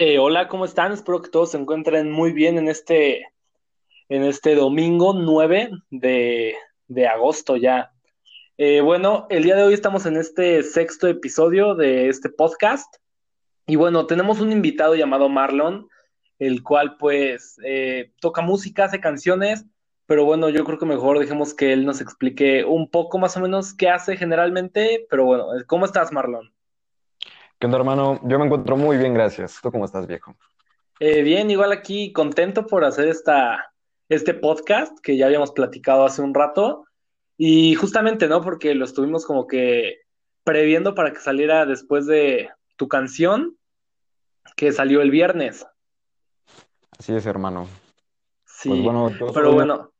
Eh, hola, ¿cómo están? Espero que todos se encuentren muy bien en este, en este domingo 9 de, de agosto ya. Eh, bueno, el día de hoy estamos en este sexto episodio de este podcast. Y bueno, tenemos un invitado llamado Marlon, el cual pues eh, toca música, hace canciones, pero bueno, yo creo que mejor dejemos que él nos explique un poco más o menos qué hace generalmente. Pero bueno, ¿cómo estás, Marlon? ¿Qué onda, hermano? Yo me encuentro muy bien, gracias. ¿Tú cómo estás, viejo? Eh, bien, igual aquí contento por hacer esta, este podcast que ya habíamos platicado hace un rato. Y justamente, ¿no? Porque lo estuvimos como que previendo para que saliera después de tu canción, que salió el viernes. Así es, hermano. Sí, pues bueno, pero bueno.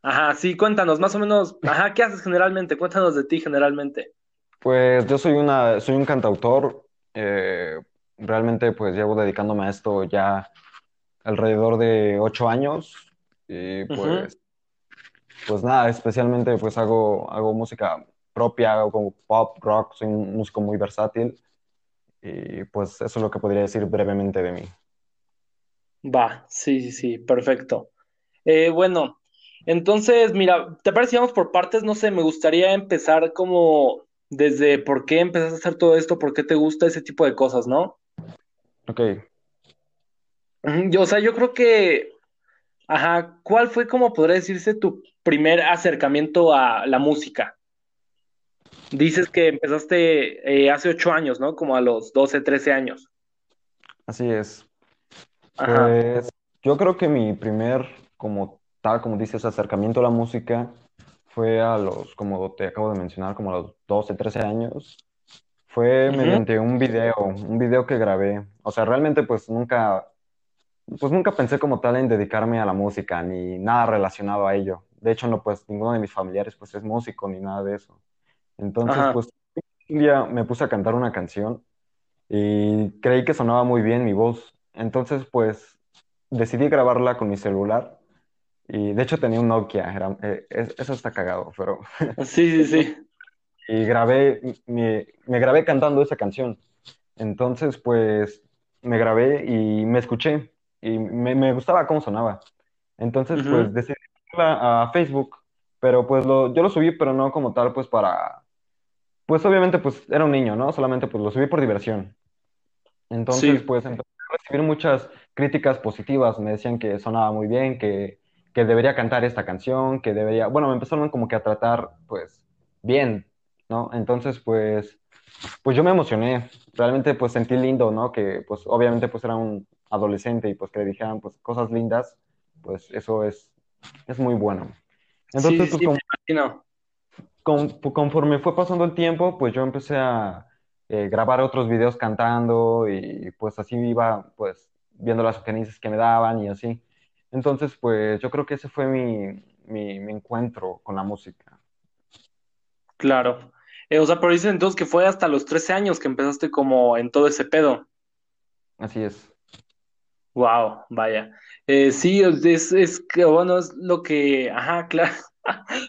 Ajá, sí, cuéntanos, más o menos, ajá, ¿qué haces generalmente? Cuéntanos de ti generalmente. Pues yo soy una, soy un cantautor, eh, realmente pues llevo dedicándome a esto ya alrededor de ocho años y pues, pues nada, especialmente pues hago, hago música propia, hago como pop, rock, soy un músico muy versátil y pues eso es lo que podría decir brevemente de mí. Va, sí, sí, sí, perfecto. Eh, bueno, entonces, mira, ¿te parece vamos por partes? No sé, me gustaría empezar como desde por qué empezaste a hacer todo esto, por qué te gusta ese tipo de cosas, ¿no? Ok. Yo, o sea, yo creo que, ajá, ¿cuál fue, como podría decirse, tu primer acercamiento a la música? Dices que empezaste eh, hace ocho años, ¿no? Como a los 12, 13 años. Así es. Pues yo creo que mi primer, como tal, como dices, acercamiento a la música fue a los, como te acabo de mencionar, como a los 12, 13 años. Fue mediante un video, un video que grabé. O sea, realmente pues nunca, pues nunca pensé como tal en dedicarme a la música, ni nada relacionado a ello. De hecho, no, pues ninguno de mis familiares pues es músico, ni nada de eso. Entonces, pues un día me puse a cantar una canción y creí que sonaba muy bien mi voz. Entonces, pues decidí grabarla con mi celular y de hecho tenía un Nokia, era, eh, eso está cagado, pero... Sí, sí, sí. y grabé, me, me, grabé cantando esa canción. Entonces, pues, me grabé y me escuché y me, me gustaba cómo sonaba. Entonces, pues, decidí subirla a Facebook, pero pues lo, yo lo subí, pero no como tal, pues para... Pues obviamente, pues era un niño, ¿no? Solamente pues lo subí por diversión. Entonces, pues empecé a recibir muchas críticas positivas. Me decían que sonaba muy bien, que que debería cantar esta canción, que debería, bueno, me empezaron como que a tratar, pues, bien, ¿no? Entonces, pues, pues yo me emocioné, realmente, pues, sentí lindo, ¿no? Que, pues, obviamente, pues, era un adolescente y, pues, que le dijeran, pues, cosas lindas, pues, eso es, es muy bueno. Entonces, sí, pues, sí, conforme fue pasando el tiempo, pues, yo empecé a eh, grabar otros videos cantando y, pues, así iba, pues, viendo las sugerencias que me daban y así. Entonces, pues yo creo que ese fue mi, mi, encuentro con la música. Claro. Eh, o sea, pero dicen entonces que fue hasta los 13 años que empezaste como en todo ese pedo. Así es. Wow, vaya. Eh, sí, es, es que, bueno, es lo que, ajá, claro,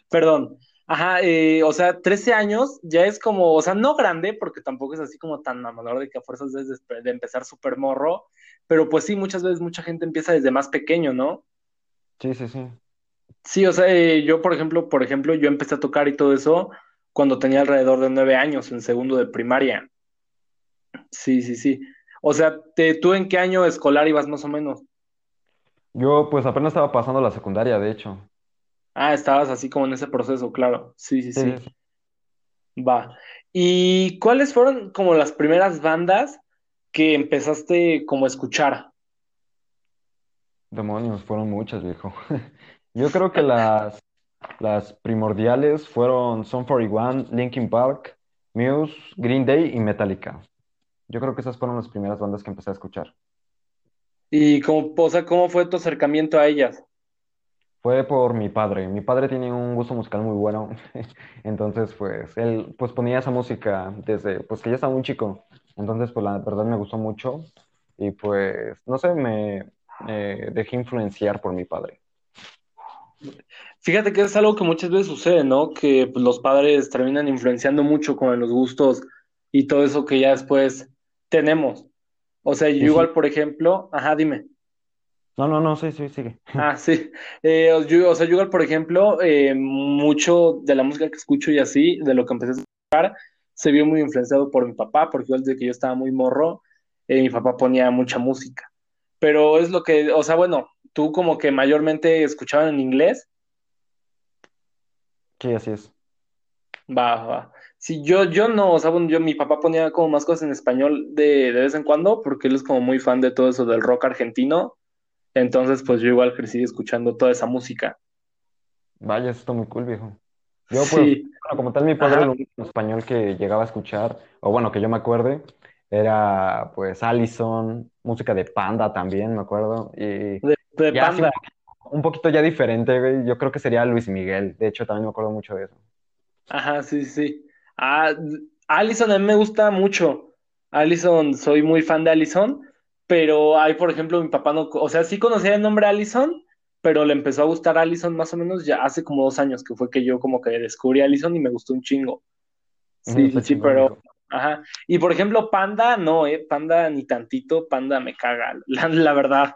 perdón, ajá, eh, o sea, 13 años ya es como, o sea, no grande, porque tampoco es así como tan amador de que a fuerzas de, de empezar súper morro, pero pues sí, muchas veces mucha gente empieza desde más pequeño, ¿no? Sí, sí, sí. Sí, o sea, eh, yo, por ejemplo, por ejemplo, yo empecé a tocar y todo eso cuando tenía alrededor de nueve años, en segundo de primaria. Sí, sí, sí. O sea, te, ¿tú en qué año escolar ibas más o menos? Yo, pues apenas estaba pasando la secundaria, de hecho. Ah, estabas así como en ese proceso, claro. Sí, sí, sí. Va. ¿Y cuáles fueron como las primeras bandas que empezaste como a escuchar? Demonios, fueron muchas, viejo. Yo creo que las, las primordiales fueron Son 41, Linkin Park, Muse, Green Day y Metallica. Yo creo que esas fueron las primeras bandas que empecé a escuchar. ¿Y cómo, o sea, cómo fue tu acercamiento a ellas? Fue por mi padre. Mi padre tiene un gusto musical muy bueno. Entonces, pues, él pues ponía esa música desde, pues que ya estaba un chico. Entonces, pues la verdad me gustó mucho y pues, no sé, me dejé influenciar por mi padre. Fíjate que es algo que muchas veces sucede, ¿no? Que pues, los padres terminan influenciando mucho con los gustos y todo eso que ya después tenemos. O sea, yo igual, por ejemplo, ajá, dime. No, no, no, sí, sí, sigue. Ah, sí. Eh, yo- o sea, yo igual, por ejemplo, eh, mucho de la música que escucho y así, de lo que empecé a escuchar, se vio muy influenciado por mi papá, porque igual desde que yo estaba muy morro, eh, mi papá ponía mucha música. Pero es lo que, o sea, bueno, tú como que mayormente escuchaban en inglés, Sí, así es. va, va. Sí, yo, yo no, o sea, bueno, yo, mi papá ponía como más cosas en español de, de vez en cuando, porque él es como muy fan de todo eso del rock argentino. Entonces, pues yo igual crecí escuchando toda esa música. Vaya, eso está muy cool, viejo. Yo, pues, Sí, bueno, como tal, mi padre, ajá, lo único español que llegaba a escuchar, o bueno, que yo me acuerde, era pues Allison, música de Panda también, me acuerdo, y de, de ya así un Panda. un poquito ya diferente, güey, yo creo que sería Luis Miguel, de hecho, también me acuerdo mucho de eso. Ajá, sí, sí. sí. Ah, Allison a mí me gusta mucho. Allison, soy muy fan de Allison, pero hay, por ejemplo, mi papá no, o sea, sí conocía el nombre Allison, pero le empezó a gustar Allison más o menos ya hace como dos años, que fue que yo como que descubrí Allison y me gustó un chingo. Sí, sí, pero, ajá. Y por ejemplo, Panda, no, eh, Panda ni tantito, Panda me caga, la, la verdad.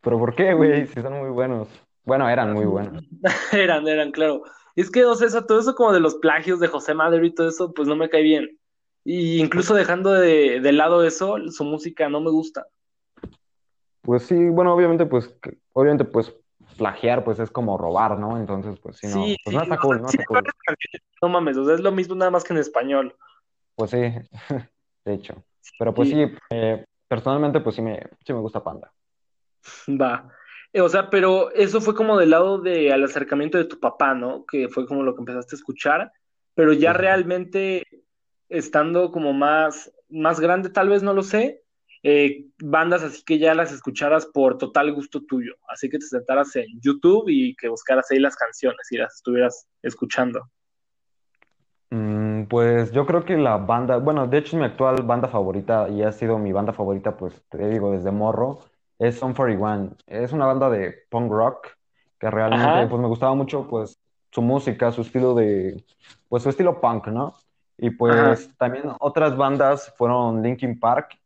Pero ¿por qué, güey? Si son muy buenos. Bueno, eran muy buenos. Eran, eran, claro. Es que, o sea, eso- todo eso como de los plagios de José Madero y todo eso, pues no me cae bien. Y incluso dejando de, de lado eso, su música no me gusta. Pues sí, bueno, obviamente, pues, obviamente, pues, plagiar, pues, es como robar, ¿no? Entonces, pues, sí, Sí, no, pues no está cool, no está cool. no mames, o sea, es lo mismo nada más que en español. Pues sí, de hecho. Pero pues Sí, sí, eh, personalmente, pues sí me, sí me gusta Panda. va. Eh, O sea, pero eso fue como del lado de al acercamiento de tu papá, ¿no? Que fue como lo que empezaste a escuchar, pero ya realmente estando como más, más grande, tal vez no lo sé, eh, bandas así que ya las escucharas por total gusto tuyo, así que te sentaras en YouTube y que buscaras ahí las canciones y las estuvieras escuchando. Mm, pues yo creo que la banda, bueno, de hecho es mi actual banda favorita y ha sido mi banda favorita, pues te digo, desde morro, es Sum 41. Es una banda de punk rock que realmente, Ajá, pues me gustaba mucho, pues su música, su estilo de, pues su estilo punk, ¿no? Y ajá. pues también otras bandas fueron Linkin Park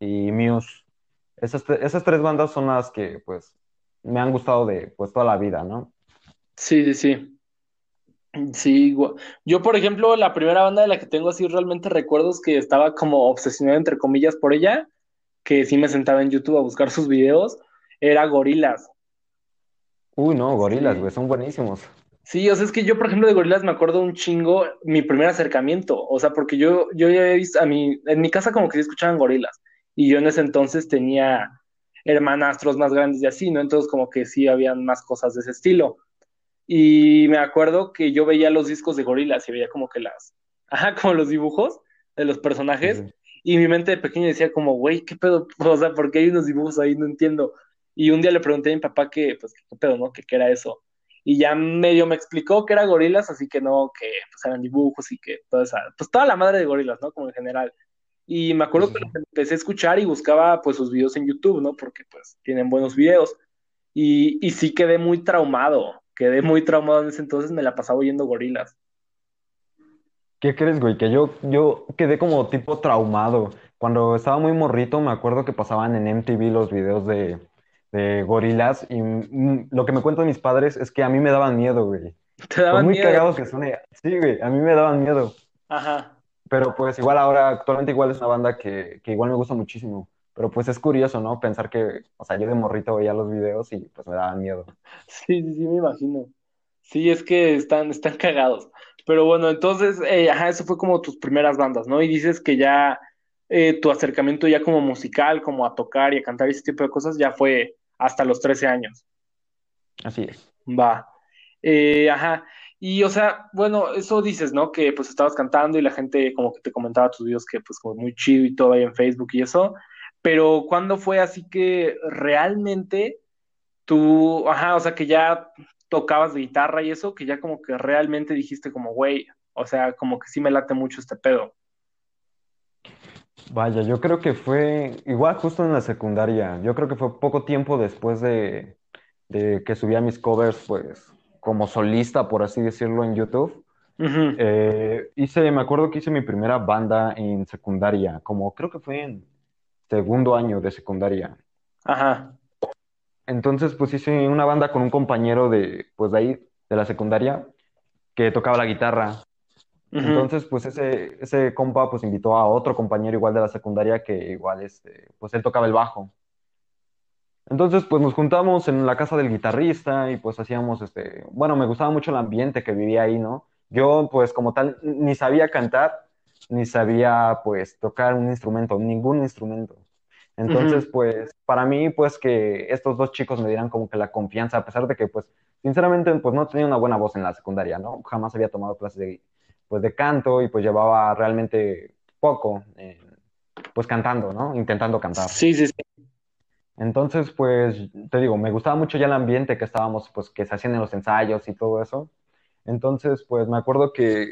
y Muse. Esas, esas tres bandas son las que, pues, me han gustado de, pues, toda la vida, ¿no? Sí, sí, sí. Sí, yo por ejemplo, la primera banda de la que tengo así realmente recuerdos que estaba como obsesionado entre comillas por ella, que sí me sentaba en YouTube a buscar sus videos, era Gorilas. Uy, no, gorilas, güey, Sí. son buenísimos. Sí, o sea, es que yo, por ejemplo, de Gorilas me acuerdo un chingo mi primer acercamiento, o sea, porque yo, yo ya he visto, a mi, en mi casa como que sí escuchaban Gorilas, y yo en ese entonces tenía hermanastros más grandes y así, ¿no? Entonces como que sí habían más cosas de ese estilo. Y me acuerdo que yo veía los discos de Gorilas y veía como que las, ajá, como los dibujos de los personajes, y mi mente de pequeño decía como, güey, ¿qué pedo? O sea, ¿por qué hay unos dibujos ahí? No entiendo. Y un día le pregunté a mi papá que, pues, qué pedo, ¿no? Que qué era eso. Y ya medio me explicó que era gorilas, así que no, que pues eran dibujos y que toda esa, pues toda la madre de gorilas, ¿no? Como en general. Y me acuerdo sí, que los empecé a escuchar y buscaba pues sus videos en YouTube, ¿no? Porque pues tienen buenos videos. Y, y sí quedé muy traumado, quedé muy traumado en ese entonces, me la pasaba oyendo gorilas. ¿Qué crees, güey? Que yo, yo quedé como tipo traumado. Cuando estaba muy morrito, me acuerdo que pasaban en MTV los videos de, de gorilas y mm, lo que me cuentan mis padres es que a mí me daban miedo, güey. Te daban muy miedo. cagado que suene, sí, güey, a mí me daban miedo. Ajá. Pero pues igual ahora, actualmente igual es una banda que, que igual me gusta muchísimo. Pero pues es curioso, ¿no? Pensar que, o sea, yo de morrito veía los videos y pues me daban miedo. Sí, sí, sí, me imagino. Sí, es que están, están cagados. Pero bueno, entonces, eh, ajá, eso fue como tus primeras bandas, ¿no? Y dices que ya eh, tu acercamiento ya como musical, como a tocar y a cantar y ese tipo de cosas, ya fue hasta los 13 años. Así es. Va. Eh, ajá. Y o sea, bueno, eso dices, ¿no? Que pues estabas cantando y la gente como que te comentaba tus videos que pues como muy chido y todo ahí en Facebook y eso. Pero ¿cuándo fue así que realmente tú, ajá, o sea, que ya tocabas de guitarra y eso, que ya como que realmente dijiste como, güey, o sea, como que sí me late mucho este pedo. Vaya, yo creo que fue igual justo en la secundaria. Yo creo que fue poco tiempo después de, de que subía mis covers, pues, como solista, por así decirlo, en YouTube. Eh, hice, me acuerdo que hice mi primera banda en secundaria, como creo que fue en segundo año de secundaria. Ajá. Entonces, pues hice una banda con un compañero de, pues de ahí, de la secundaria, que tocaba la guitarra. Entonces, pues ese, ese compa pues invitó a otro compañero igual de la secundaria que igual, este, pues él tocaba el bajo. Entonces, pues nos juntamos en la casa del guitarrista y pues hacíamos, este, bueno, me gustaba mucho el ambiente que vivía ahí, ¿no? Yo, pues como tal, ni sabía cantar, ni sabía, pues, tocar un instrumento, ningún instrumento. Entonces, pues, para mí, pues, que estos dos chicos me dieran como que la confianza, a pesar de que, pues, sinceramente, pues, no tenía una buena voz en la secundaria, ¿no? Jamás había tomado clases de, pues, de canto y, pues, llevaba realmente poco, pues, cantando, ¿no? Intentando cantar. Sí, sí, sí. Entonces, pues, te digo, me gustaba mucho ya el ambiente que estábamos, pues, que se hacían en los ensayos y todo eso. Entonces, pues, me acuerdo que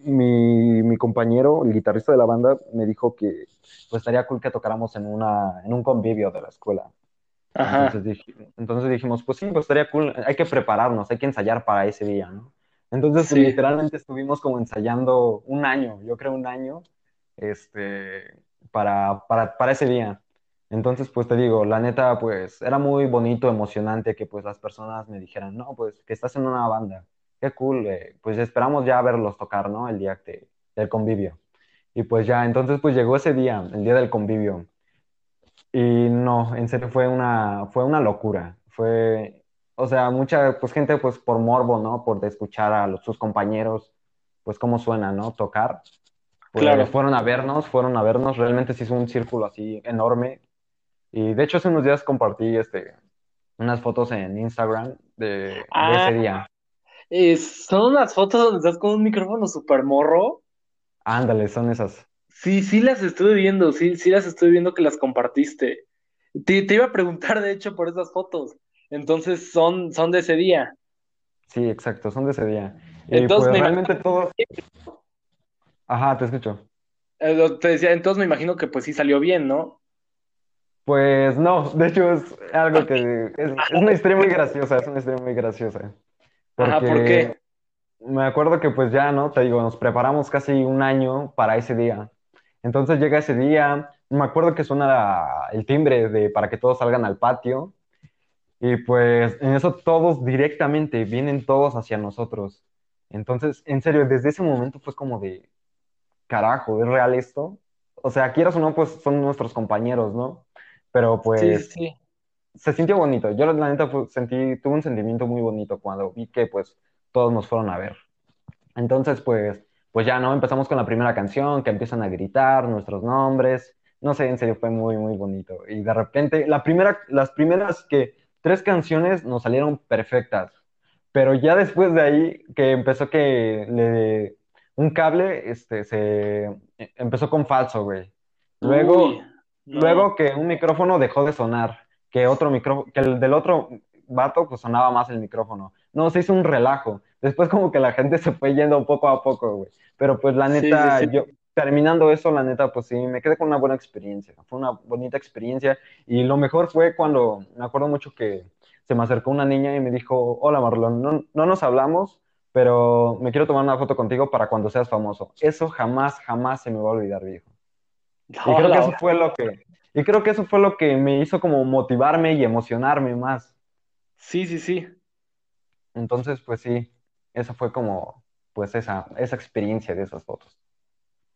mi, mi compañero, el guitarrista de la banda, me dijo que, pues, estaría cool que tocáramos en una, en un convivio de la escuela. Ajá. Entonces, dijimos, pues sí, pues estaría cool, hay que prepararnos, hay que ensayar para ese día, ¿no? Entonces, literalmente estuvimos como ensayando un año, yo creo un año, este, para, para, para ese día. Entonces, pues te digo, la neta, pues era muy bonito, emocionante que pues las personas me dijeran, no, pues que estás en una banda, qué cool, eh, pues esperamos ya verlos tocar, ¿no? El día del convivio. Y pues ya, entonces pues llegó ese día, el día del convivio. Y no, en serio fue una, fue una locura. Fue, o sea, mucha pues gente pues por morbo, ¿no? Por escuchar a los, sus compañeros, pues cómo suena, ¿no? Tocar. Pues, claro. fueron a vernos, fueron a vernos, realmente se hizo un círculo así enorme, y de hecho hace unos días compartí este, unas fotos en Instagram de, ese ah, día. son unas fotos donde estás con un micrófono super morro. Ándale, son esas. Sí, sí las estuve viendo, sí, sí las estuve viendo que las compartiste. Te, iba a preguntar, de hecho, por esas fotos. Entonces, son, son de ese día. Sí, exacto, son de ese día. entonces, pues, realmente todo... Ajá, te escucho. Eh, te decía, entonces me imagino que pues sí salió bien, ¿no? Pues no, de hecho es algo que es, una historia muy graciosa, es una historia muy graciosa. Ajá, ¿por qué? Me acuerdo que pues ya, ¿no? Te digo, nos preparamos casi un año para ese día. Entonces llega ese día, me acuerdo que suena el timbre de para que todos salgan al patio y pues en eso todos directamente vienen todos hacia nosotros. Entonces, en serio, desde ese momento fue como de, carajo, ¿es real esto? O sea, quieras o no, pues son nuestros compañeros, ¿no? Pero pues sí, se sintió bonito. Yo la neta sentí, tuve un sentimiento muy bonito cuando vi que pues todos nos fueron a ver. Entonces pues, pues ya no, empezamos con la primera canción, que empiezan a gritar nuestros nombres. No sé, en serio fue muy, muy bonito. Y de repente, la primera, las primeras que tres canciones nos salieron perfectas. Pero ya después de ahí, que empezó que le, un cable, este, se e, empezó con falso, güey. Luego, Luego que un micrófono dejó de sonar, que otro micrófono, que el del otro vato pues sonaba más el micrófono. No, se hizo un relajo. Después como que la gente se fue yendo poco a poco, güey. Pero pues la neta, yo terminando eso, la neta, pues sí, me quedé con una buena experiencia. Fue una bonita experiencia. Y lo mejor fue cuando, me acuerdo mucho que se me acercó una niña y me dijo, hola Marlon, no, no nos hablamos, pero me quiero tomar una foto contigo para cuando seas famoso. Eso jamás, jamás se me va a olvidar, viejo. Y creo que eso fue lo que, y creo que eso fue lo que me hizo como motivarme y emocionarme más. Sí, sí, sí. Entonces, pues sí, esa fue como, pues esa, esa experiencia de esas fotos.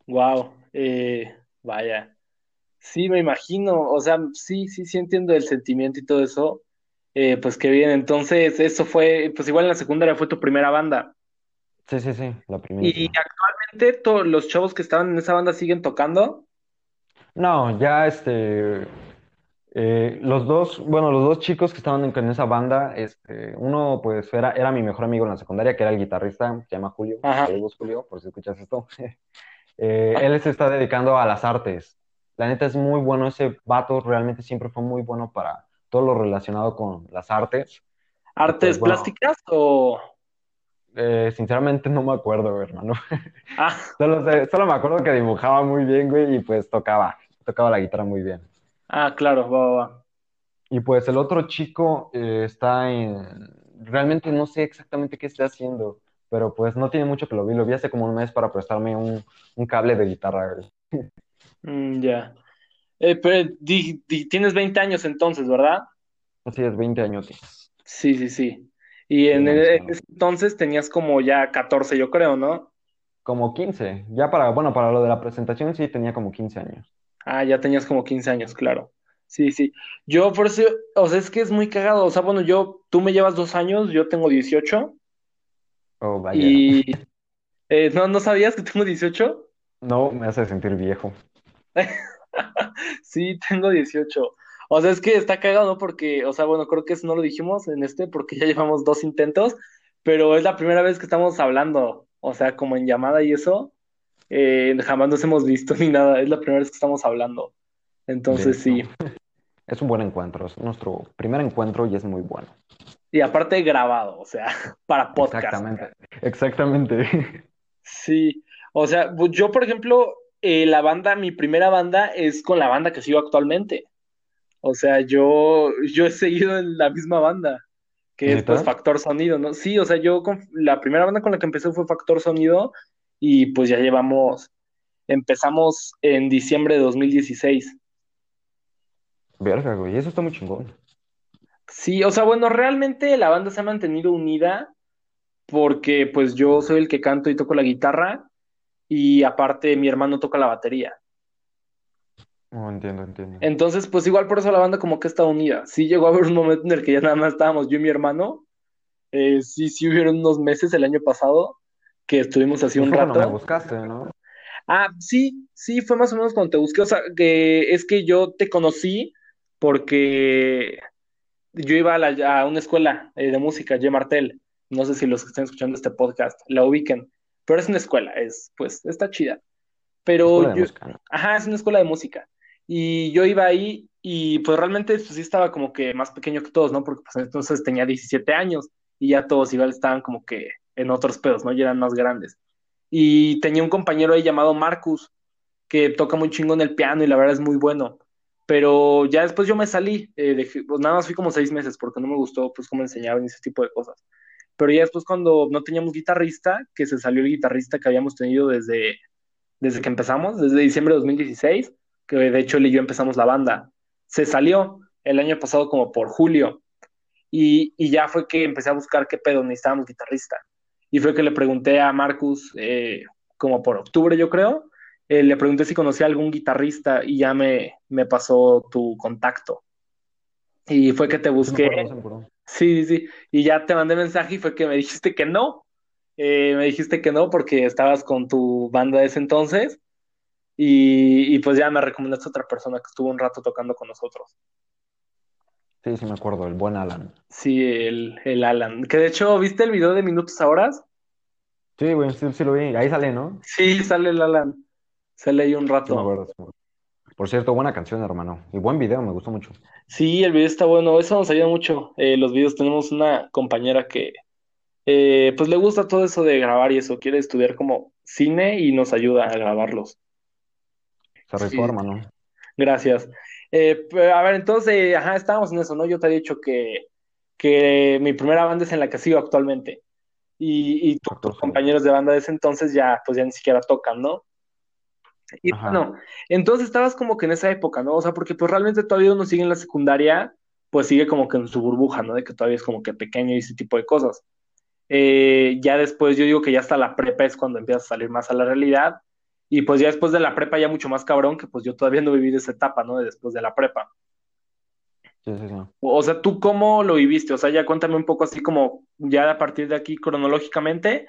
Wow, eh, vaya. Sí, me imagino, o sea, sí, sí, sí entiendo el sentimiento y todo eso. Eh, pues qué bien, entonces eso fue, pues igual en la secundaria fue tu primera banda. Sí, sí, sí, la primera. ¿Y actualmente todos los chavos que estaban en esa banda siguen tocando? No, ya este, eh, los dos, bueno, los dos chicos que estaban en, esa banda, este, uno pues era, era mi mejor amigo en la secundaria, que era el guitarrista, se llama Julio, saludos Julio, por si escuchas esto. Eh, él se está dedicando a las artes. La neta es muy bueno, ese vato realmente siempre fue muy bueno para todo lo relacionado con las artes. ¿Artes pues, plásticas o...? Eh, sinceramente no me acuerdo, hermano. Ah. Solo, solo me acuerdo que dibujaba muy bien, güey, y pues tocaba tocaba la guitarra muy bien. Ah, claro, va, va, Y pues el otro chico eh, está en... Realmente no sé exactamente qué está haciendo, pero pues no tiene mucho que lo vi. Lo vi hace como un mes para prestarme un, cable de guitarra. Mm, ya. Eh, pero di- di- tienes 20 años entonces, ¿verdad? Así es, 20 años. Sí, sí, sí. Y en, ese entonces tenías como ya 14, yo creo, ¿no? Como 15. Ya para, bueno, para lo de la presentación sí tenía como 15 años. Ah, ya tenías como 15 años, claro. Sí, sí. Yo por eso, o sea, es que es muy cagado. O sea, bueno, yo, tú me llevas dos años, yo tengo 18 Oh, vaya. y eh, ¿no, no sabías que tengo 18? No, me hace sentir viejo. Sí, tengo 18. O sea, es que está cagado, ¿no? Porque, o sea, bueno, creo que eso no lo dijimos en este porque ya llevamos dos intentos, pero es la primera vez que estamos hablando, o sea, como en llamada y eso, eh, jamás nos hemos visto ni nada, es la primera vez que estamos hablando. Entonces, sí. es un buen encuentro. Es nuestro primer encuentro y es muy bueno. Y aparte grabado, o sea, para podcast. Exactamente. Exactamente. Sí, o sea, pues yo, por ejemplo, eh, la banda, mi primera banda es con la banda que sigo actualmente. O sea, yo, yo he seguido en la misma banda, que es pues. Factor Sonido, ¿no? Sí, o sea, yo con, la primera banda con la que empecé fue Factor Sonido y pues ya llevamos, empezamos en diciembre de 2016. Verga, güey. Eso está muy chingón. Sí, o sea, bueno, realmente la banda se ha mantenido unida porque pues yo soy el que canto y toco la guitarra y aparte mi hermano toca la batería. Oh, entiendo, entiendo. Entonces, pues igual por eso la banda como que está unida. Sí llegó a haber un momento en el que ya nada más estábamos yo y mi hermano. Eh, sí, sí hubieron unos meses el año pasado que estuvimos así un cuando me rato. buscaste, ¿no? Ah, sí, sí, fue más o menos cuando te busqué. O sea, que es que yo te conocí porque yo iba a, la- a una escuela eh, de música, G. Martel. No sé si los que están escuchando este podcast la ubiquen, pero es una escuela, es, pues, está chida. Pero Escuela de yo, música, ¿no? ajá, es una escuela de música. Y yo iba ahí y pues realmente pues, sí estaba como que más pequeño que todos, ¿no? Porque pues entonces tenía 17 años y ya todos igual estaban como que en otros pedos, ¿no? Y eran más grandes. Y tenía un compañero ahí llamado Marcus, que toca muy chingón el piano y la verdad es muy bueno. Pero ya después yo me salí, eh, dejé- pues nada más fui como seis meses porque no me gustó pues cómo enseñaban ese tipo de cosas. Pero ya después cuando no teníamos guitarrista, que se salió el guitarrista que habíamos tenido desde desde que empezamos, desde diciembre de 2016, que de hecho él y yo empezamos la banda. Se salió el año pasado como por julio y, y ya fue que empecé a buscar qué pedo necesitábamos guitarrista. Y fue que le pregunté a Marcus, eh, como por octubre yo creo, eh, le pregunté si conocía algún guitarrista y ya me, me pasó tu contacto. Y fue que te busqué, sí, sí, y ya te mandé mensaje y fue que me dijiste que no. Eh, me dijiste que no porque estabas con tu banda de ese entonces y, y pues ya me recomendaste a otra persona que estuvo un rato tocando con nosotros. Sí, sí me acuerdo, el buen Alan. Sí, el, el Alan. Que de hecho, ¿viste el video de Minutos a Horas? Sí, güey, sí, sí lo vi. Ahí sale, ¿no? Sí, sale el Alan. Sale ahí un Sí me rato. acuerdo. sí me acuerdo. Por cierto, buena canción, hermano. Y buen video, me gustó mucho. Sí, el video está bueno. Eso nos ayuda mucho. Eh, los videos tenemos una compañera que eh, pues le gusta todo eso de grabar y eso. Quiere estudiar como cine y nos ayuda a grabarlos. Se rifó, Sí, hermano. gracias. Eh, pero, a ver, entonces, ajá, estábamos en eso, ¿no? Yo te había dicho que, que mi primera banda es en la que sigo actualmente. Y, Factor tus compañeros de banda de ese entonces ya, pues ya ni siquiera tocan, ¿no? Y Ajá. bueno, entonces estabas como que en esa época, ¿no? O sea, porque pues realmente todavía uno sigue en la secundaria, pues sigue como que en su burbuja, ¿no? De que todavía es como que pequeño y ese tipo de cosas. Eh, ya después yo digo que ya hasta la prepa es cuando empiezas a salir más a la realidad. Y pues ya después de la prepa ya mucho más cabrón, que pues yo todavía no viví esa etapa, ¿no? De después de la prepa. Sí, sí, sí. O sea, ¿tú cómo lo viviste? O sea, ya cuéntame un poco así como ya a partir de aquí cronológicamente,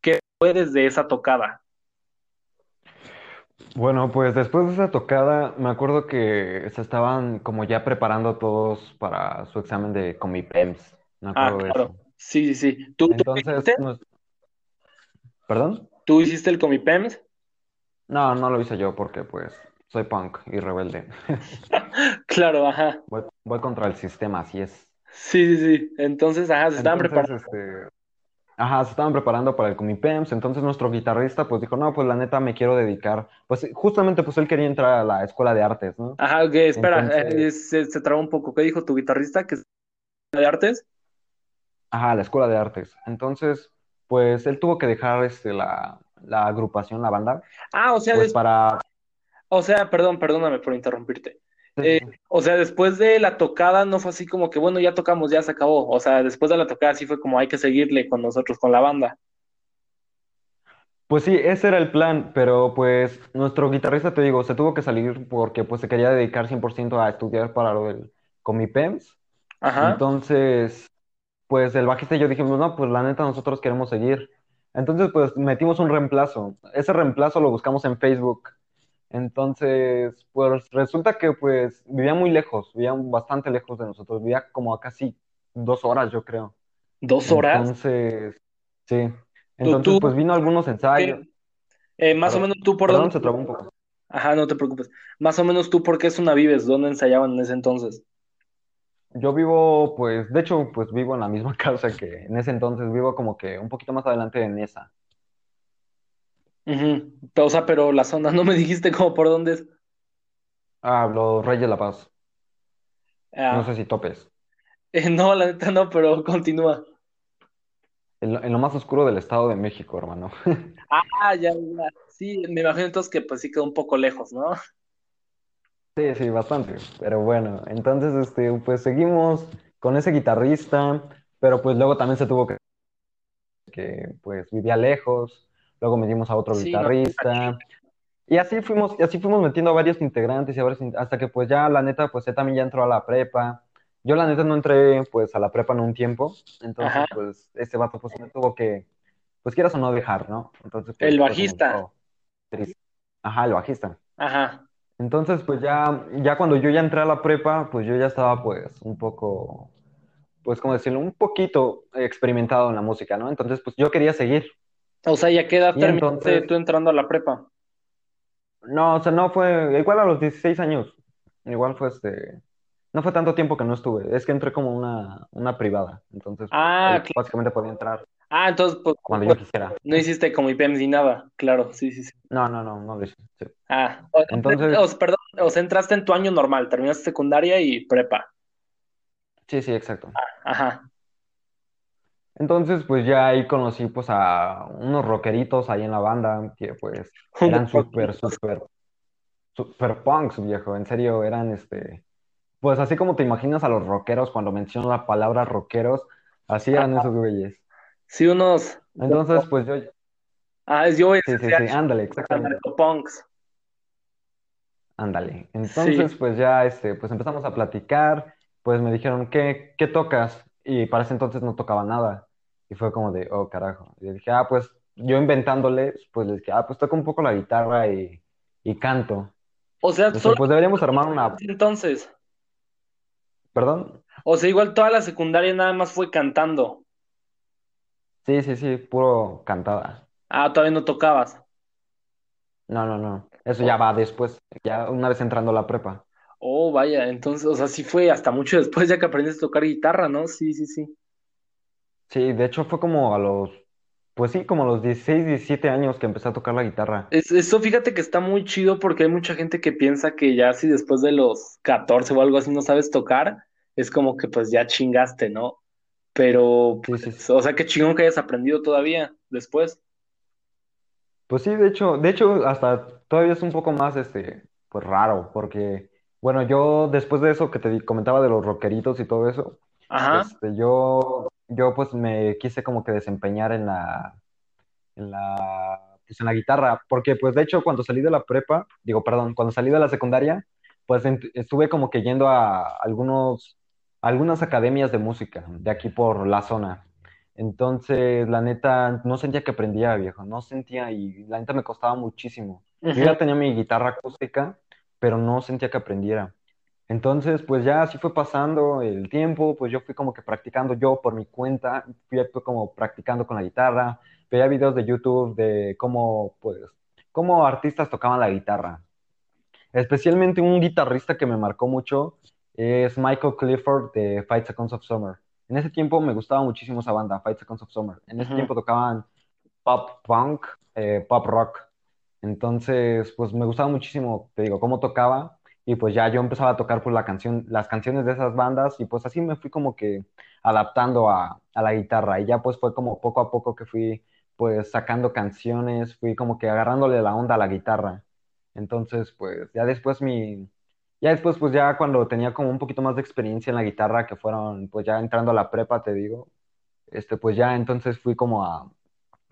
¿qué fue desde esa tocada? Bueno, pues después de esa tocada, me acuerdo que se estaban como ya preparando todos para su examen de Comipems. Me Ah, de claro. eso. Sí, sí, sí. ¿Tú, tú Entonces, hiciste? nos- ¿perdón? ¿Tú hiciste el Comipems? No, no lo hice yo porque pues soy punk y rebelde. Claro, ajá. Voy, voy contra el sistema, así es. Sí, sí, sí. Entonces, ajá, se estaban preparando. este, ajá, se estaban preparando para el Comipems, entonces nuestro guitarrista pues dijo, no, pues la neta me quiero dedicar, pues justamente pues él quería entrar a la escuela de artes, ¿no? Ajá, ok, espera, eh, se, se trabó un poco. ¿Qué dijo tu guitarrista? ¿Que es de artes? ajá, la escuela de artes. Entonces, pues él tuvo que dejar este, la, la agrupación, la banda, Ah, o sea, pues des- para, O sea, perdón, perdóname por interrumpirte. Eh, o sea, después de la tocada no fue así como que, bueno, ya tocamos, ya se acabó. O sea, después de la tocada sí fue como hay que seguirle con nosotros, con la banda. Pues sí, ese era el plan, pero pues nuestro guitarrista, te digo, se tuvo que salir porque pues se quería dedicar 100% a estudiar para lo del Comipems. Ajá. Entonces, pues el bajista y yo dijimos, no, pues la neta nosotros queremos seguir. Entonces, pues metimos un reemplazo. Ese reemplazo lo buscamos en Facebook. Entonces, pues resulta que pues vivía muy lejos, vivía bastante lejos de nosotros, vivía como a casi dos horas, yo creo. ¿Dos horas? Entonces, sí. Entonces, pues vino algunos ensayos. Eh, más o menos tú por Perdón, se trabó un poco. Ajá, no te preocupes. Más o menos tú por qué una vives, ¿dónde ensayaban en ese entonces? Yo vivo, pues, de hecho, pues vivo en la misma casa que en ese entonces, vivo como que un poquito más adelante de Nesa. Uh O sea, pero la zona, no me dijiste como por dónde es. Ah, los Reyes de la Paz. No Ah, sé si topes. eh, no, la neta no, pero continúa. En lo, en lo más oscuro del Estado de México, hermano. Ah, ya, ya. Sí, me imagino entonces que pues sí quedó un poco lejos, ¿no? Sí, sí, bastante. Pero bueno, entonces, este, pues seguimos con ese guitarrista, pero pues luego también se tuvo que, que pues vivía lejos, luego metimos a otro Sí, no, guitarrista, y así fuimos, y así fuimos metiendo a varios integrantes y a varios hasta que pues ya la neta, pues él también ya entró a la prepa. Yo la neta no entré pues a la prepa en un tiempo, Ajá. entonces pues este vato pues me tuvo que, pues quieras o no dejar, ¿no? Entonces pues El bajista. Ajá, el bajista. Ajá. Entonces, pues ya, ya cuando yo ya entré a la prepa, pues yo ya estaba pues un poco, pues como decirlo, un poquito experimentado en la música, ¿no? Entonces, pues yo quería seguir. O sea, ¿ya qué edad terminaste entonces, tú entrando a la prepa? no, o sea, no fue, igual a los 16 años, igual fue este, no fue tanto tiempo que no estuve, es que entré como una, una privada, entonces pues Ah, básicamente podía entrar Ah, entonces pues, cuando yo pues, quisiera. no hiciste como IPEMS ni nada. Claro, sí, sí, sí. No, no, no, no lo hice. sí. Ah, o, Entonces, o- perdón, o sea, entraste en tu año normal, terminaste secundaria y prepa. sí, sí, exacto. Ajá. Entonces, pues ya ahí conocí pues a unos rockeritos ahí en la banda que pues eran súper, súper, súper punks, viejo. En serio, eran este, pues así como te imaginas a los rockeros cuando menciono la palabra rockeros, así eran esos güeyes. Sí, unos. Entonces, pues yo, Ah, es yo a sí, sí, sí, ándale, exactamente, punks. ándale. Entonces, Sí. pues ya este, pues empezamos a platicar, pues me dijeron, ¿qué, qué tocas? Y para ese entonces no tocaba nada. Y fue como de, oh, carajo. Y dije, ah, pues yo inventándole, pues les dije, ah, pues toco un poco la guitarra y, y canto. O sea, solo pues deberíamos armar una, entonces. perdón. O sea, igual toda la secundaria nada más fue cantando. Sí, sí, sí, puro cantada. Ah, todavía no tocabas. No, no, no. Eso ya va después, ya una vez entrando a la prepa. Oh, vaya, entonces, o sea, sí fue hasta mucho después ya que aprendiste a tocar guitarra, ¿no? Sí, sí, sí. Sí, de hecho fue como a los, pues sí, como a los 16, 17 años que empecé a tocar la guitarra. Es- eso fíjate que está muy chido porque hay mucha gente que piensa que ya si después de los 14 o algo así no sabes tocar, es como que pues ya chingaste, ¿no? Pero, sí, pues, sí. o sea, qué chingón que hayas aprendido todavía después. Pues sí, de hecho, de hecho, hasta todavía es un poco más, este, pues raro, porque, bueno, yo después de eso que te comentaba de los rockeritos y todo eso, Ajá, este, yo, yo pues me quise como que desempeñar en la, en la, pues en la guitarra, porque pues de hecho cuando salí de la prepa, digo, perdón, cuando salí de la secundaria, pues estuve como que yendo a algunos, algunas academias de música de aquí por la zona. Entonces, la neta, no sentía que aprendía, viejo, no sentía y la neta me costaba muchísimo. Yo ujú, ya tenía mi guitarra acústica, pero no sentía que aprendiera. Entonces, pues ya así fue pasando el tiempo, pues yo fui como que practicando yo por mi cuenta, fui fui como practicando con la guitarra, veía videos de YouTube de cómo, pues, cómo artistas tocaban la guitarra. Especialmente un guitarrista que me marcó mucho es Michael Clifford de Five Seconds of Summer. En ese tiempo me gustaba muchísimo esa banda, Five Seconds of Summer. En ese tiempo tocaban pop punk, eh, pop rock. Entonces, pues me gustaba muchísimo, te digo, cómo tocaba. Y pues ya yo empezaba a tocar pues la canción, las canciones de esas bandas y pues así me fui como que adaptando a, a la guitarra. Y ya pues fue como poco a poco que fui pues sacando canciones, fui como que agarrándole la onda a la guitarra. Entonces, pues ya después mi, ya después, pues ya cuando tenía como un poquito más de experiencia en la guitarra, que fueron, pues ya entrando a la prepa, te digo, este, pues ya entonces fui como a,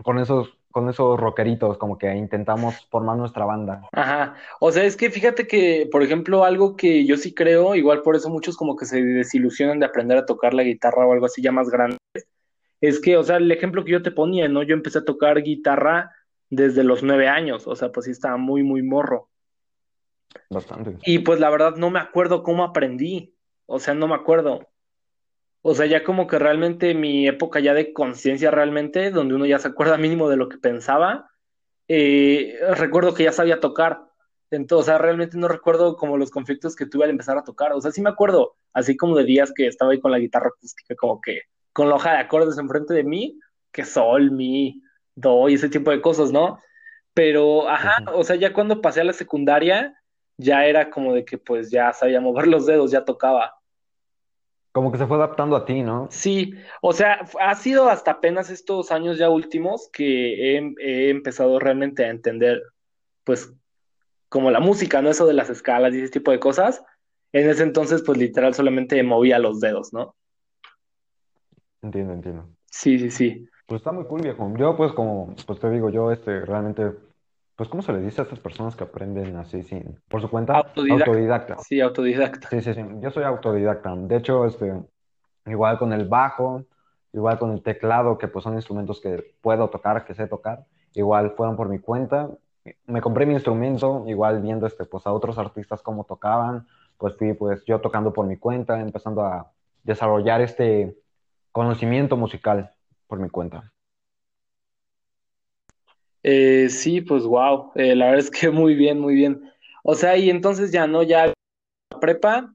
con esos, con esos rockeritos, como que intentamos formar nuestra banda. Ajá, o sea, es que fíjate que, por ejemplo, algo que yo sí creo, igual por eso muchos como que se desilusionan de aprender a tocar la guitarra o algo así ya más grande, es que, o sea, el ejemplo que yo te ponía, ¿no? Yo empecé a tocar guitarra desde los nueve años, o sea, pues sí estaba muy, muy morro. Bastante. Y pues la verdad no me acuerdo cómo aprendí, o sea, no me acuerdo. O sea, ya como que realmente mi época ya de conciencia realmente, donde uno ya se acuerda mínimo de lo que pensaba, eh, recuerdo que ya sabía tocar. Entonces, o sea, realmente no recuerdo como los conflictos que tuve al empezar a tocar. O sea, sí me acuerdo, así como de días que estaba ahí con la guitarra acústica, como que con la hoja de acordes enfrente de mí, que sol, mi, do y ese tipo de cosas, ¿no? Pero, ajá, o sea, ya cuando pasé a la secundaria, ya era como de que pues ya sabía mover los dedos, ya tocaba. Como que se fue adaptando a ti, ¿no? Sí, o sea, ha sido hasta apenas estos años ya últimos que he, he empezado realmente a entender, pues, como la música, ¿no? Eso de las escalas y ese tipo de cosas. En ese entonces, pues literal solamente movía los dedos, ¿no? Entiendo, entiendo. Sí, sí, sí. Pues está muy cool, viejo. Yo, pues, como, pues te digo, yo, este, realmente, pues, ¿cómo se le dice a estas personas que aprenden así, sin, por su cuenta? Autodidacta. Autodidacta. Sí, autodidacta. Sí, sí, sí. Yo soy autodidacta. De hecho, este, igual con el bajo, igual con el teclado, que pues son instrumentos que puedo tocar, que sé tocar, igual fueron por mi cuenta. Me compré mi instrumento, igual viendo, este, pues, a otros artistas cómo tocaban, pues fui, pues, yo tocando por mi cuenta, empezando a desarrollar este conocimiento musical por mi cuenta. Eh, sí, pues wow, eh, la verdad es que muy bien, muy bien. O sea, y entonces ya no, ya prepa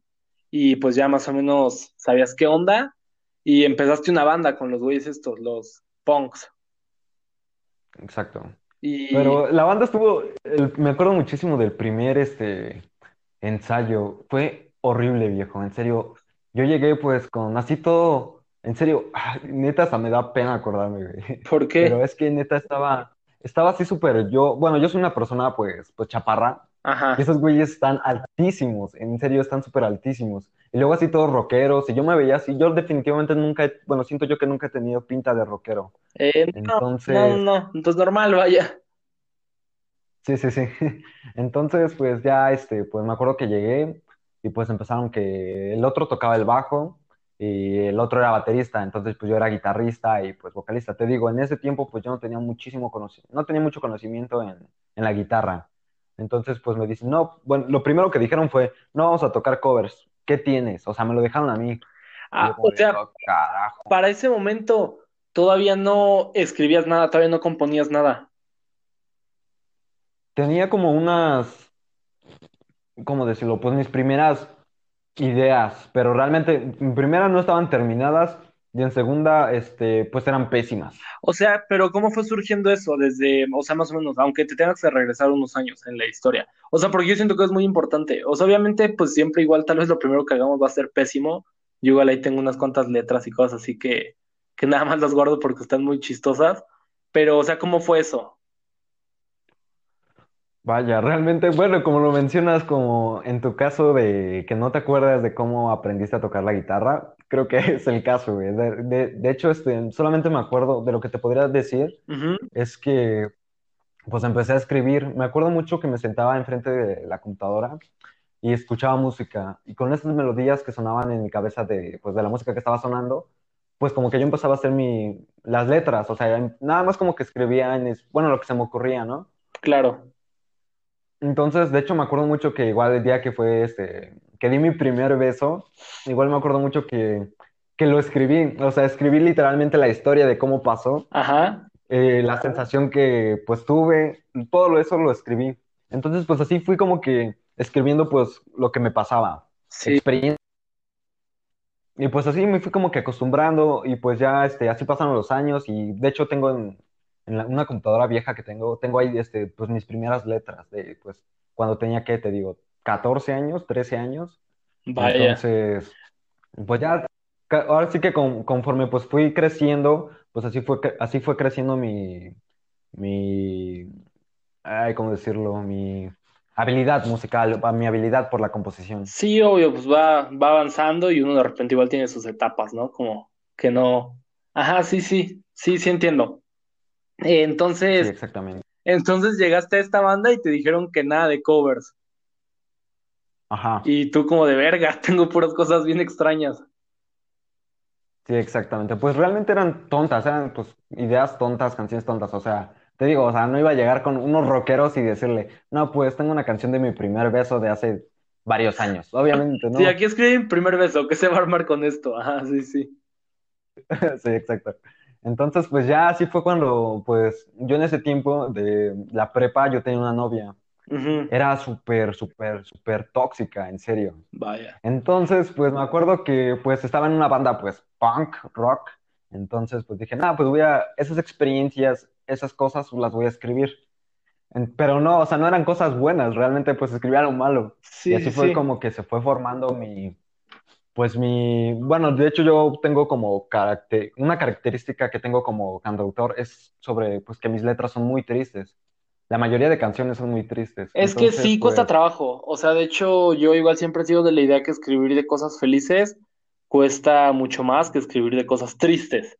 y pues ya más o menos sabías qué onda y empezaste una banda con los güeyes estos, los punks. Exacto. Y Pero la banda estuvo, el- me acuerdo muchísimo del primer este ensayo. Fue horrible, viejo. En serio, yo llegué pues con así todo, en serio, neta, hasta me da pena acordarme, güey. ¿por Pero qué? es que neta estaba, estaba así súper, yo, bueno, yo soy una persona pues, pues chaparra. Y Ajá. esos güeyes están altísimos, en serio, están súper altísimos. Y luego así todos rockeros, y yo me veía así, yo definitivamente nunca, he- bueno, siento yo que nunca he tenido pinta de rockero. Eh, no, no, no, Entonces, no, entonces normal, vaya. sí, sí, sí. Entonces, pues ya, este, pues me acuerdo que llegué y pues empezaron que el otro tocaba el bajo y el otro era baterista, entonces pues yo era guitarrista y pues vocalista. Te digo, en ese tiempo pues yo no tenía muchísimo conocimiento, no tenía mucho conocimiento en, en la guitarra. Entonces pues me dicen, no, bueno, lo primero que dijeron fue, no vamos a tocar covers, ¿qué tienes? O sea, me lo dejaron a mí. Ah, o sea, oh, carajo. para ese momento todavía no escribías nada, todavía no componías nada. Tenía como unas, ¿cómo decirlo? Pues mis primeras ideas, pero realmente en primera no estaban terminadas y en segunda, este, pues eran pésimas. O sea, pero ¿cómo fue surgiendo eso desde, o sea, más o menos, aunque te tengas que regresar unos años en la historia? O sea, porque yo siento que es muy importante. O sea, obviamente, pues siempre igual, tal vez lo primero que hagamos va a ser pésimo. Yo igual ahí tengo unas cuantas letras y cosas así que, que nada más las guardo porque están muy chistosas. Pero, o sea, ¿cómo fue eso? Vaya, realmente, bueno, como lo mencionas, como en tu caso de que no te acuerdas de cómo aprendiste a tocar la guitarra, creo que es el caso, güey. De, de- de hecho, este, solamente me acuerdo de lo que te podría decir, es que pues empecé a escribir. Me acuerdo mucho que me sentaba enfrente de la computadora y escuchaba música. Y con esas melodías que sonaban en mi cabeza de, pues, de la música que estaba sonando, pues como que yo empezaba a hacer mi, las letras, o sea, nada más como que escribía en, bueno, lo que se me ocurría, ¿no? claro. Entonces, de hecho, me acuerdo mucho que igual el día que fue este, que di mi primer beso, igual me acuerdo mucho que, que lo escribí, o sea, escribí literalmente la historia de cómo pasó, Ajá. eh, la sensación que pues tuve, todo eso lo escribí. Entonces, pues así fui como que escribiendo pues lo que me pasaba, Sí. experiencia. Y pues así me fui como que acostumbrando y pues ya este, así pasaron los años y de hecho tengo en, en la- una computadora vieja que tengo, tengo ahí este, pues mis primeras letras de pues cuando tenía que, te digo, 14 años, 13 años. Vaya. Entonces, pues ya, ahora sí que con- conforme pues fui creciendo, pues así fue, así fue creciendo mi, mi, ay, ¿cómo decirlo? Mi, habilidad musical, mi habilidad por la composición. Sí, obvio, pues va, va avanzando y uno de repente igual tiene sus etapas, ¿no? Como que no. Ajá, sí, sí, sí, sí entiendo. Sí, Entonces, exactamente. entonces llegaste a esta banda y te dijeron que nada de covers. Ajá. Y tú como de verga, tengo puras cosas bien extrañas. Sí, exactamente. Pues realmente eran tontas, eran pues ideas tontas, canciones tontas. O sea, te digo, o sea, no iba a llegar con unos rockeros y decirle, no, pues tengo una canción de mi primer beso de hace varios años. Obviamente, Sí, no. aquí escribí mi primer beso, ¿qué se va a armar con esto? Ajá, sí, sí. Sí, exacto. Entonces, pues ya así fue cuando, pues yo en ese tiempo de la prepa, yo tenía una novia. Era súper, súper, súper tóxica, en serio. Vaya. Entonces, pues me acuerdo que pues estaba en una banda pues punk, rock. Entonces, pues dije, nada, pues voy a, esas experiencias, esas cosas las voy a escribir. Pero no, o sea, no eran cosas buenas, realmente pues escribía lo malo. Y Sí, sí, así fue como que se fue formando mi, pues mi, bueno, de hecho yo tengo como caracter, una característica que tengo como cantautor es sobre pues que mis letras son muy tristes. La mayoría de canciones son muy tristes. Es que sí cuesta pues... trabajo. O sea, de hecho, yo igual siempre he sido de la idea que escribir de cosas felices cuesta mucho más que escribir de cosas tristes.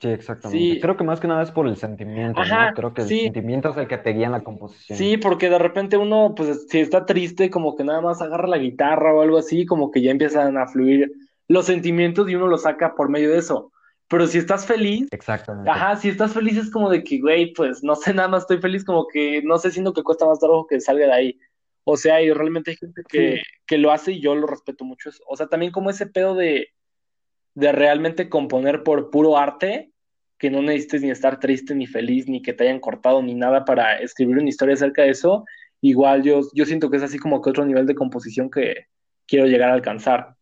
Sí, exactamente. Sí, Creo que más que nada es por el sentimiento, ¿no? ajá, Creo que el sí, sentimiento es el que te guía en la composición. sí, porque de repente uno, pues, si está triste, como que nada más agarra la guitarra o algo así, como que ya empiezan a fluir los sentimientos y uno los saca por medio de eso. Pero si estás feliz, Exactamente. ajá, si estás feliz es como de que, güey, pues, no sé, nada más estoy feliz, como que, no sé, siento que cuesta más trabajo que salga de ahí. O sea, y realmente hay gente que, Sí, que lo hace y yo lo respeto mucho eso. O sea, también como ese pedo de de realmente componer por puro arte, que no necesites ni estar triste, ni feliz, ni que te hayan cortado, ni nada para escribir una historia acerca de eso, igual yo, yo siento que es así como que otro nivel de composición que quiero llegar a alcanzar.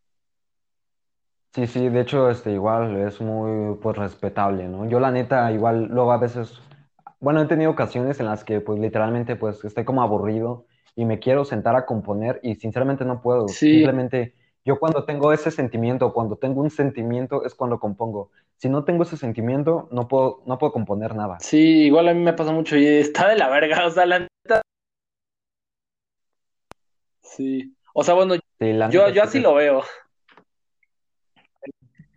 sí, sí, de hecho, este, igual es muy, pues, respetable, ¿no? Yo la neta, igual, luego a veces, bueno, he tenido ocasiones en las que, pues, literalmente, pues, estoy como aburrido y me quiero sentar a componer y sinceramente no puedo. Sí, Simplemente, yo cuando tengo ese sentimiento, cuando tengo un sentimiento, es cuando compongo. Si no tengo ese sentimiento, no puedo, no puedo componer nada. sí, igual a mí me pasa mucho y está de la verga, o sea, la neta, sí. O sea, bueno, Sí, yo, yo sí así que lo veo.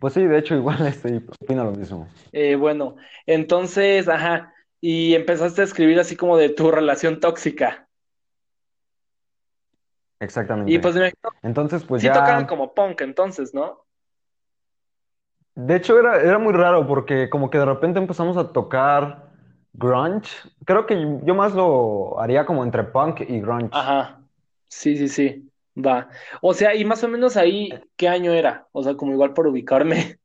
Pues sí, de hecho igual estoy, opino lo mismo. Eh, bueno, entonces, ajá, y empezaste a escribir así como de tu relación tóxica. Y pues Exactamente. me imagino, Entonces, pues sí tocaban ya, como punk entonces, ¿no? de hecho era, era muy raro porque como que de repente empezamos a tocar grunge. Creo que yo más lo haría como entre punk y grunge. Ajá, sí, sí, sí, va. O sea, y más o menos ahí, ¿qué año era? O sea, como igual por ubicarme.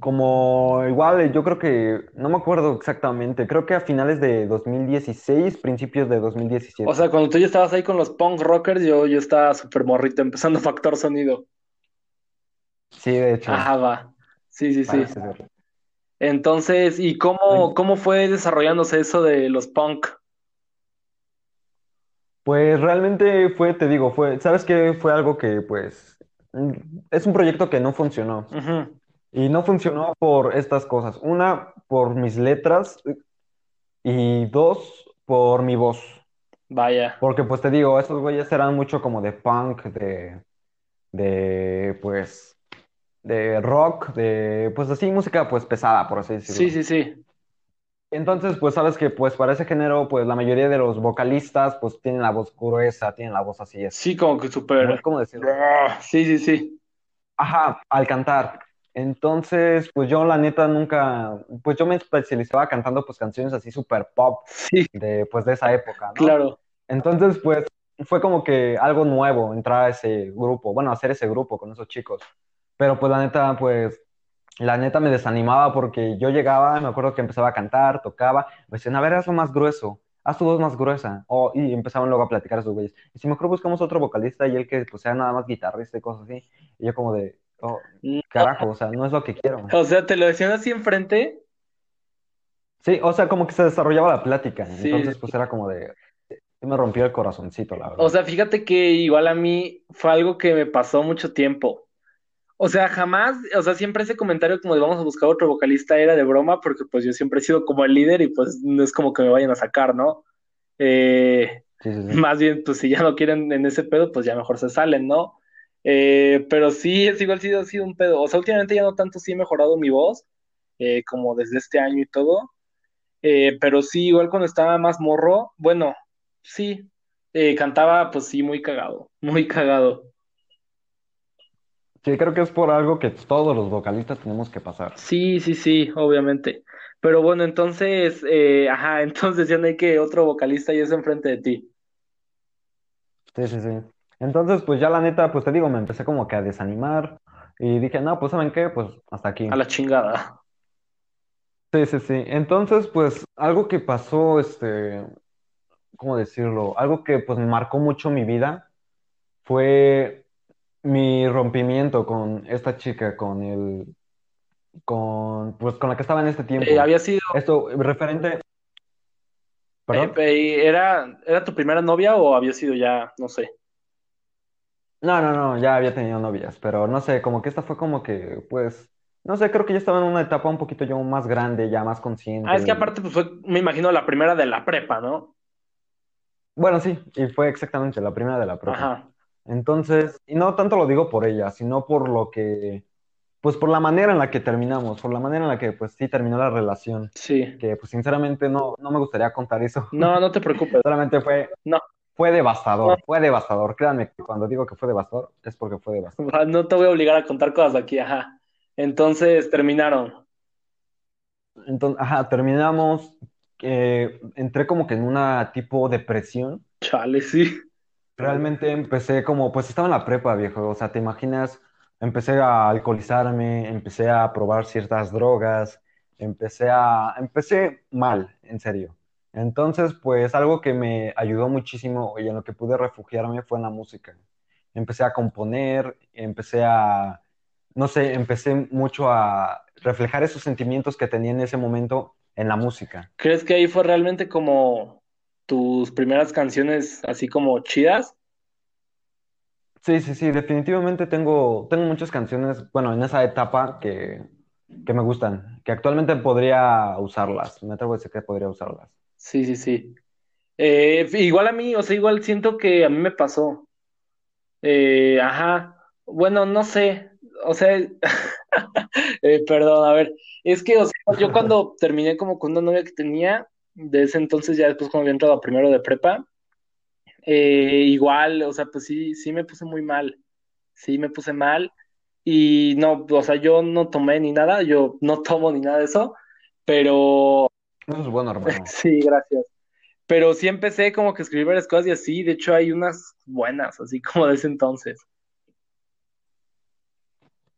Como igual, yo creo que, no me acuerdo exactamente, creo que a finales de 2016, principios de O sea, 2017. cuando tú ya estabas ahí con los punk rockers, yo, yo estaba súper morrito, empezando Factor Sonido. Sí, de hecho, Ajá, va. Sí, sí, sí. ser. Entonces, ¿y cómo, cómo fue desarrollándose eso de los punk? Pues realmente fue, te digo, fue, ¿sabes qué? Fue algo que pues es un proyecto que no funcionó. Ujú, Y no funcionó por estas cosas. Una, por mis letras y dos, por mi voz. Vaya. Porque pues te digo, esos güeyes eran mucho como de punk, de, de pues, de rock, de pues así música pues pesada, por así Sí, decirlo. sí, sí. Entonces pues sabes que pues para ese género pues la mayoría de los vocalistas pues tienen la voz gruesa, tienen la voz así, Sí, este, como que ¿cómo, súper. cómo decirlo? Sí, sí, sí. Ajá, al cantar. Entonces, pues yo la neta nunca, pues yo me especializaba cantando pues canciones así super pop Sí, de pues de esa época, ¿no? claro. Entonces, pues fue como que algo nuevo entrar a ese grupo, bueno, hacer ese grupo con esos chicos. Pero pues la neta, pues la neta me desanimaba porque yo llegaba, me acuerdo que empezaba a cantar, tocaba, me decían, a ver, hazlo más grueso, haz tu voz más gruesa. O, y empezaban luego a platicar esos güeyes. Y si mejor buscamos otro vocalista y él que pues sea nada más guitarrista y cosas así. Y yo como de, oh, carajo, o sea, no es lo que quiero. o sea, te lo decían así enfrente. Sí, o sea, como que se desarrollaba la plática. Sí. Entonces, pues era como de, sí me rompió el corazoncito, la O verdad. sea, fíjate que igual a mí fue algo que me pasó mucho tiempo. O sea, jamás, o sea, siempre ese comentario como de vamos a buscar otro vocalista era de broma, porque pues yo siempre he sido como el líder y pues no es como que me vayan a sacar, ¿no? Eh, Sí, sí, sí. más bien, pues si ya no quieren en ese pedo, pues ya mejor se salen, ¿no? Eh, pero sí, es igual sí ha sido un pedo. O sea, últimamente ya no tanto sí he mejorado mi voz, eh, como desde este año y todo. Eh, pero sí, igual cuando estaba más morro, bueno, sí, eh, cantaba pues sí, muy cagado, muy cagado. Sí, creo que es por algo que todos los vocalistas tenemos que pasar. Sí, sí, sí, obviamente. Pero bueno, entonces, eh, ajá, entonces ya no hay que otro vocalista ya es enfrente de ti. Sí, sí, sí. Entonces, pues ya la neta, pues te digo, me empecé como que a desanimar y dije, no, pues ¿saben qué? Pues hasta A aquí. la chingada. Sí, sí, sí. Entonces, pues algo que pasó, este, ¿cómo decirlo? Algo que pues marcó mucho mi vida fue mi rompimiento con esta chica, con el, con, pues con la que estaba en este Eh, tiempo. había sido, Esto referente, eh, perdón. eh, ¿era, era tu primera novia o había sido ya, no sé? No, no, no, ya había tenido novias, pero no sé, como que esta fue como que, pues, no sé, creo que ya estaba en una etapa un poquito yo más grande, ya más Ah, consciente es que aparte, pues fue, me imagino, la primera de la prepa, ¿no? bueno, sí, y fue exactamente la primera de la prepa. Ajá, Entonces, y no tanto lo digo por ella, sino por lo que, pues por la manera en la que terminamos, por la manera en la que, pues sí, terminó la relación, sí. que pues sinceramente no, no me gustaría contar eso, No, no te preocupes. solamente fue, No, fue devastador, fue devastador, créanme que cuando digo que fue devastador es porque fue devastador. no te voy a obligar a contar cosas aquí, ajá. Entonces terminaron. Entonces, ajá, terminamos, eh, entré como que en una tipo depresión. Chale, sí. Realmente empecé como, pues estaba en la prepa, viejo, o sea, te imaginas, empecé a alcoholizarme, empecé a probar ciertas drogas, empecé a, empecé mal, en serio. Entonces, pues algo que me ayudó muchísimo y en lo que pude refugiarme fue en la música. Empecé a componer, empecé a, no sé, empecé mucho a reflejar esos sentimientos que tenía en ese momento en la música. ¿Crees que ahí fue realmente como tus primeras canciones así como chidas? Sí, sí, sí, definitivamente tengo, tengo muchas canciones, bueno, en esa etapa que, que me gustan, que actualmente podría usarlas, me atrevo a decir que podría usarlas. Sí, sí, sí. Eh, igual a mí, o sea, igual siento que a mí me pasó. Eh, ajá. Bueno, no sé. O sea, eh, perdón, a ver. Es que, o sea, yo cuando terminé como con una novia que tenía, de ese entonces ya después cuando había entrado a primero de prepa, eh, igual, o sea, pues sí, sí me puse muy mal. Sí me puse mal. Y no, o sea, yo no tomé ni nada, yo no tomo ni nada de eso, pero Eso es bueno, hermano. sí, gracias. Pero sí empecé como que a escribir varias cosas y así, de hecho hay unas buenas, así como de ese entonces.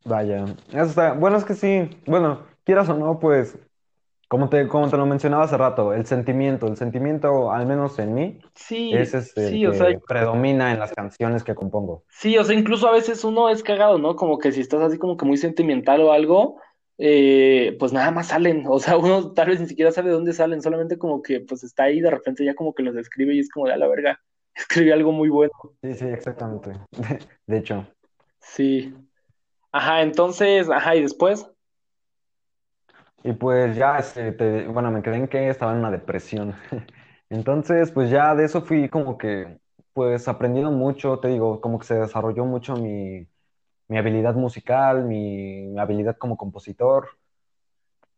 Vaya, eso está, bueno, es que sí, bueno, quieras o no, pues, como te, como te lo mencionaba hace rato, el sentimiento, el sentimiento, al menos en mí, Sí, es el sí, o sea, que predomina en las canciones que compongo. sí, o sea, incluso a veces uno es cagado, ¿no? Como que si estás así como que muy sentimental o algo, eh, pues nada más salen, o sea, uno tal vez ni siquiera sabe de dónde salen, solamente como que pues está ahí, de repente ya como que los escribe y es como de a la verga, escribí algo muy bueno. Sí, sí, exactamente. De hecho. Sí. Ajá, entonces, ajá, y después, Y pues ya, este, te- bueno, me quedé en que estaba en una depresión. Entonces, pues ya de eso fui como que, pues aprendiendo mucho, te digo, como que se desarrolló mucho mi, mi habilidad musical, mi, habilidad como compositor.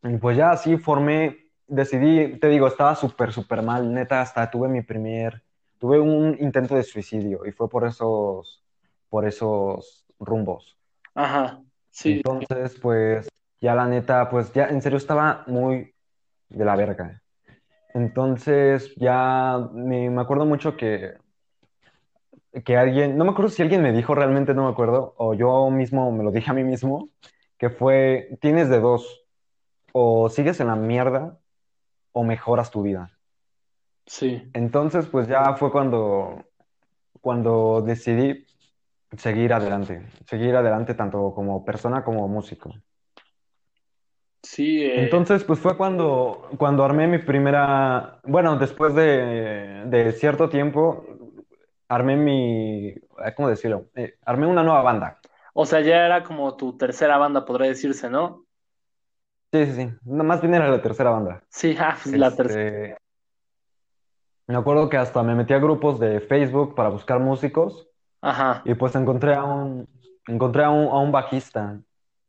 Y pues ya así formé, decidí, te digo, estaba súper, súper mal, neta, hasta tuve mi primer, tuve un intento de suicidio y fue por esos, por esos rumbos. ajá, sí, Entonces, pues ya la neta, pues ya en serio estaba muy de la verga. Entonces, ya me, me acuerdo mucho que, que alguien, no me acuerdo si alguien me dijo realmente, no me acuerdo, o yo mismo me lo dije a mí mismo, que fue, tienes de dos, o sigues en la mierda o mejoras tu vida. sí. Entonces, pues ya fue cuando, cuando decidí seguir adelante, seguir adelante tanto como persona como músico. Sí, eh, Entonces, pues fue cuando, cuando armé mi primera, bueno, después de, de cierto tiempo, armé mi, ¿cómo decirlo? Eh, armé una nueva banda. o sea, ya era como tu tercera banda, podría decirse, ¿no? Sí, sí, sí. No, más bien era la tercera banda. Sí, ah, pues la tercera. Este, Me acuerdo que hasta me metí a grupos de Facebook para buscar músicos Ajá. y pues encontré a un, encontré a un, a un bajista.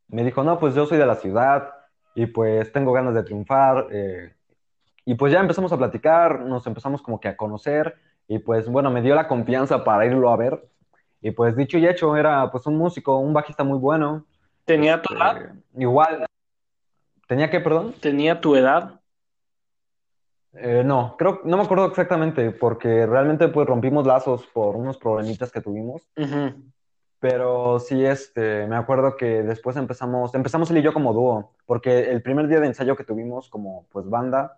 Me dijo, no, pues yo soy de la ciudad y pues tengo ganas de triunfar. eh, y pues ya empezamos a platicar, nos empezamos como que a conocer y pues bueno, me dio la confianza para irlo a ver. Y pues dicho y hecho, era pues un músico, un bajista muy bueno. ¿Tenía tu edad? Este, igual, ¿tenía que, perdón? ¿Tenía tu edad? Eh, no, creo, no me acuerdo exactamente, porque realmente pues rompimos lazos por unos problemitas que tuvimos, Ujú. pero sí, este, me acuerdo que después empezamos, empezamos él y yo como dúo, porque el primer día de ensayo que tuvimos como pues banda,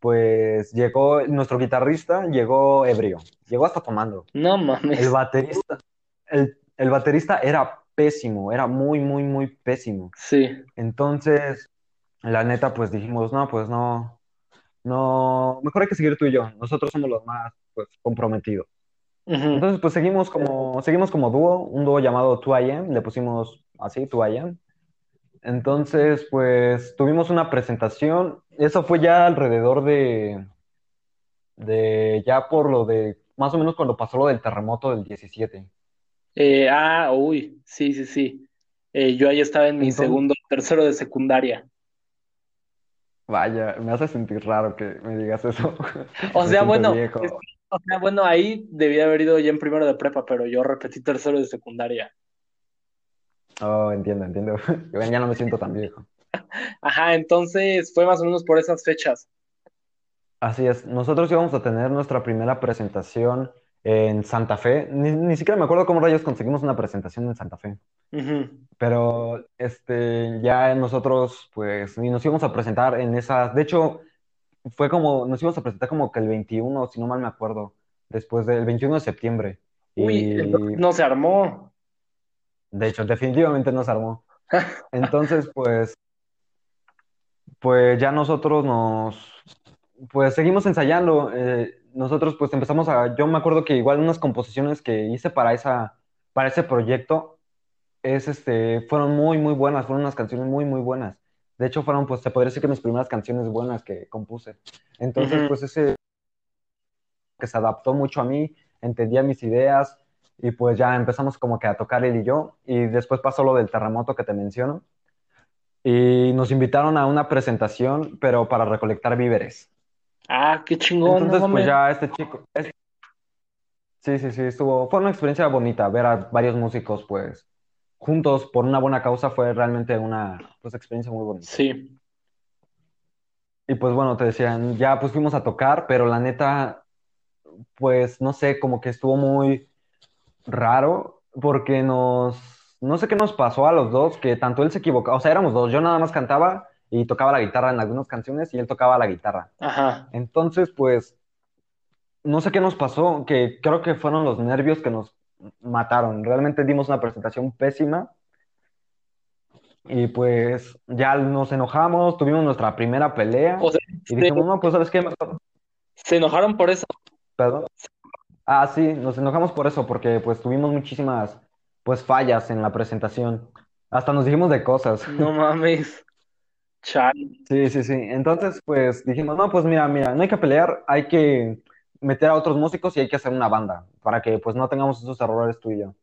pues llegó, nuestro guitarrista llegó ebrio, llegó hasta tomando. No El mames. baterista, el, el baterista era pésimo, era muy, muy, muy pésimo. Sí. Entonces, la neta, pues dijimos, no, pues no, no, mejor hay que seguir tú y yo. Nosotros somos los más, pues, comprometidos. Ujú. Entonces, pues seguimos como, seguimos como dúo, un dúo llamado 2AM, le pusimos así, 2AM. Entonces, pues, tuvimos una presentación, eso fue ya alrededor de, de, ya por lo de, más o menos cuando pasó lo del terremoto del 17. Eh, ah, uy, sí, sí, sí. Eh, yo ahí estaba en mi Entonces, segundo, tercero de secundaria. vaya, me hace sentir raro que me digas eso. O sea, bueno, viejo. o sea, bueno, ahí debía haber ido ya en primero de prepa, pero yo repetí tercero de secundaria. Oh, entiendo, entiendo. Ya no me siento tan viejo. Ajá, entonces fue más o menos por esas fechas. Así es, nosotros íbamos a tener nuestra primera presentación en Santa Fe. Ni, ni siquiera me acuerdo cómo rayos conseguimos una presentación en Santa Fe. Pero este, ya nosotros, pues, ni nos íbamos a presentar en esas. De hecho, fue como, nos íbamos a presentar como que el 21, si no mal me acuerdo, después del 21 de septiembre. Uy, Y no se armó. de hecho, definitivamente no se armó. Entonces, pues, pues ya nosotros nos, pues seguimos ensayando. eh, nosotros pues empezamos a, yo me acuerdo que igual unas composiciones que hice para esa, para ese proyecto es este, fueron muy, muy buenas, fueron unas canciones muy, muy buenas. De hecho, fueron, pues, se podría decir que mis primeras canciones buenas que compuse. Entonces, pues ese que se adaptó mucho a mí, entendía mis ideas y pues ya empezamos como que a tocar él y yo. Y después pasó lo del terremoto que te menciono. Y nos invitaron a una presentación, pero para recolectar víveres. Ah, qué chingón, no Entonces, pues ya este chico, sí, sí, sí, estuvo, fue una experiencia bonita ver a varios músicos, pues, juntos por una buena causa, fue realmente una, pues, experiencia muy bonita. Sí. Y pues bueno, te decían, ya pues fuimos a tocar, pero la neta, pues, no sé, como que estuvo muy raro, porque nos, no sé qué nos pasó a los dos, que tanto él se equivocaba, o sea, éramos dos, yo nada más cantaba y tocaba la guitarra en algunas canciones y él tocaba la guitarra. Ajá. Entonces, pues, no sé qué nos pasó, que creo que fueron los nervios que nos mataron. Realmente dimos una presentación pésima y pues ya nos enojamos, tuvimos nuestra primera pelea O sea, y se, dijimos, no, pues, ¿sabes qué? Se enojaron por eso. Perdón. Ah, sí, nos enojamos por eso, porque pues tuvimos muchísimas, pues, fallas en la presentación. Hasta nos dijimos de cosas. No mames. Chale. Sí, sí, sí. Entonces, pues dijimos, no, pues mira, mira, no hay que pelear, hay que meter a otros músicos y hay que hacer una banda para que pues no tengamos esos errores tú y yo.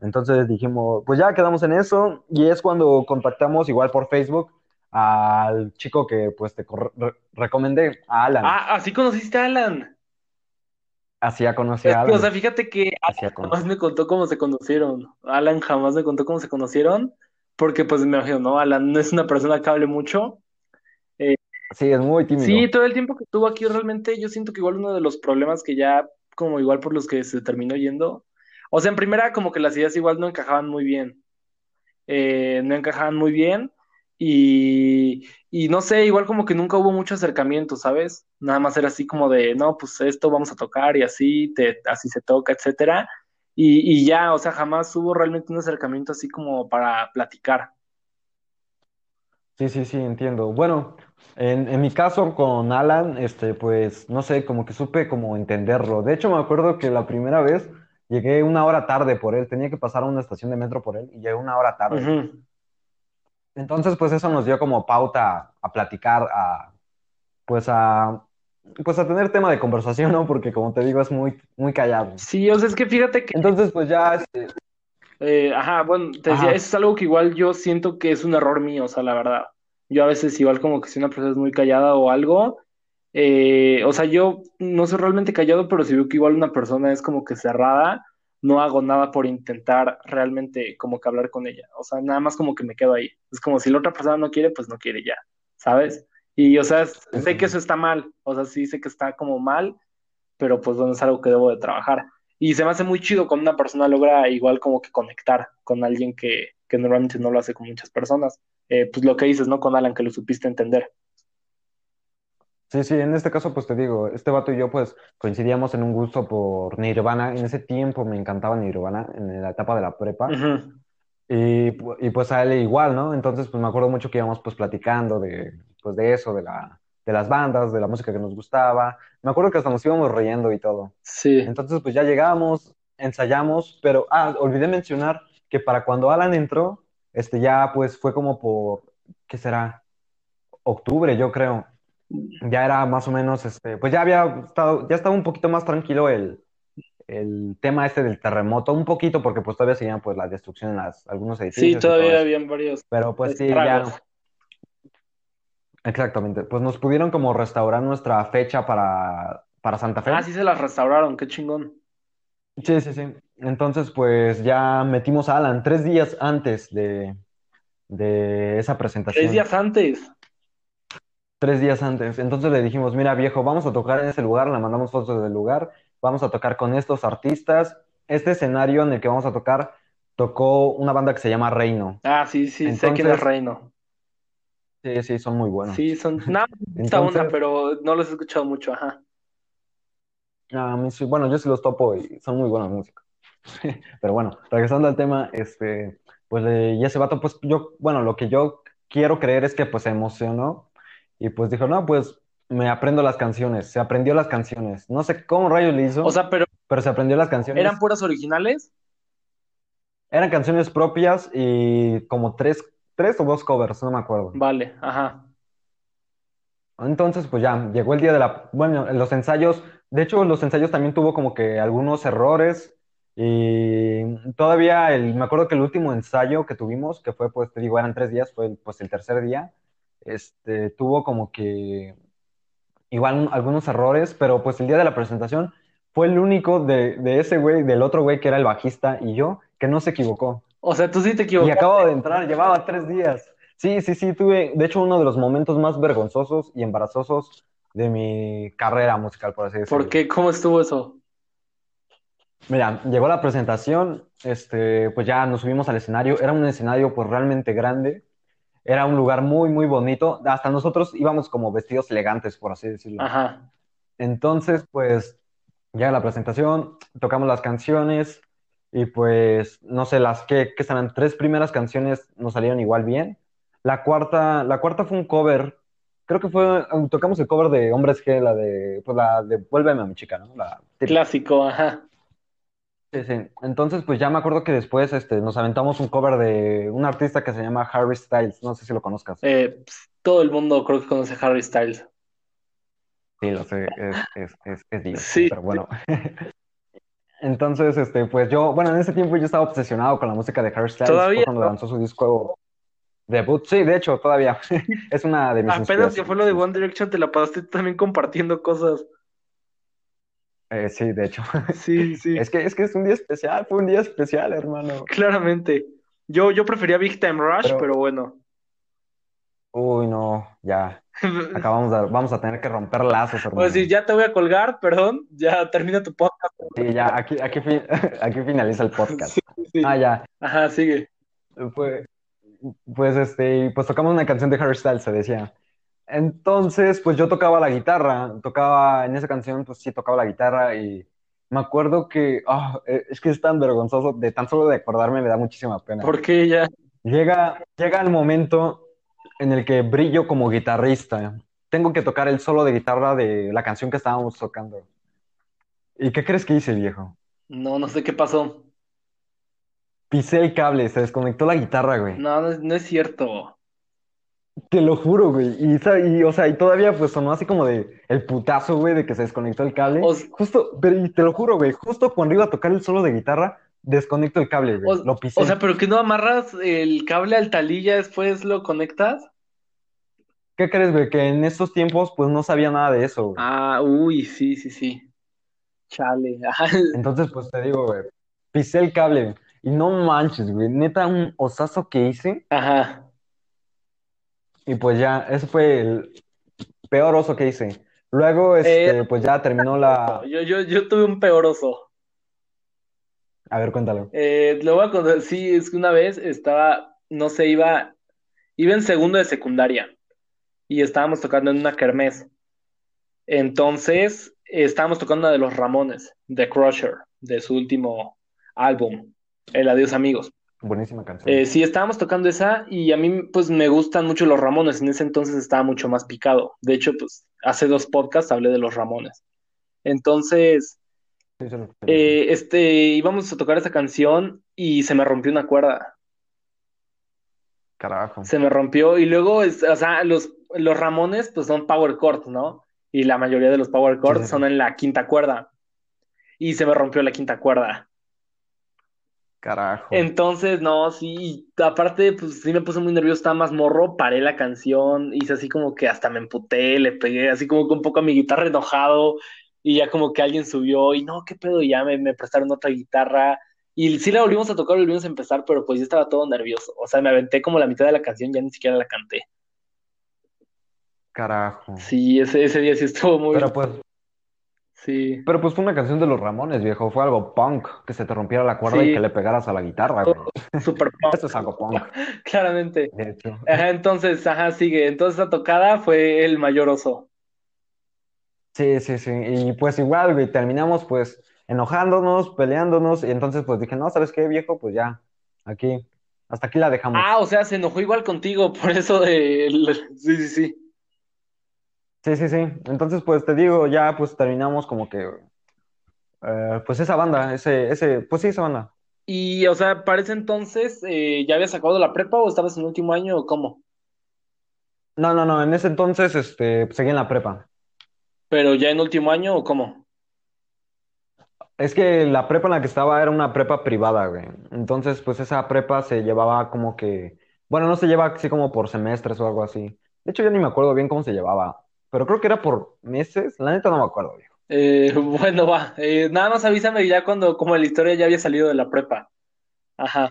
Entonces dijimos, pues ya quedamos en eso y es cuando contactamos igual por Facebook al chico que pues te recomendé, a Alan. Ah, así conociste a Alan. Así Es a que, o Alan. sea, fíjate que Alan jamás me contó cómo se conocieron. Alan jamás me contó cómo se conocieron, porque pues me imagino, ¿no? Alan no es una persona que hable mucho. Eh, Sí, es muy sí, tímido. todo el tiempo que estuvo aquí realmente yo siento que igual uno de los problemas que ya, como igual por los que se terminó yendo, o sea, en primera como que las ideas igual no encajaban muy bien. eh, no encajaban muy bien y, y no sé, igual como que nunca hubo mucho acercamiento, ¿sabes? Nada más era así como de, no, pues esto vamos a tocar y así, te, así se toca, etcétera. Y, y ya, o sea, jamás hubo realmente un acercamiento así como para platicar. Sí, sí, sí, entiendo. Bueno, en, en mi caso con Alan, este, pues, no sé, como que supe como entenderlo. De hecho, me acuerdo que la primera vez llegué una hora tarde por él. Tenía que pasar a una estación de metro por él y llegué una hora tarde. Ujú. Entonces, pues eso nos dio como pauta a, platicar, a, pues a, pues a tener tema de conversación, ¿no? Porque como te digo, es muy, muy callado. Sí, o sea, es que fíjate que, Entonces, pues ya, este, eh, ajá, bueno, te decía, ajá, eso es algo que igual yo siento que es un error mío, o sea, la verdad. Yo a veces igual como que si una persona es muy callada o algo, eh, o sea, yo no soy realmente callado, pero si veo que igual una persona es como que cerrada, no hago nada por intentar realmente como que hablar con ella. O sea, nada más como que me quedo ahí. Es como si la otra persona no quiere, pues no quiere ya, ¿sabes? Y, o sea, sé que eso está mal, o sea, sí sé que está como mal, pero pues bueno, es algo que debo de trabajar. Y se me hace muy chido cuando una persona logra igual como que conectar con alguien que, que normalmente no lo hace con muchas personas. Eh, pues lo que dices, ¿no? Con Alan, que lo supiste entender. Sí, sí, en este caso, pues te digo, este vato y yo, pues coincidíamos en un gusto por Nirvana. En ese tiempo me encantaba Nirvana, en la etapa de la prepa. Y, y pues a él igual, ¿no? Entonces, pues me acuerdo mucho que íbamos pues platicando de, pues de eso, de la, de las bandas, de la música que nos gustaba. Me acuerdo que hasta nos íbamos riendo y todo. Sí. Entonces, pues ya llegamos, ensayamos, pero, ah, olvidé mencionar que para cuando Alan entró, este ya pues fue como por, ¿qué será? Octubre, yo creo. Ya era más o menos, este, pues ya había estado, ya estaba un poquito más tranquilo el, el tema este del terremoto, un poquito, porque pues todavía seguían pues la destrucción en las, algunos Sí, edificios todo todavía habían varios Pero pues sí, ya, exactamente. Pues nos pudieron como restaurar nuestra fecha para, para Santa Ah, Fe. sí se las restauraron, qué chingón. Sí, sí, sí. Entonces, pues ya metimos a Alan tres días antes de, de esa Tres presentación. días antes. Tres días antes. Entonces le dijimos, mira, viejo, vamos a tocar en ese lugar, le mandamos fotos del lugar, vamos a tocar con estos artistas. Este escenario en el que vamos a tocar, tocó una banda que se llama Reino. Ah, sí, sí, sé quién es Reino. sí, sí, son muy buenos. Sí, son nada esta una, pero no los he escuchado mucho, ajá. a mí sí- bueno, yo sí los topo y son muy buenos músicos. Pero bueno, regresando al tema, este, pues le- y ese vato, pues yo, bueno, lo que yo quiero creer es que pues se emocionó y pues dijo, no, pues me aprendo las canciones, se aprendió las canciones. No sé cómo rayos le O hizo, sea, pero pero se aprendió las ¿eran canciones. puras originales? Eran canciones propias y como tres, tres o dos covers, no me acuerdo. Vale, ajá. Entonces, pues ya, llegó el día de la, bueno, los ensayos, de hecho, los ensayos también tuvo como que algunos errores y todavía, el, me acuerdo que el último ensayo que tuvimos, que fue, pues te digo, eran tres días, fue el- pues el tercer día, este, tuvo como que igual un- algunos errores, pero pues el día de la presentación fue el único de, de ese güey, del otro güey que era el bajista y yo, que no se equivocó. O sea, tú sí te Y equivocaste. acabo de entrar, llevaba tres días. Sí, sí, sí, tuve, de hecho, uno de los momentos más vergonzosos y embarazosos de mi carrera musical, por así ¿Por decirlo. qué? ¿Cómo estuvo eso? Mira, llegó la presentación, este, pues ya nos subimos al escenario, era un escenario pues realmente grande, era un lugar muy, muy bonito, hasta nosotros íbamos como vestidos elegantes, por así decirlo. Ajá. Entonces, pues, llega la presentación, tocamos las canciones y pues, no sé, las que, que serán tres primeras canciones nos salieron igual bien. La cuarta, la cuarta fue un cover, creo que fue, tocamos el cover de Hombres G, la de, pues la de Vuélveme a mi chica, ¿no? La típica. Clásico, ajá. Sí, sí. Entonces, pues ya me acuerdo que después este, nos aventamos un cover de un artista que se llama Harry Styles, no sé si lo conozcas. Eh, pues, todo el mundo creo que conoce a Harry Styles. Sí, lo sé, es, es, es, es Dios, Sí, pero bueno. Entonces, este, pues yo, bueno, en ese tiempo yo estaba obsesionado con la música de Harry Styles, todavía, cuando lanzó su disco debut. Sí, de hecho, todavía es una de mis Apenas que fue lo de. One Direction, te la pasaste también compartiendo cosas. Eh, sí, de hecho. Sí, sí, Es que, es que es un día especial, fue un día especial, hermano. claramente. Yo, yo prefería Big Time Rush, Pero, pero bueno. uy, no, ya, acabamos de, vamos a tener que romper lazos, Pues sí, hermano. ya te voy a colgar, perdón. Ya termina tu podcast. Sí, ya, aquí, aquí, aquí finaliza el podcast. Sí, sí. Ah, ya. Ajá, sigue. Pues, pues, este, pues tocamos una canción de Harry Styles, se decía. Entonces, pues yo tocaba la guitarra, tocaba en esa canción, pues sí, tocaba la guitarra y me acuerdo que, ah, eh, es que es tan vergonzoso, de tan solo de acordarme me da muchísima pena. Porque ya. Llega, llega el momento en el que brillo como guitarrista. Tengo que tocar el solo de guitarra de la canción que estábamos tocando. ¿Y qué crees que hice, viejo? No, no sé qué pasó. Pisé el cable, se desconectó la guitarra, güey. No, no es cierto. Te lo juro, güey. Y, o sea, y todavía pues sonó así como de el putazo, güey, de que se desconectó el cable. O, Justo, pero y te lo juro, güey, justo cuando iba a tocar el solo de guitarra, desconecto el cable, güey. o- Lo o pisé. sea, pero que no amarras el cable al talilla, después lo conectas. ¿Qué crees, güey? Que en estos tiempos pues no sabía nada de eso, güey. Ah, uy, sí, sí, sí. Chale. Entonces, pues te digo, güey, pisé el cable, güey. Y no manches, güey, neta, un osazo que hice. Ajá. Y pues ya, ese fue el peor oso que hice. Luego, este, Eh, pues ya terminó la... yo, yo, yo tuve un peor oso. A ver, cuéntalo. Eh, lo voy a contar. Sí, es que una vez estaba, no sé, iba, iba en segundo de secundaria y estábamos tocando en una kermés. Entonces, estábamos tocando una de los Ramones, The Crusher, de su último álbum, El Adiós Amigos. Buenísima canción. Eh, sí, estábamos tocando esa y a mí pues me gustan mucho los Ramones. En ese entonces estaba mucho más picado. De hecho, pues hace dos podcasts hablé de los Ramones. Entonces, Sí, lo eh, este, íbamos a tocar esa canción y se me rompió una cuerda. Carajo. Se me rompió y luego, es- o sea, los, los Ramones pues son power chords, ¿no? Y la mayoría de los power chords sí, sí. son en la quinta cuerda. Y se me rompió la quinta cuerda. Carajo. Entonces, no, sí, aparte, pues sí me puse muy nervioso, estaba más morro, paré la canción, hice así como que hasta me emputé, le pegué así como que un poco a mi guitarra enojado, y ya como que alguien subió, y no, qué pedo, y ya me, me prestaron otra guitarra, y sí la volvimos a tocar, volvimos a empezar, pero pues yo estaba todo nervioso, o sea, me aventé como la mitad de la canción, ya ni siquiera la canté. Carajo. Sí, ese, ese día sí estuvo muy, Pero pues, sí, pero pues fue una canción de los Ramones, viejo. Fue algo punk, que se te rompiera la cuerda y que le pegaras a la guitarra, güey. super punk, Eso es algo punk, claramente. de hecho. Ajá, entonces, ajá, sigue, entonces la tocada fue el mayor oso. Sí, sí, sí. Y pues igual, güey, terminamos pues enojándonos, peleándonos. Y entonces pues dije, no, ¿sabes qué, viejo? Pues ya, aquí, hasta aquí la dejamos. Ah, o sea, se enojó igual contigo, por eso de... Sí, sí, sí. Sí, sí, sí. Entonces pues te digo, ya pues terminamos como que, eh, pues esa banda, ese, ese, pues sí, esa banda. Y, o sea, para ese entonces, eh, ¿ya habías acabado la prepa o estabas en el último año o cómo? No, no, no, en ese entonces, este, seguí en la prepa. ¿Pero ya en último año o cómo? Es que la prepa en la que estaba era una prepa privada, güey. Entonces, pues esa prepa se llevaba como que, bueno, no se lleva así como por semestres o algo así. De hecho, yo ni me acuerdo bien cómo se llevaba, pero creo que era por meses. La neta no me acuerdo, viejo. Eh, bueno, va. Eh, nada más avísame ya cuando, como la historia ya había salido de la prepa. Ajá.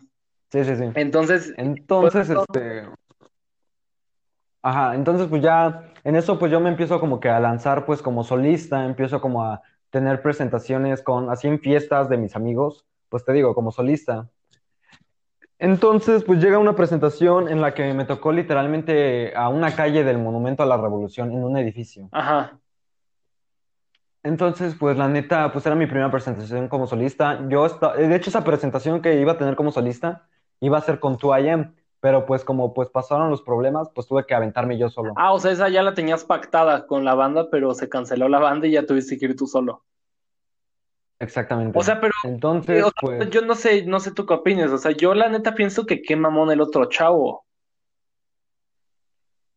Sí, sí, sí. Entonces, pues, Entonces, este, ajá, entonces pues ya en eso pues yo me empiezo como que a lanzar pues como solista, empiezo como a tener presentaciones con, así en fiestas de mis amigos, pues te digo, como solista. Entonces, pues llega una presentación en la que me tocó literalmente a una calle del Monumento a la Revolución, en un edificio. ajá. Entonces, pues la neta, pues era mi primera presentación como solista. Yo, esta- de hecho, esa presentación que iba a tener como solista iba a ser con 2AM, pero pues como pues pasaron los problemas, pues tuve que aventarme yo solo. Ah, o sea, esa ya la tenías pactada con la banda, pero se canceló la banda y ya tuviste que ir tú solo. Exactamente. O sea, pero eh, Entonces, o sea, pues, yo no sé, no sé tú qué opinas. O sea, yo la neta pienso que qué mamón el otro chavo.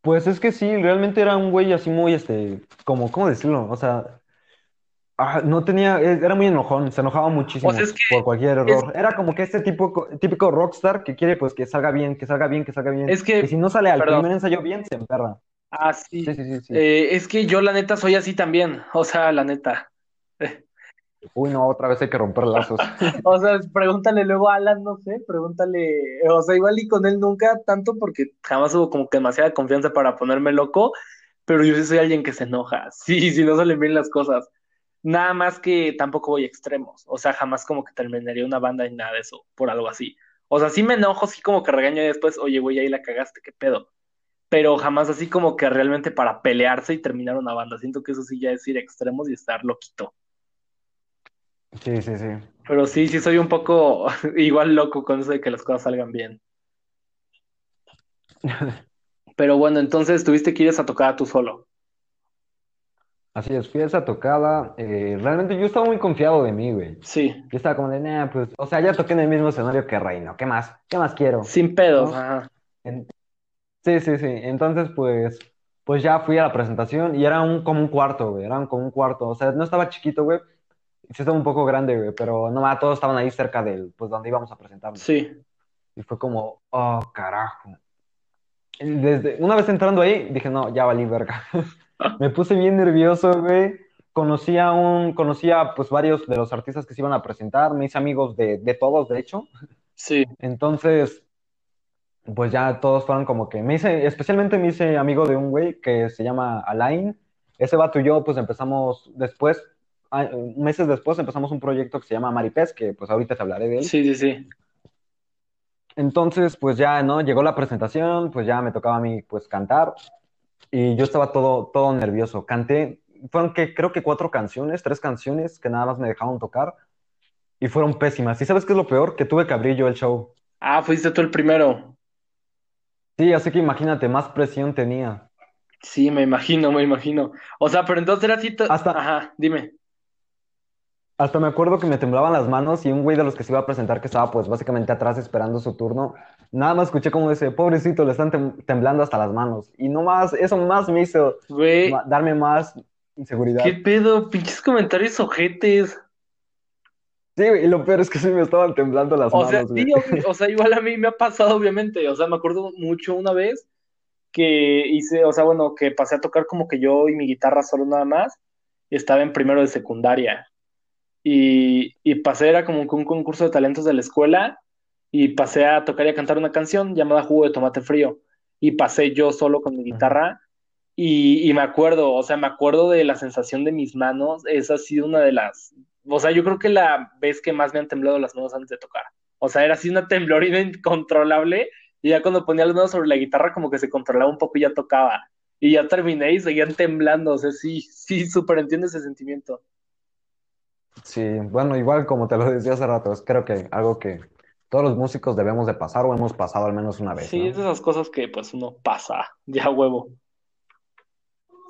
pues es que sí, realmente era un güey así muy, este, como, ¿cómo decirlo? O sea, ah, no tenía, eh, era muy enojón, se enojaba muchísimo O sea, es que por cualquier es, error. Era como que este tipo, típico rockstar que quiere pues que salga bien, que salga bien, que salga bien. es Y que, si no sale al perdón. primer ensayo bien, se emperra. Ah, Sí, sí. sí, sí. Eh, es que yo la neta soy así también. O sea, la neta. Uy, no, otra vez hay que romper lazos. O sea, pregúntale luego a Alan, no sé, pregúntale, o sea, igual y con él nunca tanto porque jamás hubo como que demasiada confianza para ponerme loco, pero yo sí soy alguien que se enoja, sí, si no salen bien las cosas. Nada más que tampoco voy a extremos, o sea, jamás como que terminaría una banda ni nada de eso, por algo así. O sea, sí me enojo, sí como que regaño y después, oye, güey, ahí la cagaste, qué pedo. Pero jamás así como que realmente para pelearse y terminar una banda. Siento que eso sí ya es ir extremos y estar loquito. Sí, sí, sí. Pero sí, sí soy un poco igual loco con eso de que las cosas salgan bien. Pero bueno, entonces tuviste que ir a tocar tú solo. Así es, fui a esa tocada. eh, realmente yo estaba muy confiado de mí, güey. Sí, Yo estaba como de, nah, pues, o sea, ya toqué en el mismo escenario que Reino. ¿Qué más? ¿Qué más quiero? sin pedos, ¿No? ajá. En- Sí, sí, sí. Entonces, pues, pues ya fui a la presentación y era un, como un cuarto, güey. Era un- como un cuarto. O sea, no estaba chiquito, güey. Sí estaba un poco grande, güey, pero no, todos estaban ahí cerca del, pues, donde íbamos a presentarnos. Sí. Y fue como, oh, carajo. Desde, una vez entrando ahí, dije, no, ya valí verga. Me puse bien nervioso, güey. Conocí a un, conocí a, pues, varios de los artistas que se iban a presentar. Me hice amigos de, de todos, de hecho. Sí. Entonces, pues ya todos fueron como que me hice, especialmente me hice amigo de un güey que se llama Alain. Ese vato y yo, pues empezamos después, meses después, empezamos un proyecto que se llama Maripés, que pues ahorita te hablaré de él. Sí, sí, sí. Entonces, pues ya, ¿no? Llegó la presentación, pues ya me tocaba a mí, pues cantar. Y yo estaba todo, todo nervioso. Canté, fueron que creo que cuatro canciones, tres canciones que nada más me dejaron tocar y fueron pésimas. ¿Y sabes qué es lo peor? Que tuve que abrir yo el show. Ah, fuiste tú el primero. Sí, así que imagínate, más presión tenía. Sí, me imagino, me imagino. O sea, pero entonces era así. Hasta, Ajá, dime. Hasta me acuerdo que me temblaban las manos y un güey de los que se iba a presentar que estaba pues básicamente atrás esperando su turno, nada más escuché como ese, pobrecito, le están tem- temblando hasta las manos. Y no más, eso más me hizo Güey, darme más ¿qué inseguridad. pedo? Pinches comentarios ojetes. Sí, güey, y lo peor es que sí me estaban temblando las O sea, manos, güey. sí, obvi- o sea, igual a mí me ha pasado, obviamente. O sea, me acuerdo mucho una vez que hice, o sea, bueno, que pasé a tocar como que yo y mi guitarra solo nada más. y Estaba en primero de secundaria. Y, y pasé, era como que un concurso de talentos de la escuela. Y pasé a tocar y a cantar una canción llamada Jugo de Tomate Frío. Y pasé yo solo con mi guitarra. Y, y me acuerdo, o sea, me acuerdo de la sensación de mis manos. Esa ha sido una de las, o sea, yo creo que la vez que más me han temblado las manos antes de tocar. O sea, era así una temblorina incontrolable. Y ya cuando ponía las manos sobre la guitarra, como que se controlaba un poco y ya tocaba. Y ya terminé y seguían temblando. O sea, sí, sí, súper entiendo ese sentimiento. Sí, bueno, igual como te lo decía hace rato, es creo que algo que todos los músicos debemos de pasar o hemos pasado al menos una vez, Sí, es de esas cosas que pues uno pasa, ya huevo.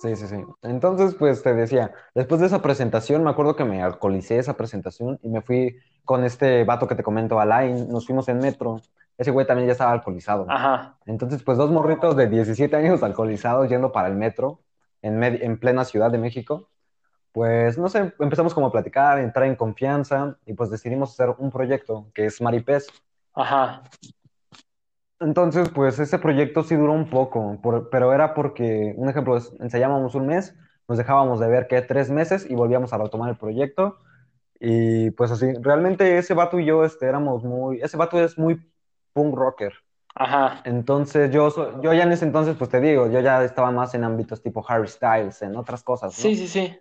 Sí, sí, sí. Entonces, pues te decía, después de esa presentación, me acuerdo que me alcoholicé esa presentación y me fui con este vato que te comento, Alain, nos fuimos en metro. Ese güey también ya estaba alcoholizado. Ajá, Entonces, pues dos morritos de 17 años alcoholizados yendo para el metro en, med- en plena Ciudad de México. Pues, no sé, empezamos como a platicar, entrar en confianza y pues decidimos hacer un proyecto que es Maripés. ajá. Entonces, pues ese proyecto sí duró un poco, por- pero era porque, un ejemplo, es, ensayábamos un mes, nos dejábamos de ver que tres meses y volvíamos a retomar el proyecto. Y pues así, realmente ese vato y yo este, éramos muy, ese vato es muy punk rocker. Ajá. Entonces yo, yo ya en ese entonces, pues te digo, yo ya estaba más en ámbitos tipo Harry Styles, en otras cosas, Sí, sí, sí.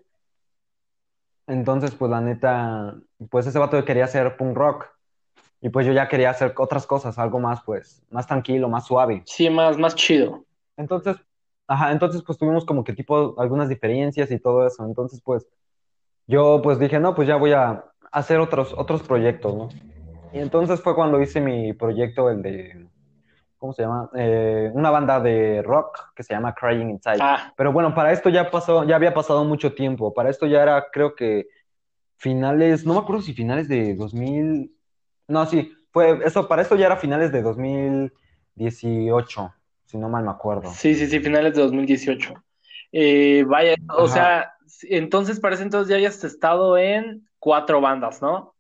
Entonces, pues la neta, pues ese vato quería hacer punk rock y pues yo ya quería hacer otras cosas, algo más, pues, más tranquilo, más suave. Sí, más, más chido. Entonces, ajá, entonces pues tuvimos como que tipo algunas diferencias y todo eso. Entonces, pues yo pues dije, no, pues ya voy a hacer otros, otros proyectos, ¿no? Y entonces fue cuando hice mi proyecto, el de, ¿cómo se llama? Eh, una banda de rock que se llama Crying Inside. Ah, Pero bueno, para esto ya pasó, ya había pasado mucho tiempo. Para esto ya era, creo que finales, no me acuerdo si finales de 2000, no, sí, fue eso, para esto ya era finales de 2018, si no mal me acuerdo. sí, sí, sí, finales de 2018. Eh, vaya, o sea, entonces parece entonces ya hayas estado en cuatro bandas, ¿no?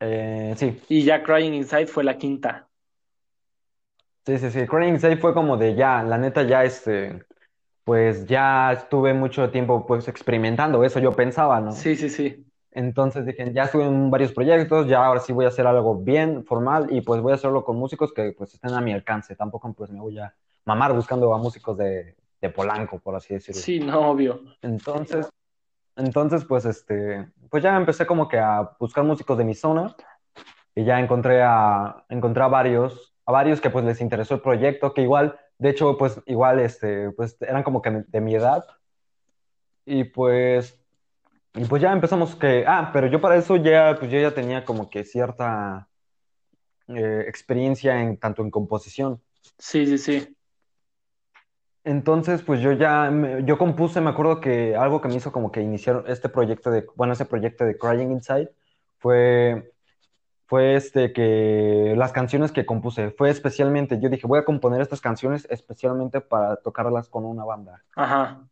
eh, sí, Y ya Crying Inside fue la quinta. Sí, sí, sí. Crying Inside fue como de ya, la neta ya este, pues ya estuve mucho tiempo pues experimentando eso, yo pensaba, ¿no? Sí, sí, sí. Entonces dije, ya estuve en varios proyectos, ya ahora sí voy a hacer algo bien formal y pues voy a hacerlo con músicos que pues estén a mi alcance. Tampoco pues me voy a mamar buscando a músicos de, de Polanco, por así decirlo. Sí, no, obvio. Entonces, entonces pues este, pues ya empecé como que a buscar músicos de mi zona y ya encontré a, encontré a varios, a varios que pues les interesó el proyecto, que igual, de hecho pues igual este, pues eran como que de mi edad y pues... Y pues ya empezamos que, ah, pero yo para eso ya, pues yo ya tenía como que cierta eh, experiencia en tanto en composición. Sí, sí, sí. Entonces, pues yo ya, me- yo compuse, me acuerdo que algo que me hizo como que iniciar este proyecto de, bueno, ese proyecto de Crying Inside fue, fue este que las canciones que compuse, fue especialmente, yo dije, voy a componer estas canciones especialmente para tocarlas con una banda. Ajá.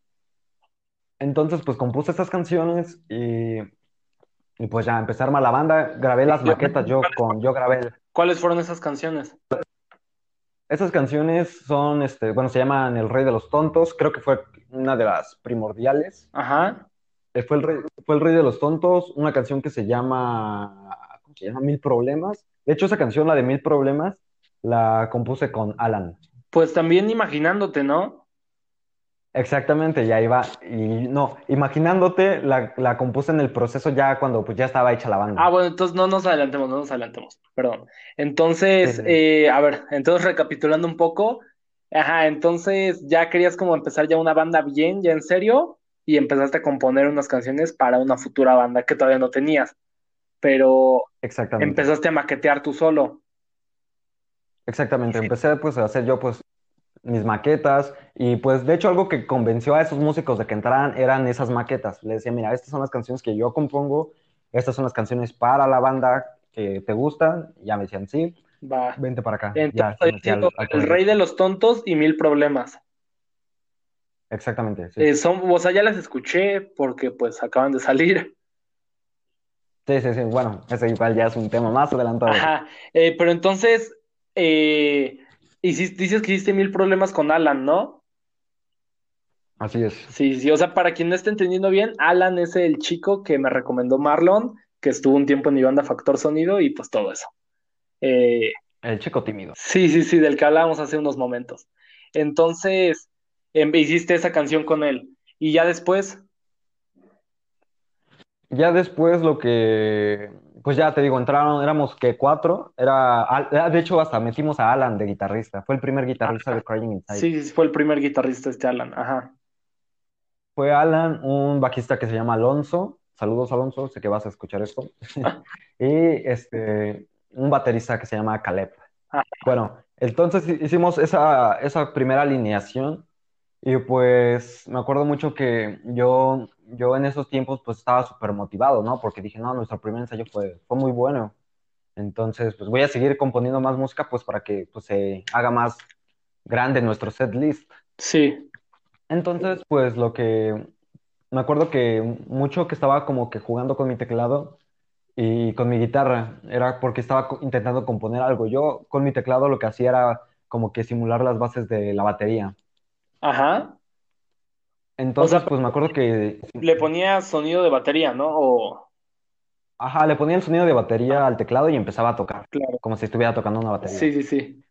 Entonces, pues compuse estas canciones y, y pues ya empecé a armar la banda, grabé las maquetas yo con, yo grabé. ¿Cuáles fueron esas canciones? Esas canciones son, este, bueno, se llaman El Rey de los Tontos, creo que fue una de las primordiales. Ajá. Eh, fue el Rey, fue el Rey de los Tontos, una canción que se llama, ¿cómo se llama? Mil Problemas. De hecho, esa canción, la de Mil Problemas, la compuse con Alan. Pues también imaginándote, ¿no? Exactamente, y ahí va. Y no, imaginándote, la, la compuse en el proceso ya cuando pues ya estaba hecha la banda. Ah, bueno, entonces no nos adelantemos, no nos adelantemos, perdón. Entonces, Sí, sí. eh, a ver, entonces recapitulando un poco, ajá, entonces ya querías como empezar ya una banda bien, ya en serio, y empezaste a componer unas canciones para una futura banda que todavía no tenías, pero Exactamente. empezaste a maquetear tú solo. Exactamente, empecé pues a hacer yo pues mis maquetas y pues de hecho algo que convenció a esos músicos de que entraran eran esas maquetas. Les decía, mira, estas son las canciones que yo compongo, estas son las canciones para la banda que te gustan. Y ya me decían, sí, Va. vente para acá. Ya, Entonces, me metí al- El. Rey de los Tontos y Mil Problemas. Exactamente, sí. Eh, son, o sea, ya las escuché porque pues acaban de salir. Sí, sí, sí. Bueno, ese igual ya es un tema más adelantado. Ajá, eh, pero entonces, eh, hiciste- dices que hiciste mil problemas con Alan, ¿no? Así es. Sí, sí, o sea, para quien no esté entendiendo bien, Alan es el chico que me recomendó Marlon, que estuvo un tiempo en mi banda Factor Sonido y pues todo eso. Eh, El chico tímido. sí, sí, sí, del que hablábamos hace unos momentos. Entonces, em, hiciste esa canción con él y ya después, Ya después lo que, pues ya te digo, entraron, éramos que cuatro, era, ah, de hecho hasta metimos a Alan de guitarrista, fue el primer guitarrista de Crying Inside. sí, sí, fue el primer guitarrista este Alan, ajá. Fue Alan, un bajista que se llama Alonso, saludos Alonso, sé que vas a escuchar esto, y este, un baterista que se llama Caleb. Ah. Bueno, entonces hi- hicimos esa, esa primera alineación y pues me acuerdo mucho que yo, yo en esos tiempos pues estaba súper motivado, ¿no? Porque dije, no, nuestro primer ensayo fue, fue muy bueno. Entonces, pues voy a seguir componiendo más música pues para que pues se haga más grande nuestro set list. Sí, Entonces, pues lo que me acuerdo que mucho que estaba como que jugando con mi teclado y con mi guitarra, era porque estaba intentando componer algo. Yo con mi teclado lo que hacía era como que simular las bases de la batería. ajá. Entonces, sea, pues me acuerdo que, Le ponía sonido de batería, ¿no? O, ajá, le ponía el sonido de batería al teclado y empezaba a tocar, claro. como si estuviera tocando una batería. Sí, sí, sí.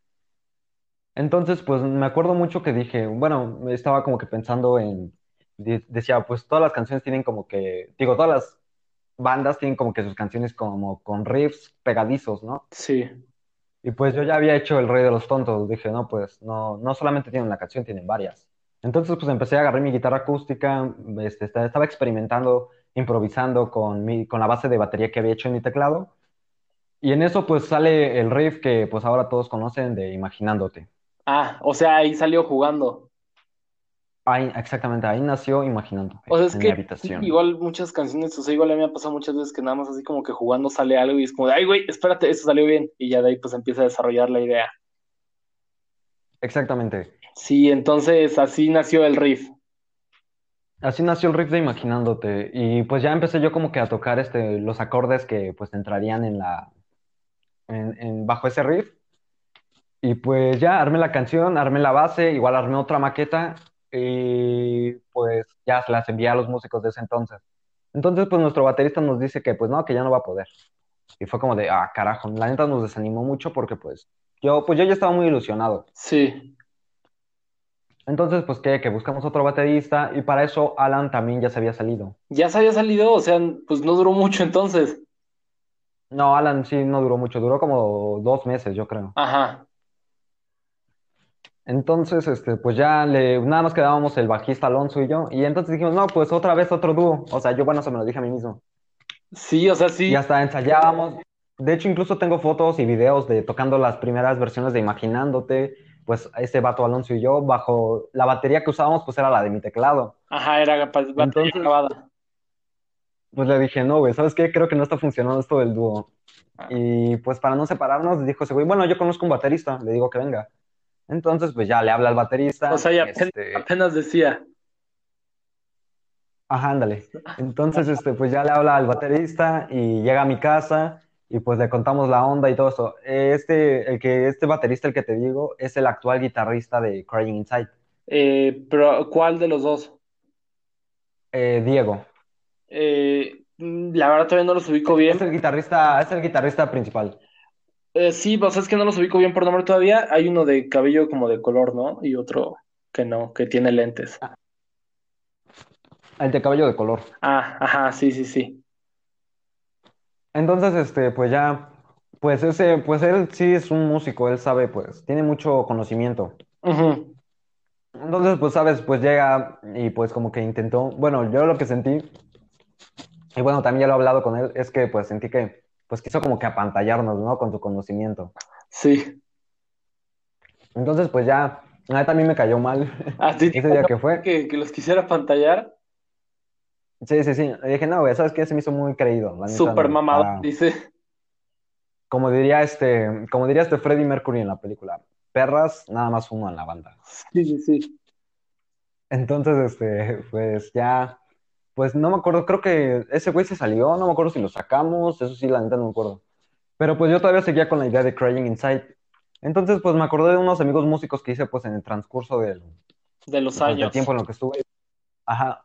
Entonces, pues me acuerdo mucho que dije, bueno, estaba como que pensando en, de- decía, pues todas las canciones tienen como que, digo, todas las bandas tienen como que sus canciones como con riffs pegadizos, ¿no? Sí. Y pues yo ya había hecho El Rey de los Tontos, dije, no, pues no, no solamente tienen una canción, tienen varias. Entonces, pues empecé a agarrar mi guitarra acústica, este, esta- estaba experimentando, improvisando con mi, con la base de batería que había hecho en mi teclado. Y en eso, pues sale el riff que pues ahora todos conocen de Imaginándote. Ah, o sea, ahí salió jugando. Ahí, exactamente, ahí nació Imaginándote, O sea, es en que mi habitación. igual muchas canciones, o sea, igual a mí me ha pasado muchas veces que nada más así como que jugando sale algo y es como de, ay, güey, espérate, eso salió bien. Y ya de ahí pues empieza a desarrollar la idea. Exactamente. Sí, entonces así nació el riff. Así nació el riff de Imaginándote. Y pues ya empecé yo como que a tocar este, los acordes que pues entrarían en la, en, en- bajo ese riff. Y pues ya armé la canción, armé la base, igual armé otra maqueta y pues ya se las envié a los músicos de ese entonces. Entonces pues nuestro baterista nos dice que pues no, que ya no va a poder. Y fue como de, ah, carajo, la neta nos desanimó mucho porque pues yo, pues yo ya estaba muy ilusionado. Sí. Entonces pues que, que buscamos otro baterista y para eso Alan también ya se había salido. Ya se había salido, o sea, pues no duró mucho entonces. No, Alan sí no duró mucho, duró como dos meses, yo creo. Ajá. Entonces, este, pues ya le, nada más quedábamos el bajista Alonso y yo, y entonces dijimos, no, pues otra vez otro dúo. O sea, yo, bueno, se me lo dije a mí mismo. Sí, o sea, sí. Y hasta ensayábamos. De hecho, incluso tengo fotos y videos de tocando las primeras versiones de Imaginándote, pues ese vato Alonso y yo, bajo la batería que usábamos, pues era la de mi teclado. Ajá, era batería Entonces- grabada. pues le dije, no, güey, ¿sabes qué? Creo que no está funcionando esto del dúo. Ah. Y pues para no separarnos, dijo ese güey, bueno, yo conozco un baterista, le digo que venga. Entonces, pues ya le habla al baterista. O sea, ya apenas, este, apenas decía. Ajá, ándale. Entonces, este, pues ya le habla al baterista y llega a mi casa y pues le contamos la onda y todo eso. Este, el que, este baterista, el que te digo, es el actual guitarrista de Crying Inside, Eh, pero, ¿cuál de los dos? eh, Diego. Eh, la verdad todavía no los ubico Es bien. el guitarrista, es el guitarrista principal. Eh, sí, pues es que no los ubico bien por nombre todavía. Hay uno de cabello como de color, ¿no? Y otro que no, que tiene lentes. El de cabello de color. Ah, ajá, sí, sí, sí. Entonces, este, pues ya, pues ese, pues él sí es un músico, él sabe, pues, tiene mucho conocimiento. Entonces, pues, sabes, pues llega y pues como que intentó, bueno, yo lo que sentí, y bueno, también ya lo he hablado con él, es que pues sentí que, pues quiso como que apantallarnos, ¿no? Con su conocimiento. Sí. Entonces, pues ya, a mí también me cayó mal ¿A ti te ese día que fue. que, que los quisiera pantallar? Sí, sí, sí. Le dije, no, güey, ¿sabes qué? Se me hizo muy creído, la no, mamado, para- dice. como diría este, como diría este Freddie Mercury en la película, perras, nada más uno en la banda. Sí, sí, sí. Entonces, este, pues ya, pues no me acuerdo, creo que ese güey se salió, no me acuerdo si lo sacamos, eso sí, la neta no me acuerdo. Pero pues yo todavía seguía con la idea de Crying Inside. Entonces, pues me acordé de unos amigos músicos que hice pues en el transcurso del, De los del años. tiempo en lo que estuve. Ajá.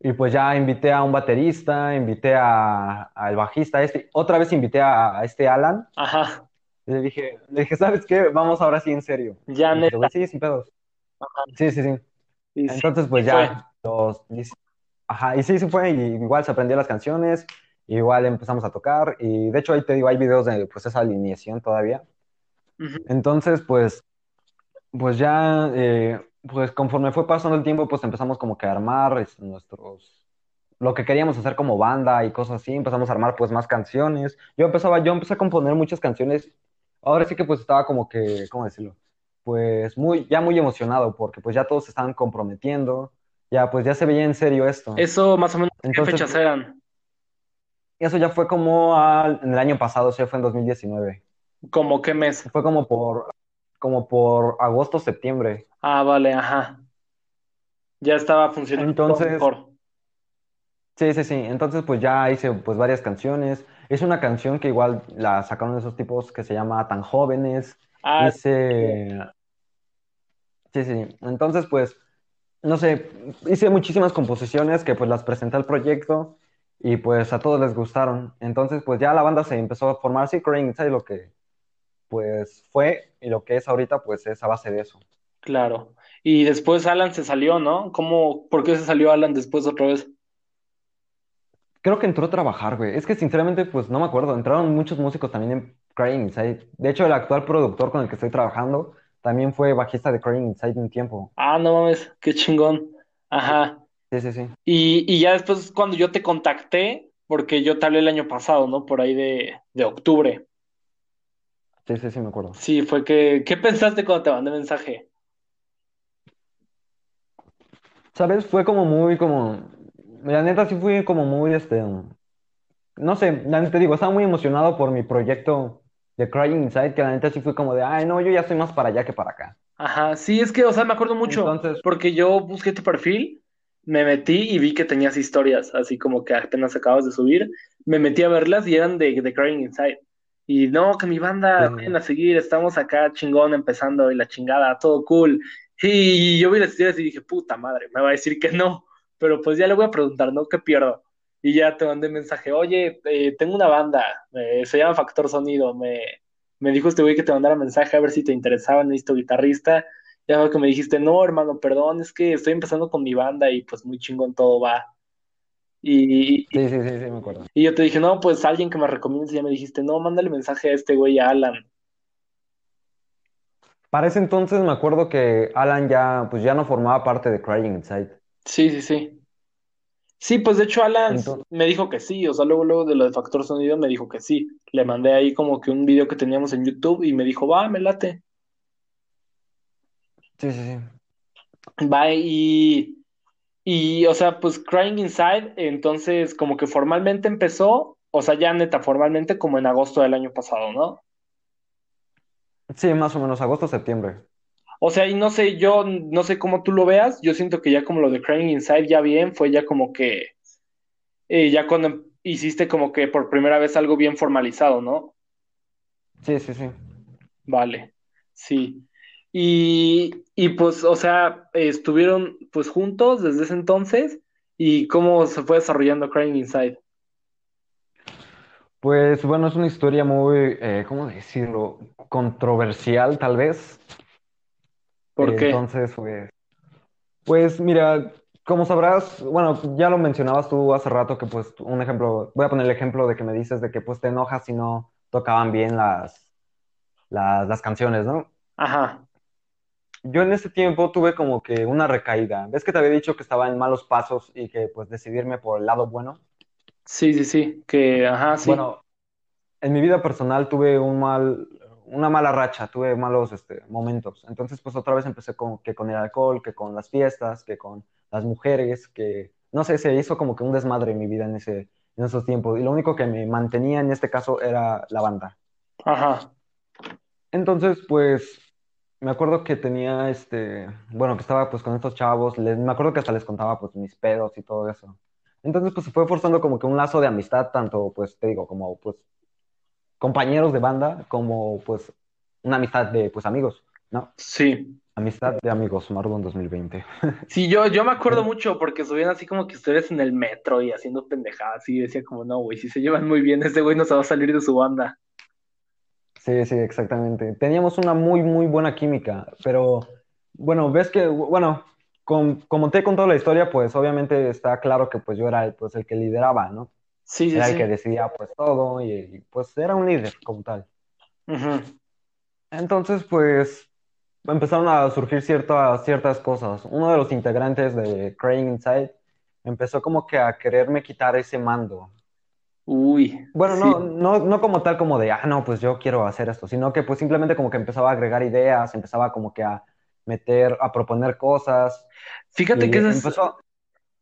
Y pues ya invité a un baterista, invité a, al bajista, este, otra vez invité a, a este Alan. Ajá. Le dije, le dije, ¿sabes qué? Vamos ahora sí en serio. Ya, neta. sí, sin pedos. Sí, sí, sí. Y sí, Entonces, pues sí ya, los, y- ajá, y sí, sí fue, y igual se aprendió las canciones, igual empezamos a tocar, y de hecho ahí te digo, hay videos de pues esa alineación todavía. Entonces, pues, pues ya, eh, pues conforme fue pasando el tiempo, pues empezamos como que a armar es, nuestros, lo que queríamos hacer como banda y cosas así, empezamos a armar pues más canciones. Yo empezaba, yo empecé a componer muchas canciones, ahora sí que pues estaba como que, ¿cómo decirlo? Pues muy, ya muy emocionado, porque pues ya todos se estaban comprometiendo, ya pues ya se veía en serio esto. Eso más o menos, ¿qué fechas eran? eso ya fue como al- en el año pasado, o sea, fue en 2019. ¿Cómo qué mes? Fue como por, como por agosto, septiembre. Ah, vale, ajá. Ya estaba funcionando Entonces, mejor. sí, sí, sí. Entonces, pues ya hice pues varias canciones. Es una canción que igual la sacaron de esos tipos que se llama Tan Jóvenes. Ah, Hice, sí, sí. Entonces, pues, no sé, hice muchísimas composiciones que pues las presenté al proyecto y pues a todos les gustaron. Entonces, pues ya la banda se empezó a formar así, Crying Inside, lo que pues fue y lo que es ahorita, pues es a base de eso. Claro. Y después Alan se salió, ¿no? ¿Cómo, por qué se salió Alan después otra vez? Creo que entró a trabajar, güey. Es que sinceramente, pues no me acuerdo. Entraron muchos músicos también en Crying Inside. De hecho, el actual productor con el que estoy trabajando también fue bajista de Crying Inside un tiempo. Ah, no mames, qué chingón. Ajá. Sí, sí, sí. Y, y ya después cuando yo te contacté, porque yo te hablé el año pasado, ¿no? Por ahí de, de octubre. Sí, sí, sí, me acuerdo. Sí, fue que, ¿qué pensaste cuando te mandé mensaje? ¿Sabes? Fue como muy, como... La neta sí fui como muy, este... No sé, la neta te digo, estaba muy emocionado por mi proyecto de Crying Inside, que la neta sí fui como de, ay, no, yo ya estoy más para allá que para acá. Ajá, sí, es que, o sea, me acuerdo mucho, Entonces, porque yo busqué tu perfil, me metí y vi que tenías historias, así como que apenas acabas de subir, me metí a verlas y eran de, de Crying Inside. Y no, que mi banda, Sí, vayan a seguir, estamos acá chingón empezando y la chingada, todo cool. Y yo vi las historias y dije, puta madre, me va a decir que no, pero pues ya le voy a preguntar, ¿no? ¿Qué pierdo? Y ya te mandé mensaje, oye, eh, tengo una banda, eh, se llama Factor Sonido, me, me dijo este güey que te mandara mensaje a ver si te interesaba, necesito guitarrista. Ya que me dijiste, no, hermano, perdón, es que estoy empezando con mi banda y pues muy chingón todo va. Y, sí, sí, sí, sí, me acuerdo. y yo te dije, no, pues alguien que me recomiendes, y ya me dijiste, no, mándale mensaje a este güey, a Alan. Para ese entonces me acuerdo que Alan ya, pues ya no formaba parte de Crying Inside. Sí, sí, sí. Sí, pues de hecho Alan Entonces, me dijo que sí, o sea, luego, luego de lo de Factor Sonido me dijo que sí. Le mandé ahí como que un video que teníamos en YouTube y me dijo, va, me late. sí, sí, sí. Va, y, Y, o sea, pues Crying Inside, entonces como que formalmente empezó, o sea, ya neta, formalmente como en agosto del año pasado, ¿no? Sí, más o menos agosto, septiembre. O sea, y no sé, yo no sé cómo tú lo veas, yo siento que ya como lo de Crying Inside ya bien, fue ya como que, eh, ya cuando hiciste como que por primera vez algo bien formalizado, ¿no? Sí, sí, sí. Vale, sí. Y, y pues, o sea, estuvieron pues juntos desde ese entonces y cómo se fue desarrollando Crying Inside. Pues bueno, es una historia muy, eh, ¿cómo decirlo? Controversial, tal vez. ¿Por qué? Entonces, pues, pues mira, como sabrás, bueno, ya lo mencionabas tú hace rato que pues un ejemplo, voy a poner el ejemplo de que me dices de que pues te enojas si no tocaban bien las, las, las canciones, ¿no? Ajá. Yo en ese tiempo tuve como que una recaída. ¿Ves que te había dicho que estaba en malos pasos y que pues decidirme por el lado bueno? Sí, sí, sí, que, ajá, sí. Bueno, en mi vida personal tuve un mal, una mala racha, tuve malos este, momentos. Entonces, pues otra vez empecé con, que con el alcohol, que con las fiestas, que con las mujeres, que no sé, se hizo como que un desmadre en mi vida en ese, en esos tiempos. Y lo único que me mantenía en este caso era la banda. Ajá. Entonces, pues me acuerdo que tenía este, bueno, que estaba pues con estos chavos, les- me acuerdo que hasta les contaba pues mis pedos y todo eso. Entonces, pues se fue forzando como que un lazo de amistad, tanto pues te digo, como pues compañeros de banda como pues una amistad de pues amigos, ¿no? Sí. Amistad de amigos, Marlon 2020. Sí, yo, yo me acuerdo mucho porque subían así como que ustedes en el metro y haciendo pendejadas y decía como, no, güey, si se llevan muy bien, ese güey no se va a salir de su banda. Sí, sí, exactamente. Teníamos una muy, muy buena química, pero bueno, ves que, bueno, con- como te he contado la historia, pues obviamente está claro que pues yo era el, pues, el que lideraba, ¿no? Sí, sí, Era el que sí. decidía pues todo y, y, pues era un líder como tal. Ujú. Entonces, pues empezaron a surgir ciertas, ciertas cosas. Uno de los integrantes de Crying Inside empezó como que a quererme quitar ese mando. Uy, Bueno, sí. no, no, no como tal como de, ah, no, pues yo quiero hacer esto, sino que pues simplemente como que empezaba a agregar ideas, empezaba como que a meter, a proponer cosas Fíjate que ese es, empezó,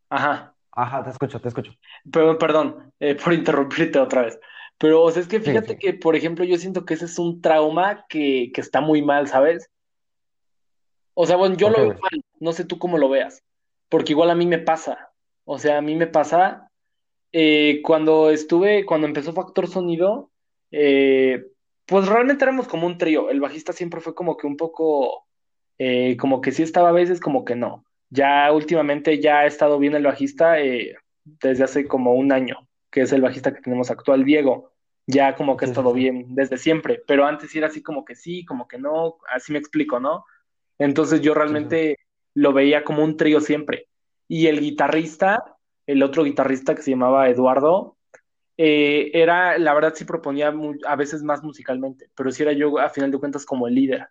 ajá, ajá, te escucho, te escucho. perdón, perdón, eh, por interrumpirte otra vez. Pero, o sea, es que fíjate sí. que, por ejemplo, yo siento que ese es un trauma que, que está muy mal, ¿sabes? O sea, bueno, yo ¿Por lo veo mal, no sé tú cómo lo veas, porque igual a mí me pasa. O sea, a mí me pasa eh, cuando estuve, cuando empezó Factor Sonido, eh, pues realmente éramos como un trío. El bajista siempre fue como que un poco, eh, como que sí estaba a veces, como que no. Ya últimamente ya ha estado bien el bajista eh, desde hace como un año, que es el bajista que tenemos actual, Diego. Ya como que ha estado bien desde siempre, pero antes era así como que sí, como que no, así me explico, ¿no? Entonces yo realmente lo veía como un trío siempre. Y el guitarrista, el otro guitarrista que se llamaba Eduardo, eh, era, la verdad sí proponía a veces más musicalmente, pero sí era yo a final de cuentas como el líder.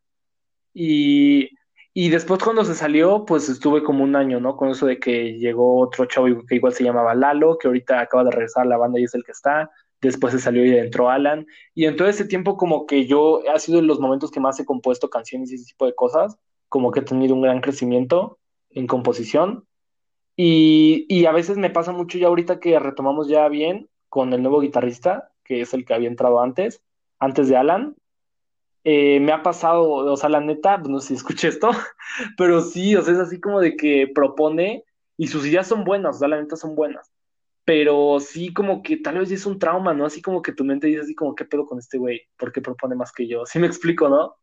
Y, y después cuando se salió, pues estuve como un año, ¿no? Con eso de que llegó otro chavo que igual se llamaba Lalo, que ahorita acaba de regresar a la banda y es el que está. Después se salió y entró Alan. Y en todo ese tiempo como que yo, ha sido de los momentos que más he compuesto canciones y ese tipo de cosas, como que he tenido un gran crecimiento en composición. Y, y a veces me pasa mucho ya ahorita que retomamos ya bien con el nuevo guitarrista, que es el que había entrado antes, antes de Alan. Eh, me ha pasado, o sea, la neta, pues, no sé si escuché esto, pero sí, o sea, es así como de que propone y sus ideas son buenas, o sea, la neta son buenas, pero sí como que tal vez es un trauma, ¿no? Así como que tu mente dice así como, ¿qué pedo con este güey? ¿Por qué propone más que yo? Sí me explico, ¿no?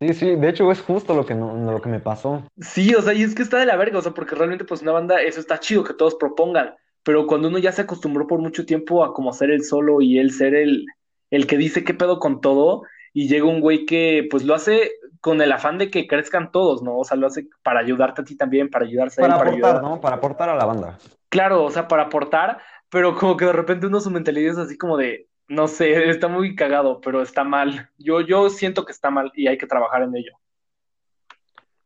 Sí, sí, de hecho es justo lo que, no, lo que me pasó. Sí, o sea, y es que está de la verga, o sea, porque realmente pues una banda, eso está chido que todos propongan, pero cuando uno ya se acostumbró por mucho tiempo a como ser el solo y él ser el, el que dice qué pedo con todo, y llega un güey que pues lo hace con el afán de que crezcan todos, ¿no? O sea, lo hace para ayudarte a ti también, para ayudarse a él, Para para ayudar aportar. ¿no? Para aportar a la banda. Claro, o sea, para aportar, pero como que de repente uno su mentalidad es así como de, no sé, está muy cagado, pero está mal. Yo, yo siento que está mal y hay que trabajar en ello.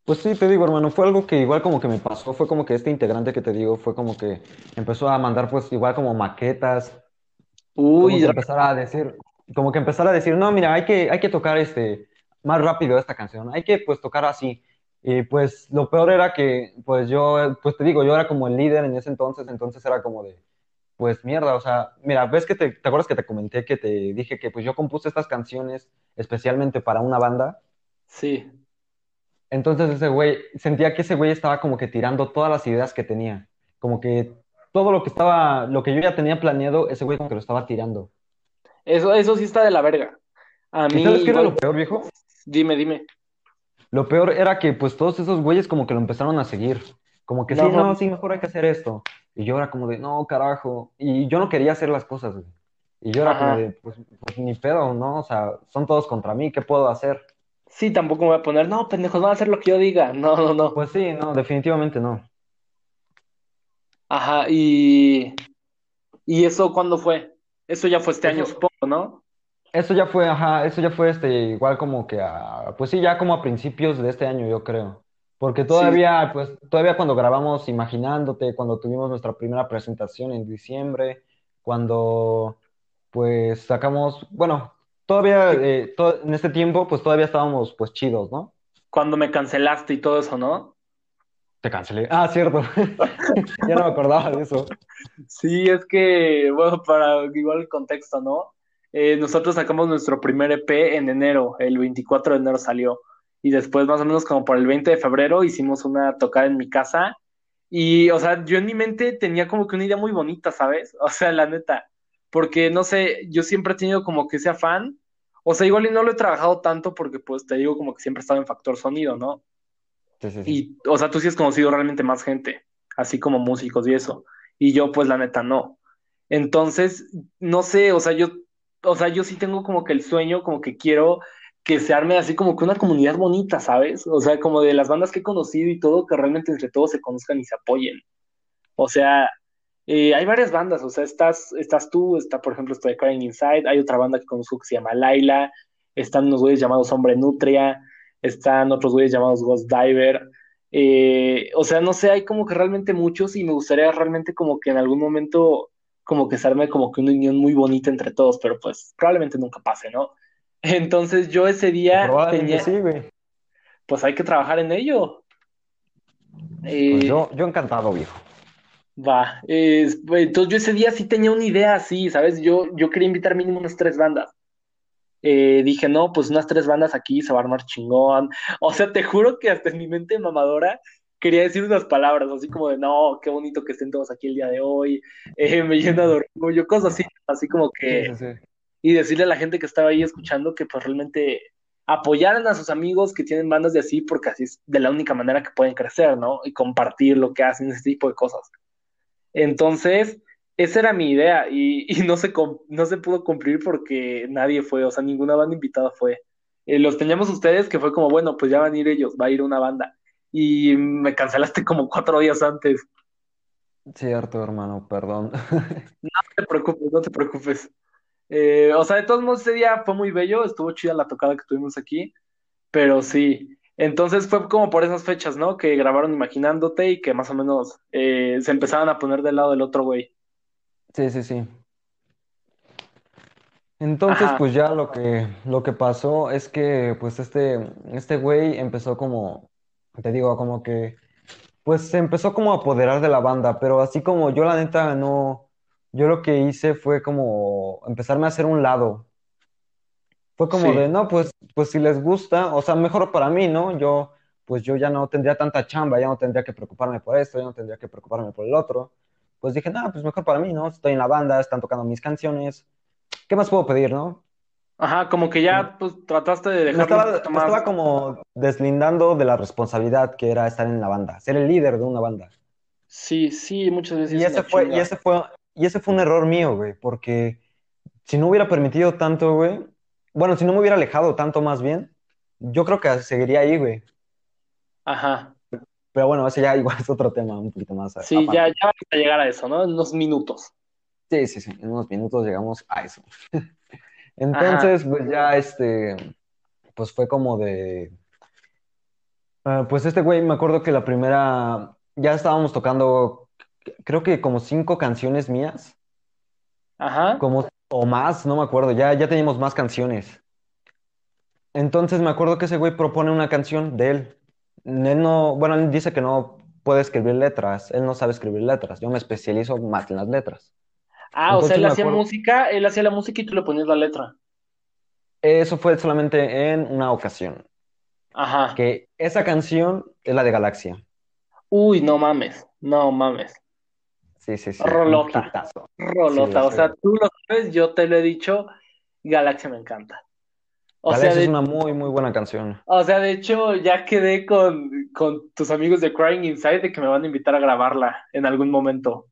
Pues sí, te digo, hermano, fue algo que igual como que me pasó, fue como que este integrante que te digo, fue como que empezó a mandar pues igual como maquetas, Uy, empezar a decir, como que empezar a decir, no, mira, hay que, hay que tocar este más rápido esta canción, hay que pues tocar así. Y pues lo peor era que, pues yo, pues te digo, yo era como el líder en ese entonces, entonces era como de, pues mierda, o sea, mira, ves que te, ¿te acuerdas que te comenté que te dije que pues yo compuse estas canciones especialmente para una banda? Sí. Entonces ese güey, sentía que ese güey estaba como que tirando todas las ideas que tenía, como que todo lo que estaba, lo que yo ya tenía planeado, ese güey como que lo estaba tirando. Eso, eso sí está de la verga. A ¿Y mí sabes qué era igual, lo peor, viejo? dime, dime. Lo peor era que pues todos esos güeyes como que lo empezaron a seguir. Como que sí, No, no, sí, mejor hay que hacer esto. Y yo era como de, no, carajo. Y yo no quería hacer las cosas, güey. Y yo era como de, pues, pues ni pedo, ¿no? O sea, son todos contra mí, ¿qué puedo hacer? Sí, tampoco me voy a poner, no, pendejos, van a hacer lo que yo diga. No, no, no. Pues sí, no, definitivamente no. Ajá, y, y eso ¿cuándo fue? Eso ya fue este año, supongo, ¿no? eso ya fue, ajá, eso ya fue este, igual como que a, pues sí, ya como a principios de este año, yo creo. Porque Sí, todavía, pues, todavía cuando grabamos Imaginándote, cuando tuvimos nuestra primera presentación en diciembre, cuando pues sacamos, bueno, todavía eh, to- en este tiempo, pues todavía estábamos pues chidos, ¿no? cuando me cancelaste y todo eso, ¿no? Te cancelé. Ah, cierto. Ya no me acordaba de eso. Sí, es que, bueno, para igual el contexto, ¿no? Eh, nosotros sacamos nuestro primer EP en enero, el 24 de enero salió, y después más o menos como por el 20 de febrero hicimos una tocada en mi casa, y, o sea, yo en mi mente tenía como que una idea muy bonita, ¿sabes? O sea, la neta, porque, no sé, yo siempre he tenido como que ese afán, o sea, igual y no lo he trabajado tanto porque, pues, te digo como que siempre he estado en factor sonido, ¿no? Y, o sea, tú sí has conocido realmente más gente, así como músicos y eso. Y yo, pues, la neta, no. Entonces, no sé, o sea, yo, o sea, yo sí tengo como que el sueño, como que quiero que se arme así como que una comunidad bonita, ¿sabes? O sea, como de las bandas que he conocido y todo, que realmente entre todos se conozcan y se apoyen. O sea, eh, hay varias bandas, o sea, estás, estás tú, está, por ejemplo, está Crying Inside, hay otra banda que conozco que se llama Laila, están unos güeyes llamados Hombre Nutria, están otros güeyes llamados Ghost Diver, eh, o sea, no sé, hay como que realmente muchos y me gustaría realmente como que en algún momento como que se arme como que una unión muy bonita entre todos, pero pues probablemente nunca pase, ¿no? Entonces yo ese día Probablemente tenía, sí, güey. pues hay que trabajar en ello. Pues Eh, yo, yo encantado, viejo. Va, es- pues, entonces yo ese día sí tenía una idea así, ¿sabes? Yo, yo quería invitar mínimo unas tres bandas. Eh, dije, no, pues unas tres bandas aquí se va a armar chingón. O sea, te juro que hasta en mi mente mamadora quería decir unas palabras, así como de, no, qué bonito que estén todos aquí el día de hoy, eh, me llena de orgullo, cosas así, así como que, sí, sí. y decirle a la gente que estaba ahí escuchando que pues realmente apoyaran a sus amigos que tienen bandas de así, porque así es de la única manera que pueden crecer, ¿no? Y compartir lo que hacen, ese tipo de cosas. Entonces, esa era mi idea y, y no se, no se pudo cumplir porque nadie fue, o sea, ninguna banda invitada fue. Eh, los teníamos ustedes que fue como, bueno, pues ya van a ir ellos, va a ir una banda. Y me cancelaste como cuatro días antes. Cierto, hermano, perdón. No te preocupes, no te preocupes. Eh, o sea, de todos modos, ese día fue muy bello, estuvo chida la tocada que tuvimos aquí, pero sí. Entonces fue como por esas fechas, ¿no? Que grabaron Imaginándote y que más o menos eh, se empezaban a poner del lado del otro güey. Sí, sí, sí. Entonces, Ajá, pues ya lo que, lo que pasó es que, pues este, este güey empezó como, te digo, como que, pues se empezó como a apoderar de la banda, pero así como yo la neta no, yo lo que hice fue como empezarme a hacer un lado. Fue como de, no, pues, pues si les gusta, o sea, mejor para mí, ¿no? Yo, pues yo ya no tendría tanta chamba, ya no tendría que preocuparme por esto, ya no tendría que preocuparme por el otro. Pues dije, no, pues mejor para mí, ¿no? Estoy en la banda, están tocando mis canciones. ¿Qué más puedo pedir, no? Ajá, como que ya pues trataste de un estaba, estaba como deslindando de la responsabilidad que era estar en la banda, ser el líder de una banda. Sí, sí, muchas veces Y es ese fue, y ese fue, y ese fue un error mío, güey, porque si no hubiera permitido tanto, güey, bueno, si no me hubiera alejado tanto más bien, yo creo que seguiría ahí, güey. Ajá. Pero bueno, ese ya igual es otro tema un poquito más Sí, ya, aparte. ya vamos a llegar a eso, ¿no? En unos minutos. Sí, sí, sí, en unos minutos llegamos a eso. Ajá, Entonces, pues ya este, pues fue como de, ah, pues este güey, me acuerdo que la primera, ya estábamos tocando, creo que como cinco canciones mías, ajá. como, o más, no me acuerdo, ya, ya teníamos más canciones. Entonces me acuerdo que ese güey propone una canción de él. Él no, bueno, él dice que no puede escribir letras, él no sabe escribir letras, yo me especializo más en las letras. Ah, o sea, él hacía acuerdo, música, él hacía la música y tú le ponías la letra. eso fue solamente en una ocasión, Ajá. que esa canción es la de Galaxia. Uy, no mames, no mames. Sí, sí, sí, Rolota. Sí, rolota. O sea, tú lo sabes, yo te lo he dicho, Galaxia me encanta. O sea, es una muy, muy buena canción. o sea, de hecho, ya quedé con, con tus amigos de Crying Inside de que me van a invitar a grabarla en algún momento.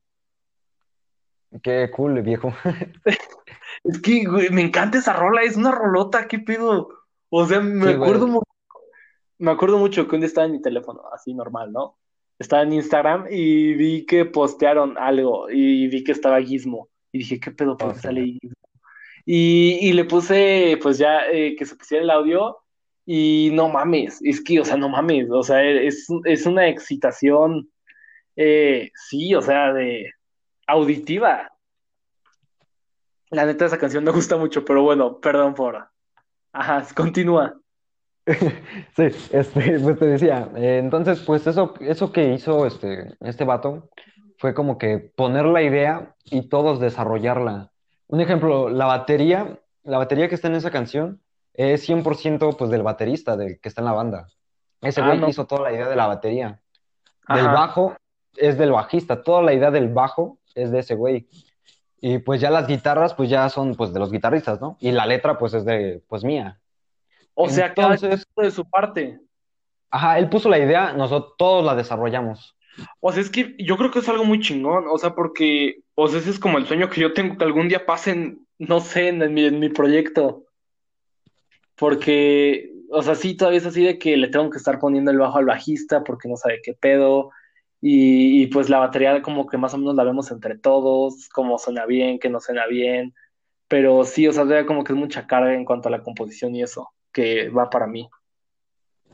Qué cool, viejo. Es que, güey, me encanta esa rola, es una rolota, ¿qué pedo? O sea, me Sí, acuerdo, güey. mu- me acuerdo mucho que un día estaba en mi teléfono, así normal, ¿no? Estaba en Instagram y vi que postearon algo y vi que estaba Gizmo. Y dije, ¿qué pedo? ¿Por Oh, qué sí. sale Gizmo? Y, y le puse, pues ya, eh, que se pusiera el audio y no mames, es que, o sea, no mames, o sea, es, es una excitación, eh, sí, o sea, de auditiva. La neta, esa canción me gusta mucho, pero bueno, perdón por... Ajá, continúa. Sí, este, pues te decía, eh, entonces, pues eso, eso que hizo este, este vato fue como que poner la idea y todos desarrollarla. Un ejemplo, la batería, la batería que está en esa canción es 100% pues del baterista, del que está en la banda. Ese Ah, güey no. hizo toda la idea de la batería. Del Ajá. bajo es del bajista, toda la idea del bajo es de ese güey. Y pues ya las guitarras pues ya son pues de los guitarristas, ¿no? Y la letra pues es de pues mía. O sea, cada Entonces, uno de su parte. Ajá, él puso la idea, nosotros todos la desarrollamos. O sea, es que yo creo que es algo muy chingón, o sea, porque, o sea, ese es como el sueño que yo tengo que algún día pasen, no sé, en, mi, en mi proyecto. Porque, o sea, sí, todavía es así de que le tengo que estar poniendo el bajo al bajista porque no sabe qué pedo. Y, y pues la batería como que más o menos la vemos entre todos, cómo suena bien, qué no suena bien. Pero sí, o sea, todavía como que es mucha carga en cuanto a la composición y eso, que va para mí.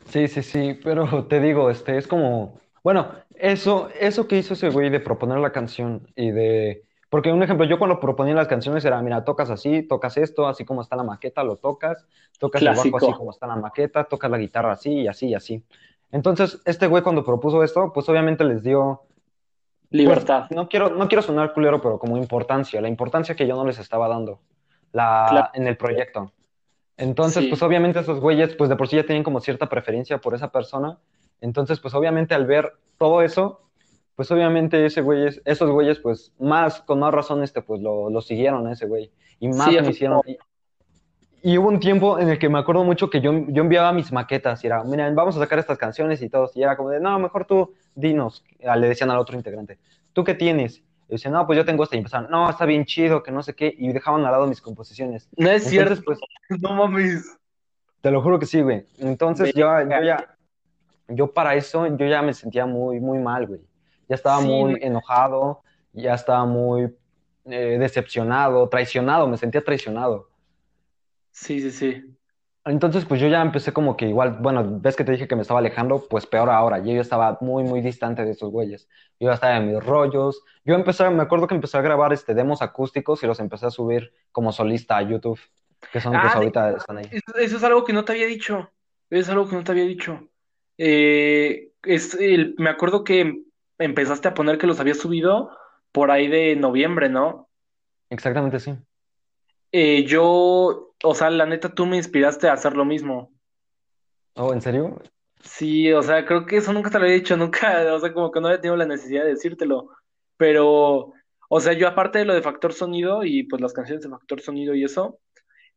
Sí, sí, sí, pero te digo, este, es como, bueno, eso, eso que hizo ese güey de proponer la canción y de, porque un ejemplo, yo cuando proponía las canciones era, mira, tocas así, tocas esto, así como está la maqueta, lo tocas, tocas el bajo así como está la maqueta, tocas la guitarra así y así y así. Entonces, este güey cuando propuso esto, pues obviamente les dio, pues libertad. no quiero, no quiero sonar culero, pero como importancia, la importancia que yo no les estaba dando Claro, la, en el proyecto. Entonces, sí. pues obviamente esos güeyes, pues de por sí ya tienen como cierta preferencia por esa persona. Entonces, pues obviamente al ver todo eso, pues obviamente ese güey, es- esos güeyes, pues más, con más razón, este, pues lo, lo siguieron a ese güey. Y Sí, más me hicieron. Y, y hubo un tiempo en el que me acuerdo mucho que yo, yo enviaba mis maquetas y era, miren, vamos a sacar estas canciones y todos. Y era como de, no, mejor tú dinos, Ah, le decían al otro integrante, ¿tú qué tienes? Y decían, no, pues yo tengo esta. Y empezaron, no, está bien chido, que no sé qué. Y dejaban al lado mis composiciones. No es cierto, pues no mames. te lo juro que sí, güey. Entonces yo, yo ya, yo para eso, yo ya me sentía muy, muy mal, güey. Ya estaba Sí, muy enojado, ya estaba muy eh, decepcionado, traicionado, me sentía traicionado. sí, sí, sí. Entonces, pues yo ya empecé como que igual, bueno, ves que te dije que me estaba alejando, pues peor ahora. Yo ya estaba muy, muy distante de esos güeyes. Yo ya estaba en mis rollos. Yo empecé, me acuerdo que empecé a grabar este demos acústicos y los empecé a subir como solista a YouTube, que son Ah, ahorita están ahí. eso, eso es algo que no te había dicho. Es algo que no te había dicho. Eh, es el, me acuerdo que empezaste a poner que los habías subido por ahí de noviembre, ¿no? Exactamente, sí. Eh, yo, o sea, la neta, tú me inspiraste a hacer lo mismo. Oh, ¿en serio? Sí, o sea, creo que eso nunca te lo había dicho, nunca, o sea, como que no había tenido la necesidad de decírtelo. Pero, o sea, yo aparte de lo de Factor Sonido y pues las canciones de Factor Sonido y eso.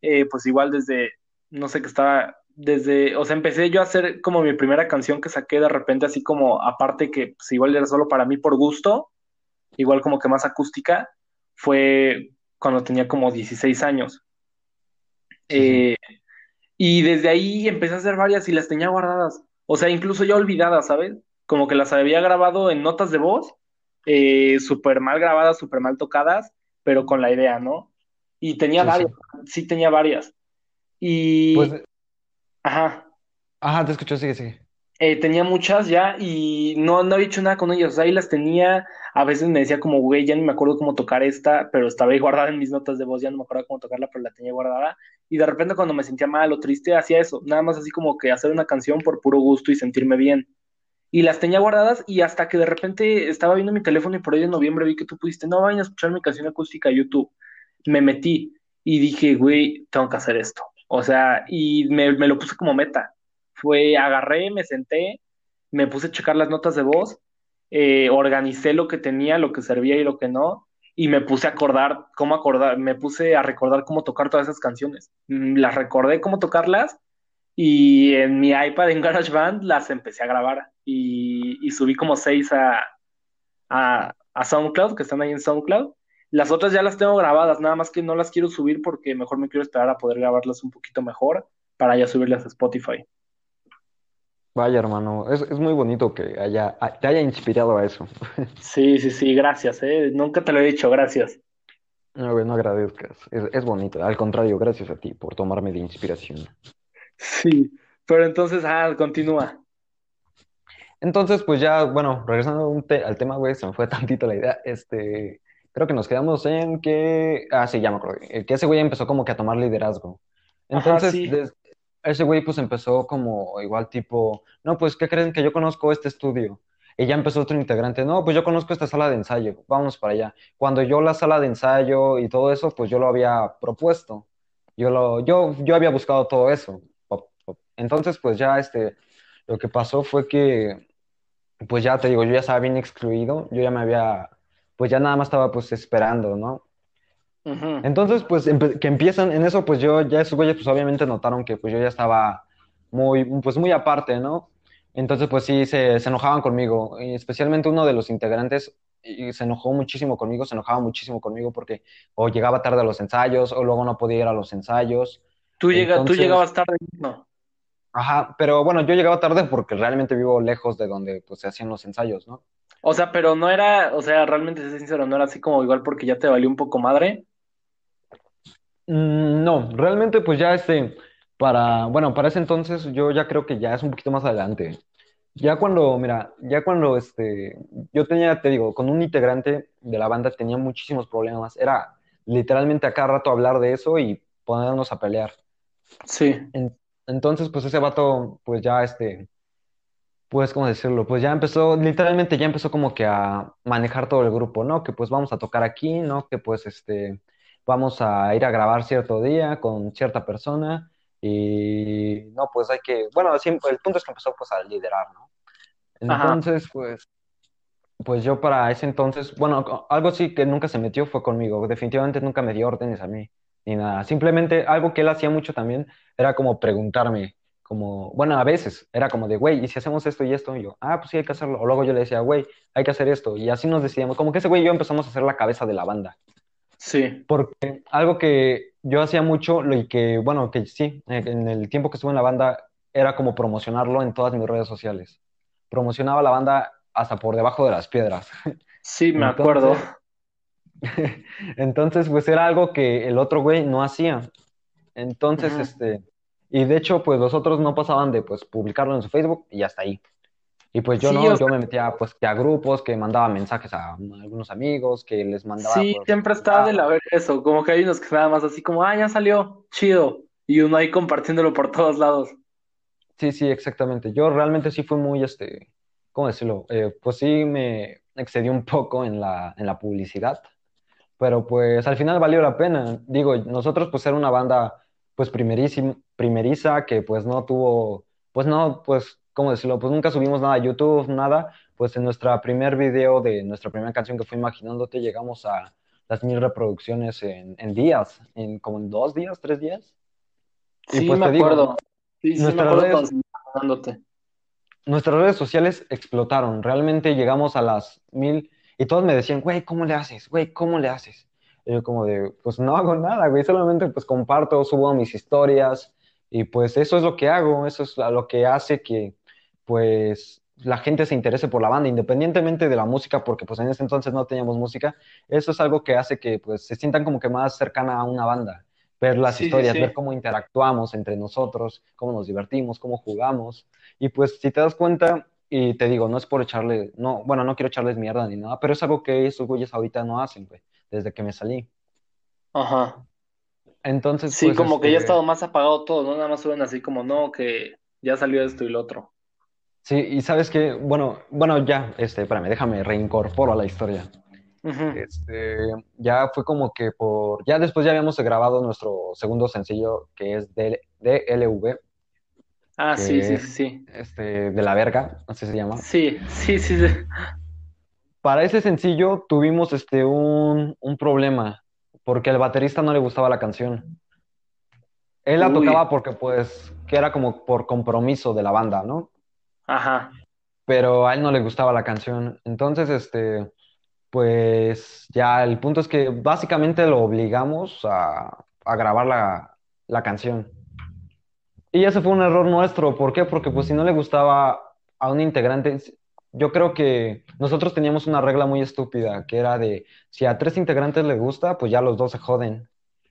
eh, pues igual desde, no sé qué estaba, desde, o sea, empecé yo a hacer como mi primera canción que saqué de repente, así como aparte que pues igual era solo para mí por gusto, igual como que más acústica, fue cuando tenía como 16 años. Eh, y desde ahí empecé a hacer varias y las tenía guardadas, o sea, incluso ya olvidadas, ¿sabes? Como que las había grabado en notas de voz, eh, súper mal grabadas, súper mal tocadas, pero con la idea, ¿no? Y tenía Sí, varias, sí tenía varias. Pues, Y, ajá, ajá, te escucho, sigue, sigue. eh, tenía muchas ya y no, no había hecho nada con ellas. O sea, ahí las tenía. A veces me decía como, güey, ya ni me acuerdo cómo tocar esta, pero estaba ahí guardada en mis notas de voz, ya no me acuerdo cómo tocarla, pero la tenía guardada. y de repente cuando me sentía mal o triste hacía eso, nada más así como que hacer una canción por puro gusto y sentirme bien. Y las tenía guardadas y hasta que de repente estaba viendo mi teléfono y por ahí de noviembre vi que tú pudiste, no vayan a escuchar mi canción acústica a YouTube. Me metí y dije, güey, tengo que hacer esto. O sea, y me, me lo puse como meta. Fue, agarré, me senté, me puse a checar las notas de voz, eh, organicé lo que tenía, lo que servía y lo que no, y me puse a acordar cómo acordar, me puse a recordar cómo tocar todas esas canciones. Mm, las recordé cómo tocarlas y en mi iPad en GarageBand las empecé a grabar y, y subí como seis a, a, a, SoundCloud, que están ahí en SoundCloud. Las otras ya las tengo grabadas, nada más que no las quiero subir porque mejor me quiero esperar a poder grabarlas un poquito mejor para ya subirlas a Spotify. Vaya, hermano, es, es muy bonito que haya, te haya inspirado a eso. Sí, sí, sí, gracias, ¿eh? Nunca te lo he dicho, gracias. No, no agradezcas, es, es bonito. Al contrario, gracias a ti por tomarme de inspiración. Sí, pero entonces, ah, continúa. Entonces, pues ya, bueno, regresando te- al tema, güey, se me fue tantito la idea. Este, creo que nos quedamos en que, ah, sí, ya me acuerdo, eh, que ese güey empezó como que a tomar liderazgo. Ajá, Entonces, sí. ese güey pues empezó como igual tipo, no, pues, ¿qué creen que yo conozco este estudio? Y ya empezó otro integrante, no, pues yo conozco esta sala de ensayo, vamos para allá. Cuando yo la sala de ensayo y todo eso, pues yo lo había propuesto. Yo lo, yo, yo había buscado todo eso. Entonces, pues ya este, lo que pasó fue que, pues ya te digo, yo ya estaba bien excluido, yo ya me había, pues ya nada más estaba pues esperando, ¿no? Entonces, pues que empiezan en eso, pues yo ya esos güeyes pues obviamente notaron que pues yo ya estaba muy, pues muy aparte, ¿no? Entonces, pues sí, se, se enojaban conmigo, y especialmente uno de los integrantes y se enojó muchísimo conmigo, se enojaba muchísimo conmigo porque o llegaba tarde a los ensayos o luego no podía ir a los ensayos. Tú llega, tú llegabas tarde, no. ajá, pero bueno, yo llegaba tarde porque realmente vivo lejos de donde pues se hacían los ensayos, ¿no? O sea, pero no era, o sea, realmente, si sincero, no era así como igual porque ya te valió un poco madre. Mm, No, realmente pues ya este, para, bueno, para ese entonces yo ya creo que ya es un poquito más adelante. Ya cuando, mira, ya cuando este, yo tenía, te digo, con un integrante de la banda tenía muchísimos problemas. Era literalmente a cada rato hablar de eso y ponernos a pelear. Sí. En- entonces, pues ese vato, pues ya este, pues, ¿cómo decirlo? Pues ya empezó, literalmente ya empezó como que a manejar todo el grupo, ¿no? Que pues vamos a tocar aquí, ¿no? Que pues este, vamos a ir a grabar cierto día con cierta persona y no, pues hay que, bueno, así, el punto es que empezó pues a liderar, ¿no? Ajá. Entonces, pues, pues yo para ese entonces, bueno, algo sí que nunca se metió fue conmigo, definitivamente nunca me dio órdenes a mí, ni nada. Simplemente algo que él hacía mucho también era como preguntarme, como, bueno, a veces era como de, güey, ¿y si hacemos esto y esto? Y yo, ah, pues sí, hay que hacerlo. O luego yo le decía, güey, hay que hacer esto. Y así nos decidíamos, como que ese güey y yo empezamos a hacer la cabeza de la banda. Sí. Porque algo que yo hacía mucho lo- y que, bueno, que sí, eh, en el tiempo que estuve en la banda era como promocionarlo en todas mis redes sociales. Promocionaba la banda hasta por debajo de las piedras. Sí, me acuerdo. Entonces, pues era algo que el otro güey no hacía. Entonces, este, y de hecho, pues los otros no pasaban de, pues, publicarlo en su Facebook y hasta ahí. Y pues yo Sí, no, yo sea, me metía, pues, que a grupos, que mandaba mensajes a algunos amigos, que les mandaba sí, por siempre está de la ver eso, como que hay unos que nada más así como, ah, ya salió, chido, y uno ahí compartiéndolo por todos lados. Sí, sí, exactamente. Yo realmente sí fui muy, este, ¿cómo decirlo? Eh, pues sí me excedí un poco en la, en la publicidad, pero pues al final valió la pena. Digo, nosotros pues era una banda pues primerísima, primeriza que pues no tuvo, pues no, pues, ¿cómo decirlo? Pues nunca subimos nada a YouTube, nada. Pues en nuestra primer video de nuestra primera canción que fue Imaginándote llegamos a las mil reproducciones en, en días, en como en dos días, tres días. Y Sí, pues me te digo, acuerdo. Sí, sí, me nuestras acuerdo redes, nuestras redes sociales explotaron. Realmente llegamos a las mil y todos me decían, güey, ¿cómo le haces? Güey, ¿cómo le haces? Y yo como de, pues no hago nada, güey, solamente pues comparto, subo mis historias y pues eso es lo que hago, eso es lo que hace que pues la gente se interese por la banda, independientemente de la música, porque pues en ese entonces no teníamos música, eso es algo que hace que pues se sientan como que más cercana a una banda, ver las Sí, sí, historias, ver sí. cómo interactuamos entre nosotros, cómo nos divertimos, cómo jugamos. Y pues si te das cuenta, y te digo, no es por echarle, no, bueno, no quiero echarles mierda ni nada, pero es algo que esos güeyes ahorita no hacen, güey, desde que me salí. Ajá. Entonces, Sí, pues, como que ya ha este, estado más apagado todo, ¿no? Nada más suben así como, no, que ya salió esto y lo otro. sí, y sabes que, bueno, bueno, ya, este, espérame, déjame reincorporo a la historia. Este, ya fue como que por, ya después ya habíamos grabado nuestro segundo sencillo, que es D- DLV, Ah, sí, sí, sí, sí. este, de la verga, así se llama. Sí, sí, sí, sí. Para ese sencillo tuvimos, este, un, un problema, porque al baterista no le gustaba la canción. Él la Uy, tocaba porque, pues, que era como por compromiso de la banda, ¿no? ajá. Pero a él no le gustaba la canción. Entonces, este, pues ya el punto es que básicamente lo obligamos a, a grabar la, la canción. Y ese fue un error nuestro. ¿Por qué? Porque pues si no le gustaba a un integrante, yo creo que nosotros teníamos una regla muy estúpida, que era de si a tres integrantes le gusta, pues ya los dos se joden.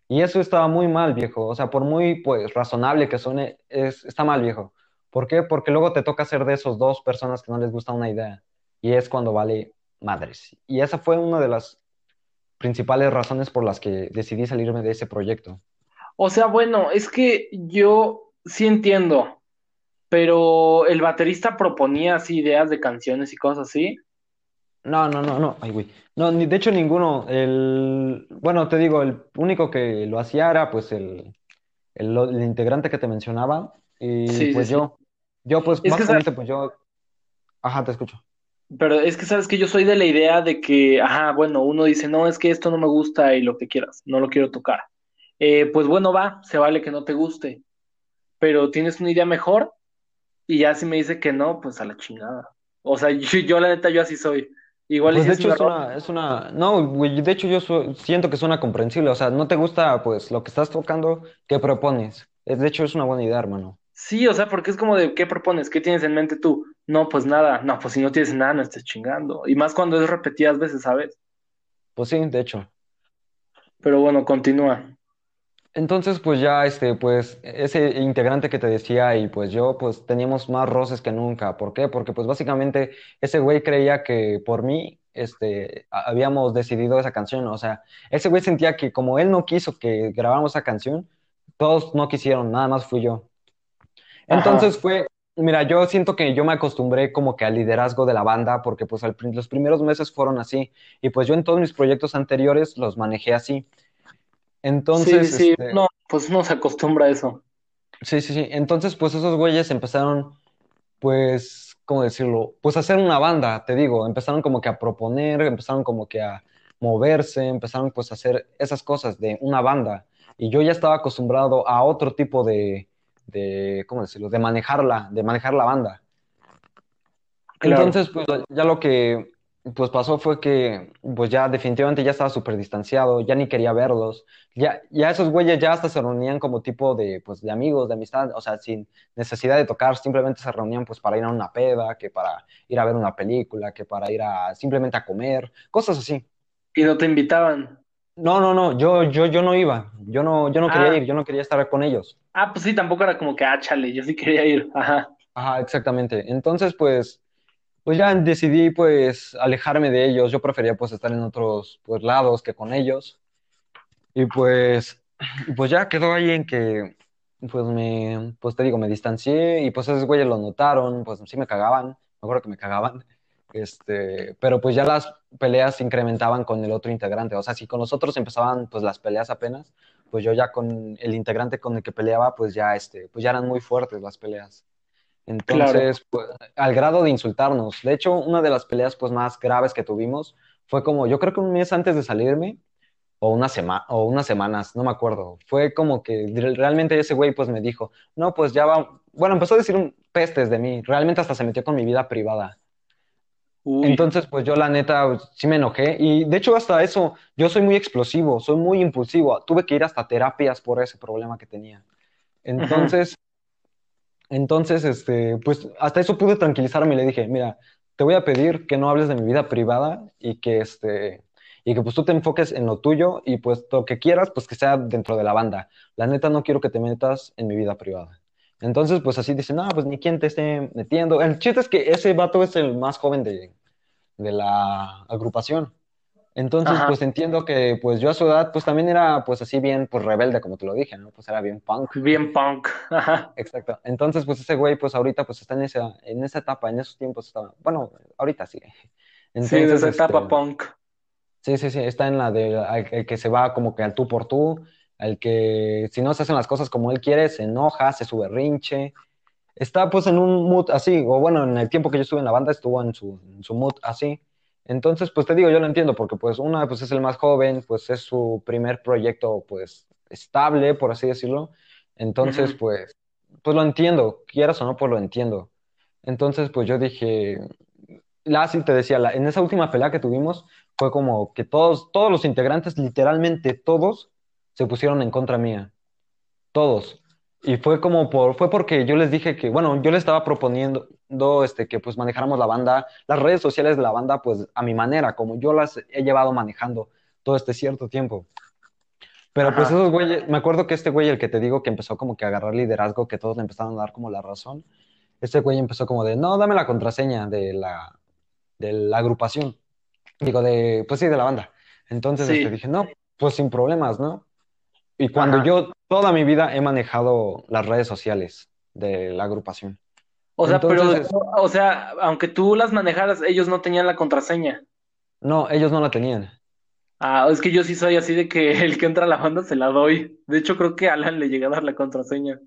Y eso estaba muy mal, viejo. O sea, por muy pues razonable que suene, es, está mal, viejo. ¿Por qué? Porque luego te toca ser de esos dos personas que no les gusta una idea. Y es cuando vale madres. Y esa fue una de las principales razones por las que decidí salirme de ese proyecto. O sea, bueno, es que yo sí entiendo, pero el baterista proponía así ideas de canciones y cosas así. No, no, no, no, ay, güey. No, ni, de hecho ninguno. El, bueno, te digo, el único que lo hacía era pues el, el, el integrante que te mencionaba. Y Sí, pues sí. yo, yo pues Es que, pues yo, ajá, te escucho. pero es que sabes que yo soy de la idea de que, ajá, bueno, uno dice, no, es que esto no me gusta y lo que quieras, no lo quiero tocar. Eh, pues bueno, va, se vale que no te guste, pero tienes una idea mejor y ya si me dice que no, pues a la chingada. O sea, yo, yo la neta, yo así soy. Igual Pues de es hecho es una, es una, no, güey, de hecho yo su- siento que suena comprensible, o sea, no te gusta pues lo que estás tocando, ¿qué propones? Es, de hecho es una buena idea, hermano. Sí, o sea, porque es como de, ¿qué propones? ¿Qué tienes en mente tú? No, pues nada, no, pues si no tienes nada, no estés chingando. Y más cuando es repetidas veces, ¿sabes? Pues sí, de hecho. Pero bueno, continúa. Entonces, pues ya, este, pues ese integrante que te decía y pues yo, pues teníamos más roces que nunca. ¿Por qué? Porque pues básicamente ese güey creía que por mí, este, habíamos decidido esa canción. O sea, ese güey sentía que como él no quiso que grabáramos esa canción, todos no quisieron, nada más fui yo. Ajá. Entonces fue, mira, yo siento que yo me acostumbré como que al liderazgo de la banda, porque pues al los primeros meses fueron así, y pues yo en todos mis proyectos anteriores los manejé así. Sí, sí, Entonces, sí, este, no, pues uno se acostumbra a eso. sí, sí, sí, entonces pues esos güeyes empezaron, pues, ¿cómo decirlo? Pues a hacer una banda, te digo, empezaron como que a proponer, empezaron como que a moverse, empezaron pues a hacer esas cosas de una banda, y yo ya estaba acostumbrado a otro tipo de, de, ¿cómo decirlo? De manejarla, de manejar la banda. Claro. Entonces, pues ya lo que pues pasó fue que pues ya definitivamente ya estaba súper distanciado, ya ni quería verlos. Ya, ya esos güeyes ya hasta se reunían como tipo de, pues, de amigos, de amistad, o sea, sin necesidad de tocar, simplemente se reunían pues para ir a una peda, que para ir a ver una película, que para ir a simplemente a comer, cosas así. Y no te invitaban. No, no, no, yo, yo, yo no iba, yo no, yo no quería Ah, ir, yo no quería estar con ellos. ah, pues sí, tampoco era como que, ah, chale, yo sí quería ir. Ajá. Ajá, exactamente. Entonces, pues Pues ya decidí pues alejarme de ellos, yo prefería pues estar en otros pues lados que con ellos y pues pues ya quedó ahí en que pues me pues te digo me distancié y pues esos güeyes lo notaron, pues sí me cagaban, me acuerdo que me cagaban. Este, pero pues ya las peleas se incrementaban con el otro integrante, o sea, si con nosotros empezaban pues las peleas apenas, pues yo ya con el integrante con el que peleaba pues ya este, pues ya eran muy fuertes las peleas. Claro. Entonces, pues, al grado de insultarnos. De hecho, una de las peleas pues, más graves que tuvimos fue como, yo creo que un mes antes de salirme, o, una sema o unas semanas, no me acuerdo. Fue como que re- realmente ese güey pues me dijo, no, pues ya va, bueno, empezó a decir un pestes de mí, realmente hasta se metió con mi vida privada. Uy. Entonces, pues yo la neta sí me enojé y de hecho hasta eso, yo soy muy explosivo, soy muy impulsivo, tuve que ir hasta terapias por ese problema que tenía. Entonces... Entonces, este, pues hasta eso pude tranquilizarme y le dije, mira, te voy a pedir que no hables de mi vida privada y que este, y que pues tú te enfoques en lo tuyo y pues lo que quieras, pues que sea dentro de la banda. La neta no quiero que te metas en mi vida privada. Entonces, pues así dice, no, pues ni quien te esté metiendo. El chiste es que ese vato es el más joven de, de la agrupación. Entonces, pues entiendo que pues yo a su edad pues también era pues así bien pues rebelde, como te lo dije, ¿no? Pues era bien punk. Bien punk, ajá. Exacto. Entonces, pues ese güey pues ahorita pues está en esa, en esa etapa, en esos tiempos está, bueno, ahorita sí. sí, en esa etapa este, punk. Sí, sí, sí, está en la de el que se va como que al tú por tú, al que si no se hacen las cosas como él quiere, se enoja, se sube rinche. Está pues en un mood así, o bueno, en el tiempo que yo estuve en la banda estuvo en su, en su mood así. Entonces, pues te digo, yo lo entiendo, porque pues una, pues es el más joven, pues es su primer proyecto, pues estable, por así decirlo. Entonces, pues, pues lo entiendo, quieras o no, pues lo entiendo. Entonces, pues yo dije, Lassie te decía, la, en esa última pelea que tuvimos, fue como que todos, todos los integrantes, literalmente todos, se pusieron en contra mía. Todos. Y fue como por, fue porque yo les dije que, bueno, yo les estaba proponiendo este, que pues manejáramos la banda, las redes sociales de la banda, pues a mi manera, como yo las he llevado manejando todo este cierto tiempo. Pero pues esos güeyes, me acuerdo que este güey, el que te digo que empezó como que a agarrar liderazgo, que todos le empezaron a dar como la razón, este güey empezó como de, no, dame la contraseña de la, de la agrupación. Digo, de, pues sí, de la banda. Entonces este, dije, no, pues sin problemas, ¿no? Y cuando yo toda mi vida he manejado las redes sociales de la agrupación. O sea, pero, o sea, aunque tú las manejaras, ellos no tenían la contraseña. No, ellos no la tenían. Ah, es que yo sí soy así de que el que entra a la banda se la doy. De hecho, creo que a Alan le llega a dar la contraseña.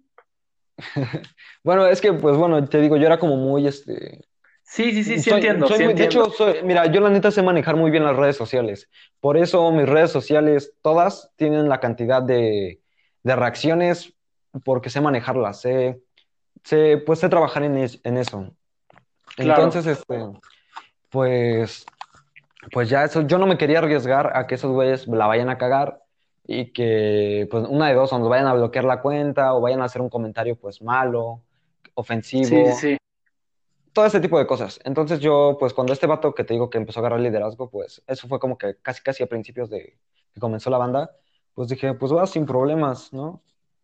bueno, es que, pues bueno, te digo, yo era como muy, este, Sí, sí, sí, sí entiendo. De hecho, mira, yo la neta sé manejar muy bien las redes sociales. Por eso mis redes sociales, todas tienen la cantidad de, reacciones porque sé manejarlas, sé, sé, pues sé trabajar en, eso. Entonces, este, pues, pues ya eso, yo no me quería arriesgar a que esos güeyes la vayan a cagar y que, pues, una de dos, o nos vayan a bloquear la cuenta o vayan a hacer un comentario, pues, malo, ofensivo. Sí, sí todo ese tipo de cosas. Entonces yo, pues cuando este vato que te digo que empezó a agarrar liderazgo, pues eso fue como que casi casi a principios de que comenzó la banda, pues dije, pues va sin problemas, ¿no?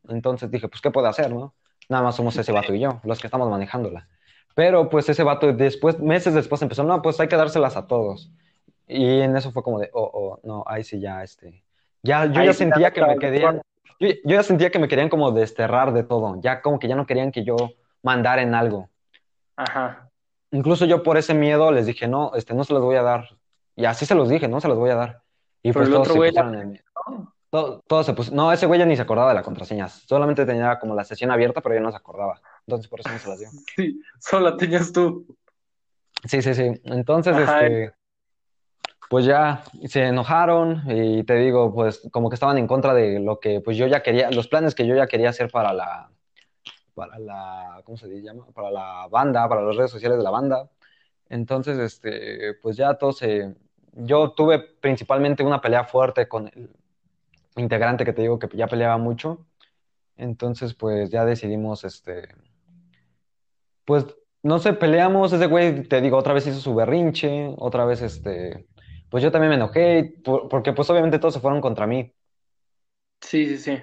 Entonces dije, pues ¿qué puede hacer, no? Nada más somos ese vato y yo, los que estamos manejándola. Pero pues ese vato después, meses después empezó, no, pues hay que dárselas a todos. Y en eso fue como de, oh, oh, no, ahí sí ya, este, ya, yo ya sentía que me querían, yo, yo ya sentía que me querían como desterrar de todo, ya como que ya no querían que yo mandara en algo. Ajá. Incluso yo por ese miedo les dije, no, este, no se los voy a dar. Y así se los dije, no se los voy a dar. Y pues todos se pusieron en... Todo, se puso... No, ese güey ya ni se acordaba de la contraseña. Solamente tenía como la sesión abierta, pero ya no se acordaba. Entonces por eso no se las dio. Sí, solo la tenías tú. Sí, sí, sí. Entonces, este, pues ya se enojaron y te digo, pues como que estaban en contra de lo que pues yo ya quería, los planes que yo ya quería hacer para la, para la, ¿cómo se llama? Para la banda, para las redes sociales de la banda. Entonces, este, pues ya todo se... Yo tuve principalmente una pelea fuerte con el integrante que te digo que ya peleaba mucho. Entonces, pues ya decidimos, este, pues, no sé, peleamos, ese güey, te digo, otra vez hizo su berrinche, otra vez, este, pues yo también me enojé, porque pues obviamente todos se fueron contra mí. Sí, sí, sí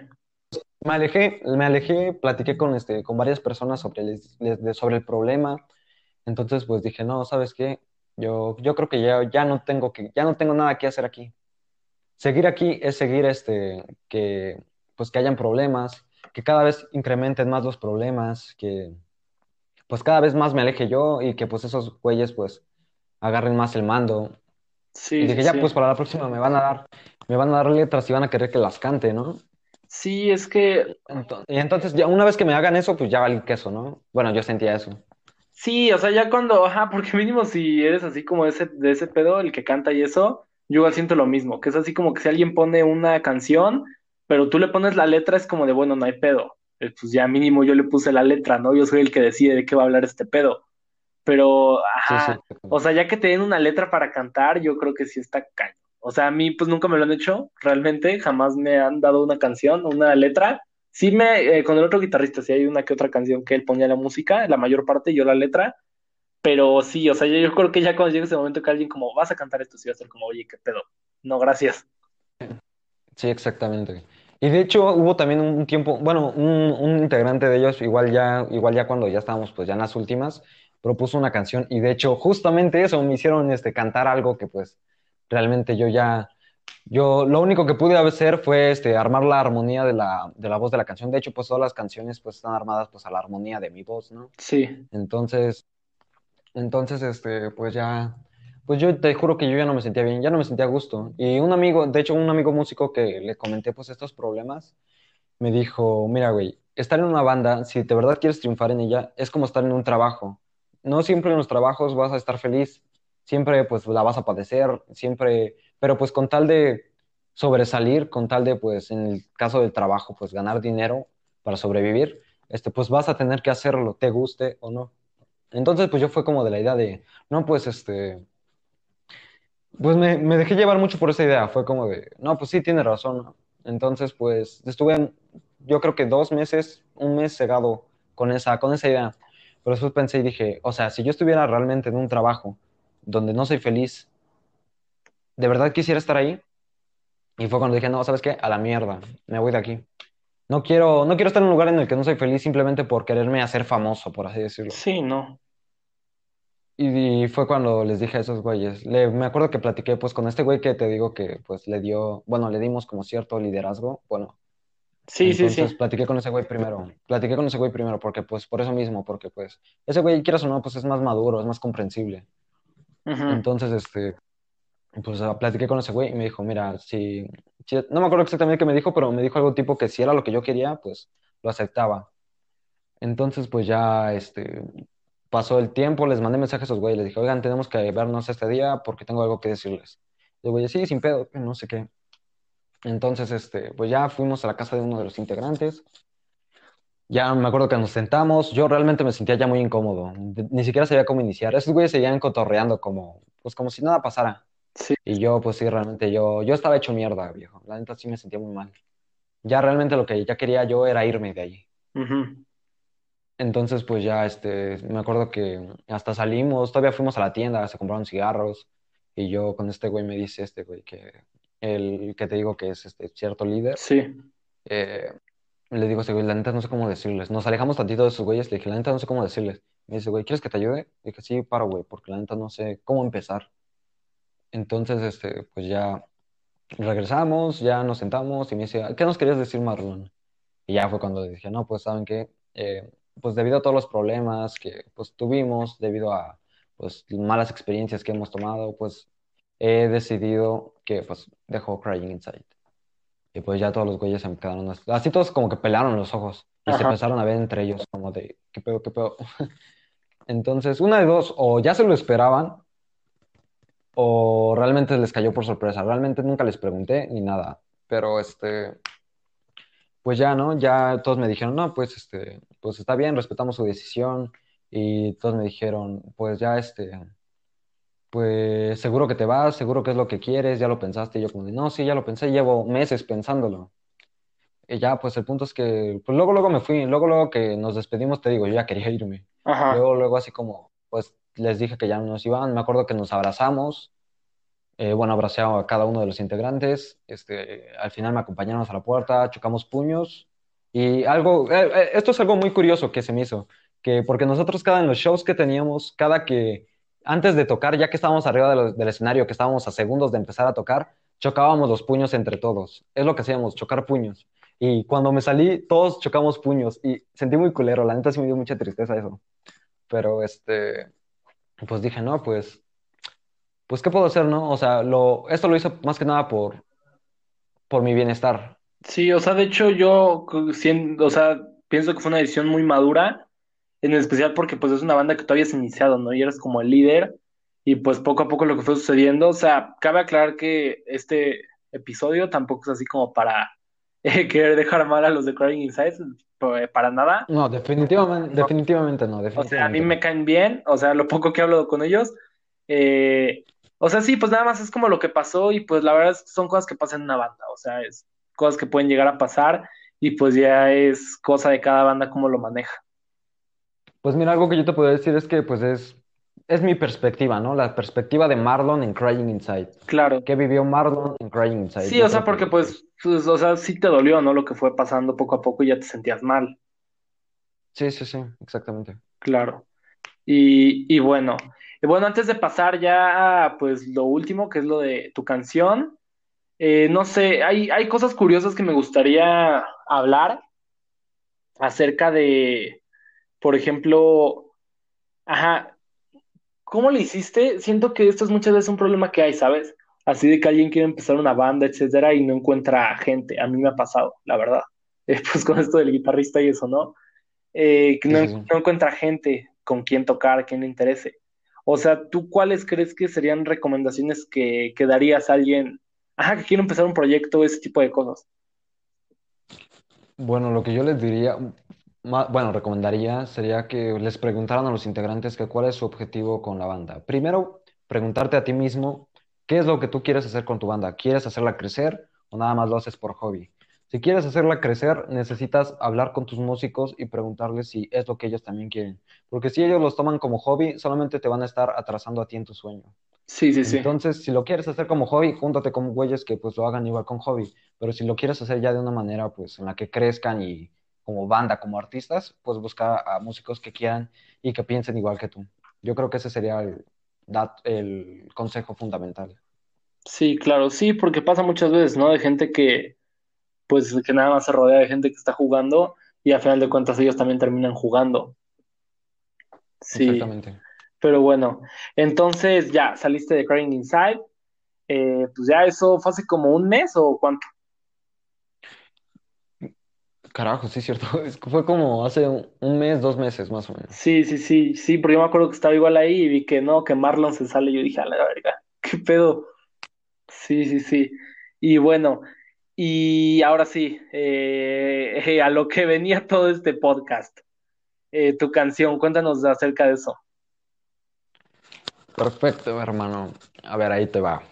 me alejé, me alejé, platiqué con, este, con varias personas sobre el, sobre el problema. Entonces, pues dije, no, ¿sabes qué? Yo, yo creo que ya, ya, no tengo que, ya no tengo nada que hacer aquí. Seguir aquí es seguir este, que, pues que hayan problemas, que cada vez incrementen más los problemas, que pues cada vez más me aleje yo y que pues esos güeyes pues agarren más el mando. Sí, y dije, ya pues para la próxima me van a dar, me van a dar letras y van a querer que las cante, ¿no? Sí, es que. y entonces, ya una vez que me hagan eso, pues ya vale queso, ¿no? Bueno, yo sentía eso. Sí, o sea, ya cuando, ajá, porque mínimo si eres así como ese, de ese pedo, el que canta y eso, yo igual siento lo mismo, que es así como que si alguien pone una canción, pero tú le pones la letra, es como de, bueno, no hay pedo. Eh, pues ya mínimo yo le puse la letra, ¿no? Yo soy el que decide de qué va a hablar este pedo. Pero, ajá, o sea, ya que te den una letra para cantar, yo creo que sí está caño. O sea, a mí pues nunca me lo han hecho, realmente, jamás me han dado una canción, una letra. Sí me, eh, con el otro guitarrista, sí hay una que otra canción que él ponía la música, la mayor parte, yo la letra, pero sí, o sea, yo, creo que ya cuando llegue ese momento que alguien como, vas a cantar esto, sí va a ser como, oye, qué pedo. No, gracias. Sí, exactamente. Y de hecho hubo también un tiempo, bueno, un, un, integrante de ellos, igual ya, igual ya cuando ya estábamos pues ya en las últimas, propuso una canción y de hecho justamente eso me hicieron este, cantar algo que pues realmente yo ya, yo lo único que pude hacer fue este, armar la armonía de la, de la voz de la canción. De hecho, pues todas las canciones pues están armadas pues a la armonía de mi voz, ¿no? Sí. Entonces, entonces, este, pues ya, pues yo te juro que yo ya no me sentía bien, ya no me sentía a gusto. Y un amigo, de hecho, un amigo músico que le comenté pues estos problemas, me dijo, mira, güey, estar en una banda, si de verdad quieres triunfar en ella, es como estar en un trabajo. No siempre en los trabajos vas a estar feliz, siempre pues la vas a padecer, siempre, pero pues con tal de sobresalir, con tal de pues en el caso del trabajo pues ganar dinero para sobrevivir, este pues vas a tener que hacerlo, te guste o no. Entonces pues yo fue como de la idea de, no pues este, pues me, me dejé llevar mucho por esa idea, fue como de, no pues sí, tiene razón. Entonces pues estuve yo creo que dos meses, un mes cegado con esa, con esa idea. Pero después pensé y dije, o sea, si yo estuviera realmente en un trabajo donde no soy feliz, ¿de verdad quisiera estar ahí? Y fue cuando dije, no, ¿sabes qué? A la mierda, me voy de aquí. No quiero, no quiero estar en un lugar en el que no soy feliz simplemente por quererme hacer famoso, por así decirlo. Sí, no. Y, fue cuando les dije a esos güeyes. me acuerdo que platiqué pues con este güey que te digo que pues le dio, bueno, le dimos como cierto liderazgo. Bueno, Sí, sí, sí. platiqué con ese güey primero. Platiqué con ese güey primero porque, pues, por eso mismo, porque, pues, ese güey, quieras o no, pues es más maduro, es más comprensible. Entonces, este, pues, ah, platiqué con ese güey y me dijo, mira, si, no me acuerdo exactamente qué me dijo, pero me dijo algo tipo que si era lo que yo quería, pues, lo aceptaba. Entonces, pues, ya, este, pasó el tiempo, les mandé mensajes a esos güeyes, les dije, oigan, tenemos que vernos este día porque tengo algo que decirles. Y güey, sí, sin pedo, no sé qué. Entonces, este, pues ya fuimos a la casa de uno de los integrantes. Ya me acuerdo que nos sentamos. Yo realmente me sentía ya muy incómodo. Ni siquiera sabía cómo iniciar. Esos güeyes seguían cotorreando como, pues como si nada pasara. Sí. Y yo, pues sí, realmente yo, yo estaba hecho mierda, viejo. La neta sí me sentía muy mal. Ya realmente lo que ya quería yo era irme de allí. Entonces, pues ya, este, me acuerdo que hasta salimos, todavía fuimos a la tienda, se compraron cigarros. Y yo con este güey me dice este güey que el que te digo que es este cierto líder. Sí. Eh, le digo a güey, la neta no sé cómo decirles. Nos alejamos tantito de esos güeyes, le dije, la neta no sé cómo decirles. Me dice, güey, ¿quieres que te ayude? Le dije, sí, paro, güey, porque la neta no sé cómo empezar. Entonces, este, pues ya regresamos, ya nos sentamos y me dice, ¿qué nos querías decir, Marlon? Y ya fue cuando dije, no, pues, ¿saben qué? Eh, pues debido a todos los problemas que pues tuvimos, debido a pues malas experiencias que hemos tomado, pues he decidido que pues dejó Crying Inside. Y pues ya todos los güeyes se me quedaron así, todos como que pelaron los ojos y se empezaron a ver entre ellos como de, ¿qué pedo, qué pedo? Entonces, una de dos, o ya se lo esperaban, o realmente les cayó por sorpresa. Realmente nunca les pregunté ni nada, pero este, pues ya, ¿no? Ya todos me dijeron, no, pues este, pues está bien, respetamos su decisión y todos me dijeron, pues ya este, pues seguro que te vas, seguro que es lo que quieres, ya lo pensaste. Y yo como no, sí, ya lo pensé, llevo meses pensándolo. Y ya, pues el punto es que, pues luego, luego me fui, luego, luego que nos despedimos, te digo, yo ya quería irme. Luego, luego así como, pues les dije que ya no nos iban, me acuerdo que nos abrazamos, eh, bueno, abracé a cada uno de los integrantes, este, al final me acompañaron a la puerta, chocamos puños, y algo, eh, eh, esto es algo muy curioso que se me hizo, que porque nosotros cada en los shows que teníamos, cada que antes de tocar, ya que estábamos arriba del escenario, que estábamos a segundos de empezar a tocar, chocábamos los puños entre todos. Es lo que hacíamos, chocar puños. Y cuando me salí, todos chocamos puños y sentí muy culero. La neta sí me dio mucha tristeza eso. Pero este, pues dije, no, pues, pues, ¿qué puedo hacer, no? O sea, lo, esto lo hice más que nada por, por mi bienestar. Sí, o sea, de hecho yo, o sea, pienso que fue una decisión muy madura en especial porque pues es una banda que todavía has iniciado, ¿no? Y eres como el líder y pues poco a poco lo que fue sucediendo, o sea, cabe aclarar que este episodio tampoco es así como para eh, querer dejar mal a los de Crying Inside, eh, para nada. No, definitivamente, definitivamente no. O sea, a mí me caen bien, o sea, lo poco que hablo con ellos. Eh, o sea, sí, pues nada más es como lo que pasó y pues la verdad son cosas que pasan en una banda, o sea, es cosas que pueden llegar a pasar y pues ya es cosa de cada banda cómo lo maneja. Pues mira, algo que yo te puedo decir es que pues es, es mi perspectiva, ¿no? La perspectiva de Marlon en Crying Inside. Claro. ¿Qué vivió Marlon en Crying Inside? Sí, o sea, porque pues, pues, o sea, sí te dolió, ¿no? Lo que fue pasando poco a poco y ya te sentías mal. Sí, sí, sí, exactamente. Claro. Y, y bueno, y bueno, antes de pasar ya a pues lo último, que es lo de tu canción, eh, no sé, hay, hay cosas curiosas que me gustaría hablar acerca de, por ejemplo, ajá, ¿cómo le hiciste? Siento que esto es muchas veces un problema que hay, ¿sabes? Así de que alguien quiere empezar una banda, etcétera, y no encuentra gente. A mí me ha pasado, la verdad. Eh, pues con esto del guitarrista y eso, ¿no? Eh, que no, sí, sí. no encuentra gente con quien tocar, quien le interese. O sea, ¿tú cuáles crees que serían recomendaciones que, que darías a alguien, ajá, que quiere empezar un proyecto, ese tipo de cosas? Bueno, lo que yo les diría, ma- bueno, recomendaría sería que les preguntaran a los integrantes que cuál es su objetivo con la banda. Primero, preguntarte a ti mismo qué es lo que tú quieres hacer con tu banda. ¿Quieres hacerla crecer o nada más lo haces por hobby? Si quieres hacerla crecer, necesitas hablar con tus músicos y preguntarles si es lo que ellos también quieren. Porque si ellos los toman como hobby, solamente te van a estar atrasando a ti en tu sueño. Sí, sí, sí. Entonces, si lo quieres hacer como hobby, júntate con güeyes que pues lo hagan igual con hobby. Pero si lo quieres hacer ya de una manera pues en la que crezcan y como banda, como artistas, pues busca a músicos que quieran y que piensen igual que tú. Yo creo que ese sería el, consejo fundamental. Sí, claro, sí, porque pasa muchas veces, ¿no? De gente que, pues, que nada más se rodea de gente que está jugando y al final de cuentas ellos también terminan jugando. Sí, Exactamente. pero bueno, entonces ya saliste de Crying Inside, eh, pues ya eso fue hace como un mes o cuánto. Carajo, sí es cierto. Es que fue como hace un, un mes, dos meses más o menos. Sí, sí, sí, sí, porque yo me acuerdo que estaba igual ahí y vi que no, que Marlon se sale yo dije, a la verga, qué pedo. Sí, sí, sí. Y bueno, y ahora sí, eh, eh, a lo que venía todo este podcast, eh, tu canción, cuéntanos acerca de eso. Perfecto, hermano. A ver, ahí te va.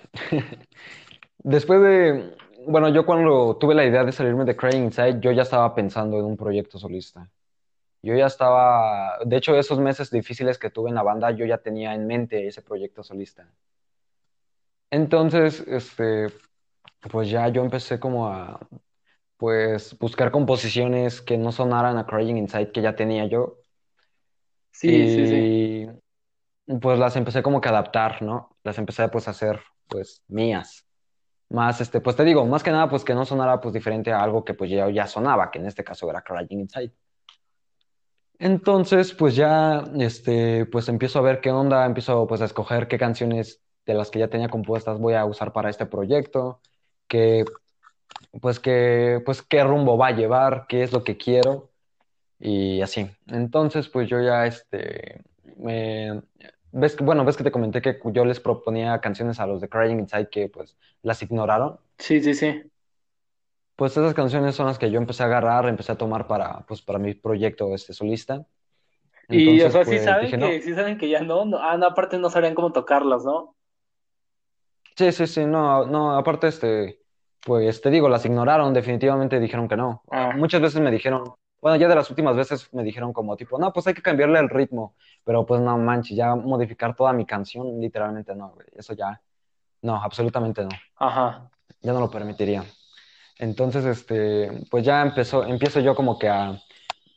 Después de, bueno, yo cuando tuve la idea de salirme de Crying Inside, yo ya estaba pensando en un proyecto solista. Yo ya estaba, de hecho, esos meses difíciles que tuve en la banda, yo ya tenía en mente ese proyecto solista. Entonces, este, pues ya yo empecé como a, pues, buscar composiciones que no sonaran a Crying Inside que ya tenía yo Sí, sí, sí. y pues las empecé como que a adaptar, ¿no? Las empecé pues a hacer, pues, mías. Más, este, pues te digo, más que nada, pues que no sonara pues diferente a algo que pues ya, ya sonaba, que en este caso era Crying Inside. Entonces, pues ya, este, pues empiezo a ver qué onda, empiezo pues a escoger qué canciones de las que ya tenía compuestas voy a usar para este proyecto, qué, pues qué, pues qué rumbo va a llevar, qué es lo que quiero y así. Entonces, pues yo ya, este, me, ves que, bueno, ves que te comenté que yo les proponía canciones a los de Crying Inside que pues las ignoraron. Sí, sí, sí. Pues esas canciones son las que yo empecé a agarrar, empecé a tomar para, pues, para mi proyecto este solista. Y, o sea, sí pues saben dije, que, no, sí saben que ya no, no, ah, no, aparte no sabrían cómo tocarlas, ¿no? sí, sí, sí, no, no, aparte, este, pues te digo, las ignoraron, definitivamente dijeron que no. Ah, Muchas veces me dijeron, bueno, ya de las últimas veces me dijeron como tipo, no, pues hay que cambiarle el ritmo, pero pues no manches, ya modificar toda mi canción, literalmente no, güey, eso ya, no, absolutamente no, ajá. ya no lo permitiría. Entonces, este, pues ya empezó, empiezo yo como que a,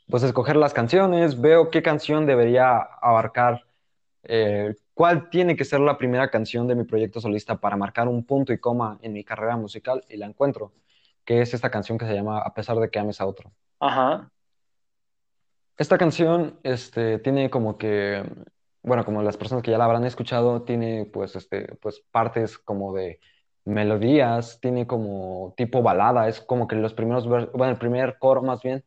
pues escoger las canciones, veo qué canción debería abarcar, eh, cuál tiene que ser la primera canción de mi proyecto solista para marcar un punto y coma en mi carrera musical y la encuentro, que es esta canción que se llama A pesar de que ames a otro. Ajá. Esta canción, este, tiene como que, bueno, como las personas que ya la habrán escuchado, tiene pues, este, pues partes como de melodías, tiene como tipo balada, es como que los primeros, ver- bueno, el primer coro más bien,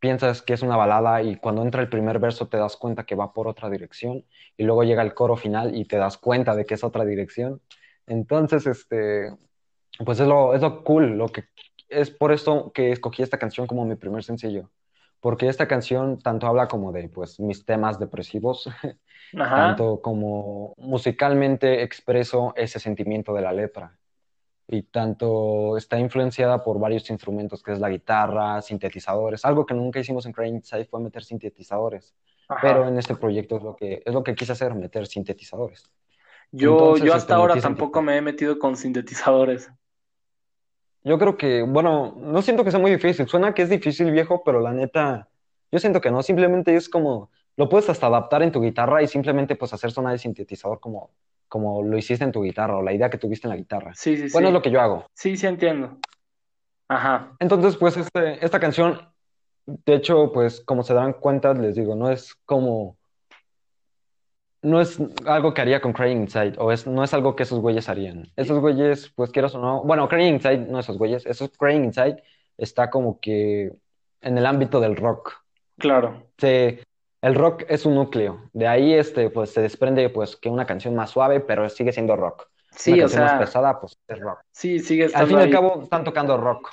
piensas que es una balada y cuando entra el primer verso te das cuenta que va por otra dirección y luego llega el coro final y te das cuenta de que es otra dirección. Entonces, este, pues es lo, es lo cool, lo que es por esto que escogí esta canción como mi primer sencillo, porque esta canción tanto habla como de pues mis temas depresivos, Ajá. tanto como musicalmente expreso ese sentimiento de la letra y tanto está influenciada por varios instrumentos, que es la guitarra, sintetizadores. Algo que nunca hicimos en Crying Inside fue meter sintetizadores, pero en este proyecto es lo que, es lo que quise hacer, meter sintetizadores. Yo, yo hasta este, ahora tampoco me he metido con sintetizadores. Yo creo que, bueno, no siento que sea muy difícil. Suena que es difícil, viejo, pero la neta, yo siento que no. Simplemente es como lo puedes hasta adaptar en tu guitarra y simplemente pues hacer sonar el sintetizador como, como lo hiciste en tu guitarra o la idea que tuviste en la guitarra. Sí, sí, sí. Bueno, es lo que yo hago. Sí, sí, entiendo. Ajá. Entonces, pues este, esta canción, de hecho, pues como se dan cuenta, les digo, no es como no es algo que haría con Crying Inside, o es, no es algo que esos güeyes harían. Esos güeyes, pues quieras o no, bueno, Crying Inside, no esos güeyes, esos Crying Inside está como que en el ámbito del rock. Claro. Se, el rock es un núcleo, de ahí este, pues se desprende pues que una canción más suave, pero sigue siendo rock. Sí, una o sea, más pesada, pues es rock. Sí, sigue Al fin y al cabo están tocando rock.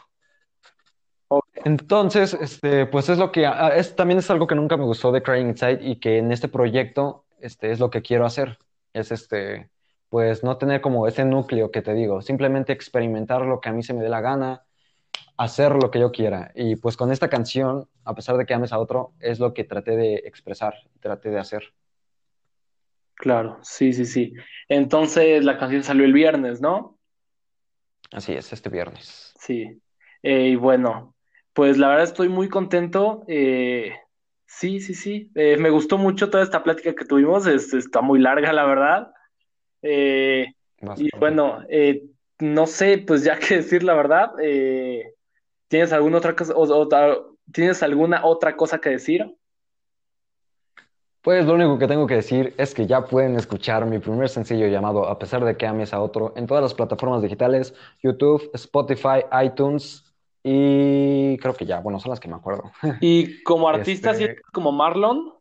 Entonces, este, pues es lo que, ah, es, también es algo que nunca me gustó de Crying Inside y que en este proyecto, este, es lo que quiero hacer. Es este, pues no tener como ese núcleo que te digo, simplemente experimentar lo que a mí se me dé la gana, hacer lo que yo quiera. Y pues con esta canción, a pesar de que ames a otro, es lo que traté de expresar, traté de hacer. Claro, sí, sí, sí. Entonces la canción salió el viernes, ¿no? Así es, este viernes. Sí. Eh, y bueno, pues la verdad estoy muy contento. eh, sí, sí, sí. Eh, me gustó mucho toda esta plática que tuvimos. es- está muy larga, la verdad. Eh, y bueno, eh, no sé, pues ya que decir la verdad. eh, ¿tienes alguna otra cosa, o- ¿tienes alguna otra cosa que decir? Pues lo único que tengo que decir es que ya pueden escuchar mi primer sencillo llamado A pesar de que ames a otro en todas las plataformas digitales, YouTube, Spotify, iTunes y creo que ya, bueno, son las que me acuerdo. Y como artista, Este- ¿sí? como Marlon.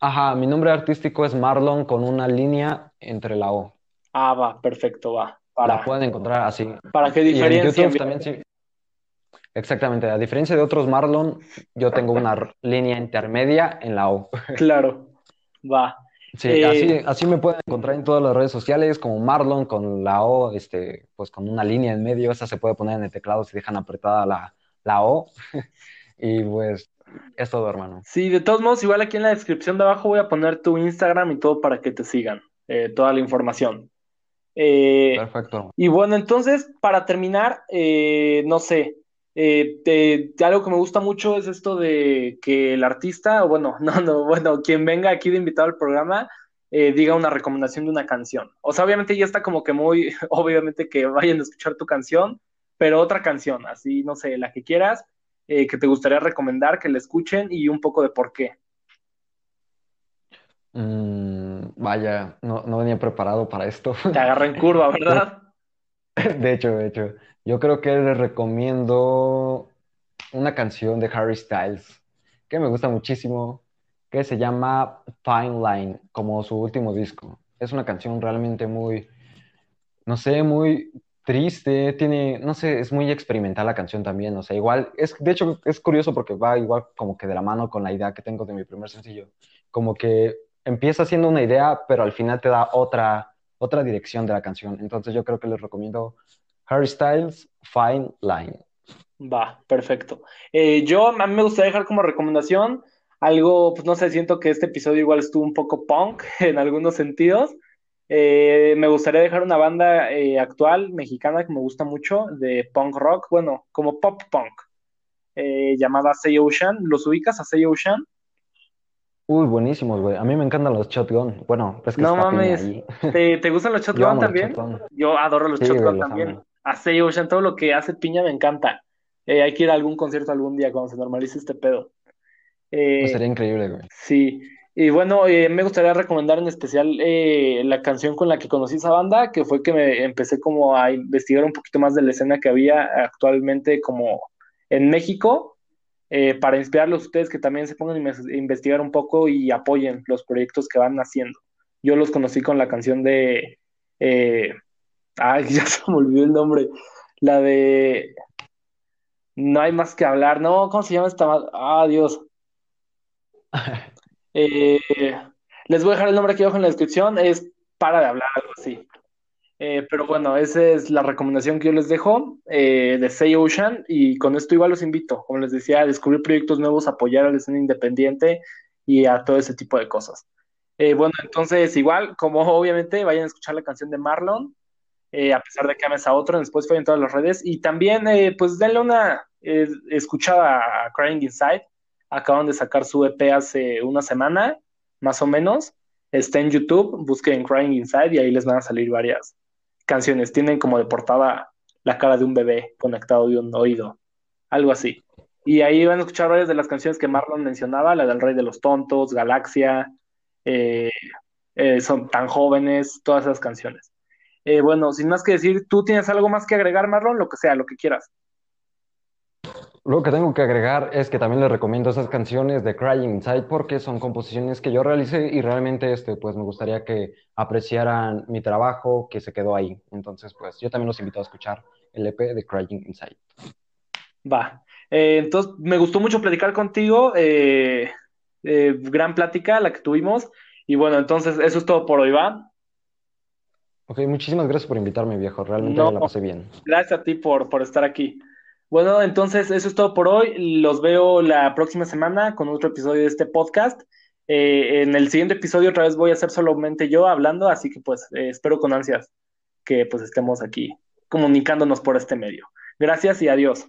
Ajá, mi nombre artístico es Marlon con una línea entre la O. Ah, va, perfecto, va. La pueden encontrar así. para Y en YouTube bien. también sí. Exactamente, a diferencia de otros Marlon, yo tengo una línea intermedia en la O. Claro, va. Sí, Eh, así, así me pueden encontrar en todas las redes sociales como Marlon con la O, este, pues con una línea en medio, esa se puede poner en el teclado si dejan apretada la, la O. Y pues es todo, hermano. Sí, de todos modos, igual aquí en la descripción de abajo voy a poner tu Instagram y todo para que te sigan, eh, toda la información. Eh, Perfecto. y bueno, entonces, para terminar, eh, no sé, eh, algo que me gusta mucho es esto de que el artista, o bueno, no, no, bueno, quien venga aquí de invitado al programa, eh, diga una recomendación de una canción. O sea, obviamente ya está como que muy, obviamente que vayan a escuchar tu canción, pero otra canción, así, no sé, la que quieras, eh, que te gustaría recomendar, que la escuchen y un poco de por qué. Mm, vaya, no, no venía preparado para esto. Te agarra en curva, ¿verdad? De hecho, de hecho, yo creo que les recomiendo una canción de Harry Styles que me gusta muchísimo, que se llama Fine Line, como su último disco. Es una canción realmente muy, no sé, muy triste, tiene, no sé, es muy experimental la canción también, o sea, igual, es, de hecho, es curioso porque va igual como que de la mano con la idea que tengo de mi primer sencillo, como que empieza siendo una idea, pero al final te da otra, otra dirección de la canción, entonces yo creo que les recomiendo Harry Styles, Fine Line. Va, perfecto. Eh, yo, a mí me gustaría dejar como recomendación algo, pues no sé, siento que este episodio igual estuvo un poco punk en algunos sentidos. Eh, me gustaría dejar una banda eh, actual mexicana que me gusta mucho de punk rock, bueno, como pop punk, llamada Say Ocean. ¿Los ubicas a Say Ocean? Uy, buenísimos, güey. A mí me encantan los Shotgun. Bueno, es que No está mames. ahí. ¿Te, te gustan los Shotgun los también? Shotgun. Yo adoro los Sí, Shotgun güey, los también. amo. A Say Ocean, todo lo que hace Piña me encanta. Eh, hay que ir a algún concierto algún día cuando se normalice este pedo. Eh, Pues sería increíble, güey. Sí, y bueno, eh, me gustaría recomendar en especial la canción con la que conocí esa banda, que fue que me empecé como a investigar un poquito más de la escena que había actualmente como en México, para inspirarlos a ustedes que también se pongan a inves- investigar un poco y apoyen los proyectos que van haciendo. Yo los conocí con la canción de... ay, ya se me olvidó el nombre. La de... No hay más que hablar. No, ¿cómo se llama esta? Ah, Dios. Eh, les voy a dejar el nombre aquí abajo en la descripción, es para de hablar, algo así. Eh, pero bueno, esa es la recomendación que yo les dejo eh, de Say Ocean y con esto igual los invito, como les decía, a descubrir proyectos nuevos, apoyar a la escena independiente y a todo ese tipo de cosas. Bueno, entonces igual, como obviamente vayan a escuchar la canción de Marlon, eh, a pesar de que ames a otro en Spotify en todas las redes y también eh, pues denle una eh, escuchada a Crying Inside acaban de sacar su EP hace una semana, más o menos. Está en YouTube, busquen Crying Inside y ahí les van a salir varias canciones. Tienen como de portada la cara de un bebé conectado de un oído, algo así. Y ahí van a escuchar varias de las canciones que Marlon mencionaba, la del Rey de los Tontos, Galaxia, eh, Son tan jóvenes, todas esas canciones. Eh, bueno, sin más que decir, ¿tú tienes algo más que agregar, Marlon? Lo que sea, lo que quieras. Lo que tengo que agregar es que también les recomiendo esas canciones de Crying Inside porque son composiciones que yo realicé y realmente este, pues me gustaría que apreciaran mi trabajo que se quedó ahí. Entonces, pues yo también los invito a escuchar el EP de Crying Inside. Va. Eh, entonces, me gustó mucho platicar contigo. Eh, eh, gran plática la que tuvimos. Y bueno, entonces eso es todo por hoy, ¿va? Ok, muchísimas gracias por invitarme, viejo. Realmente me la pasé bien. Gracias a ti por, por estar aquí. Bueno, entonces eso es todo por hoy. Los veo la próxima semana con otro episodio de este podcast. Eh, en el siguiente episodio otra vez voy a ser solamente yo hablando, así que pues eh, espero con ansias que pues estemos aquí comunicándonos por este medio. Gracias y adiós.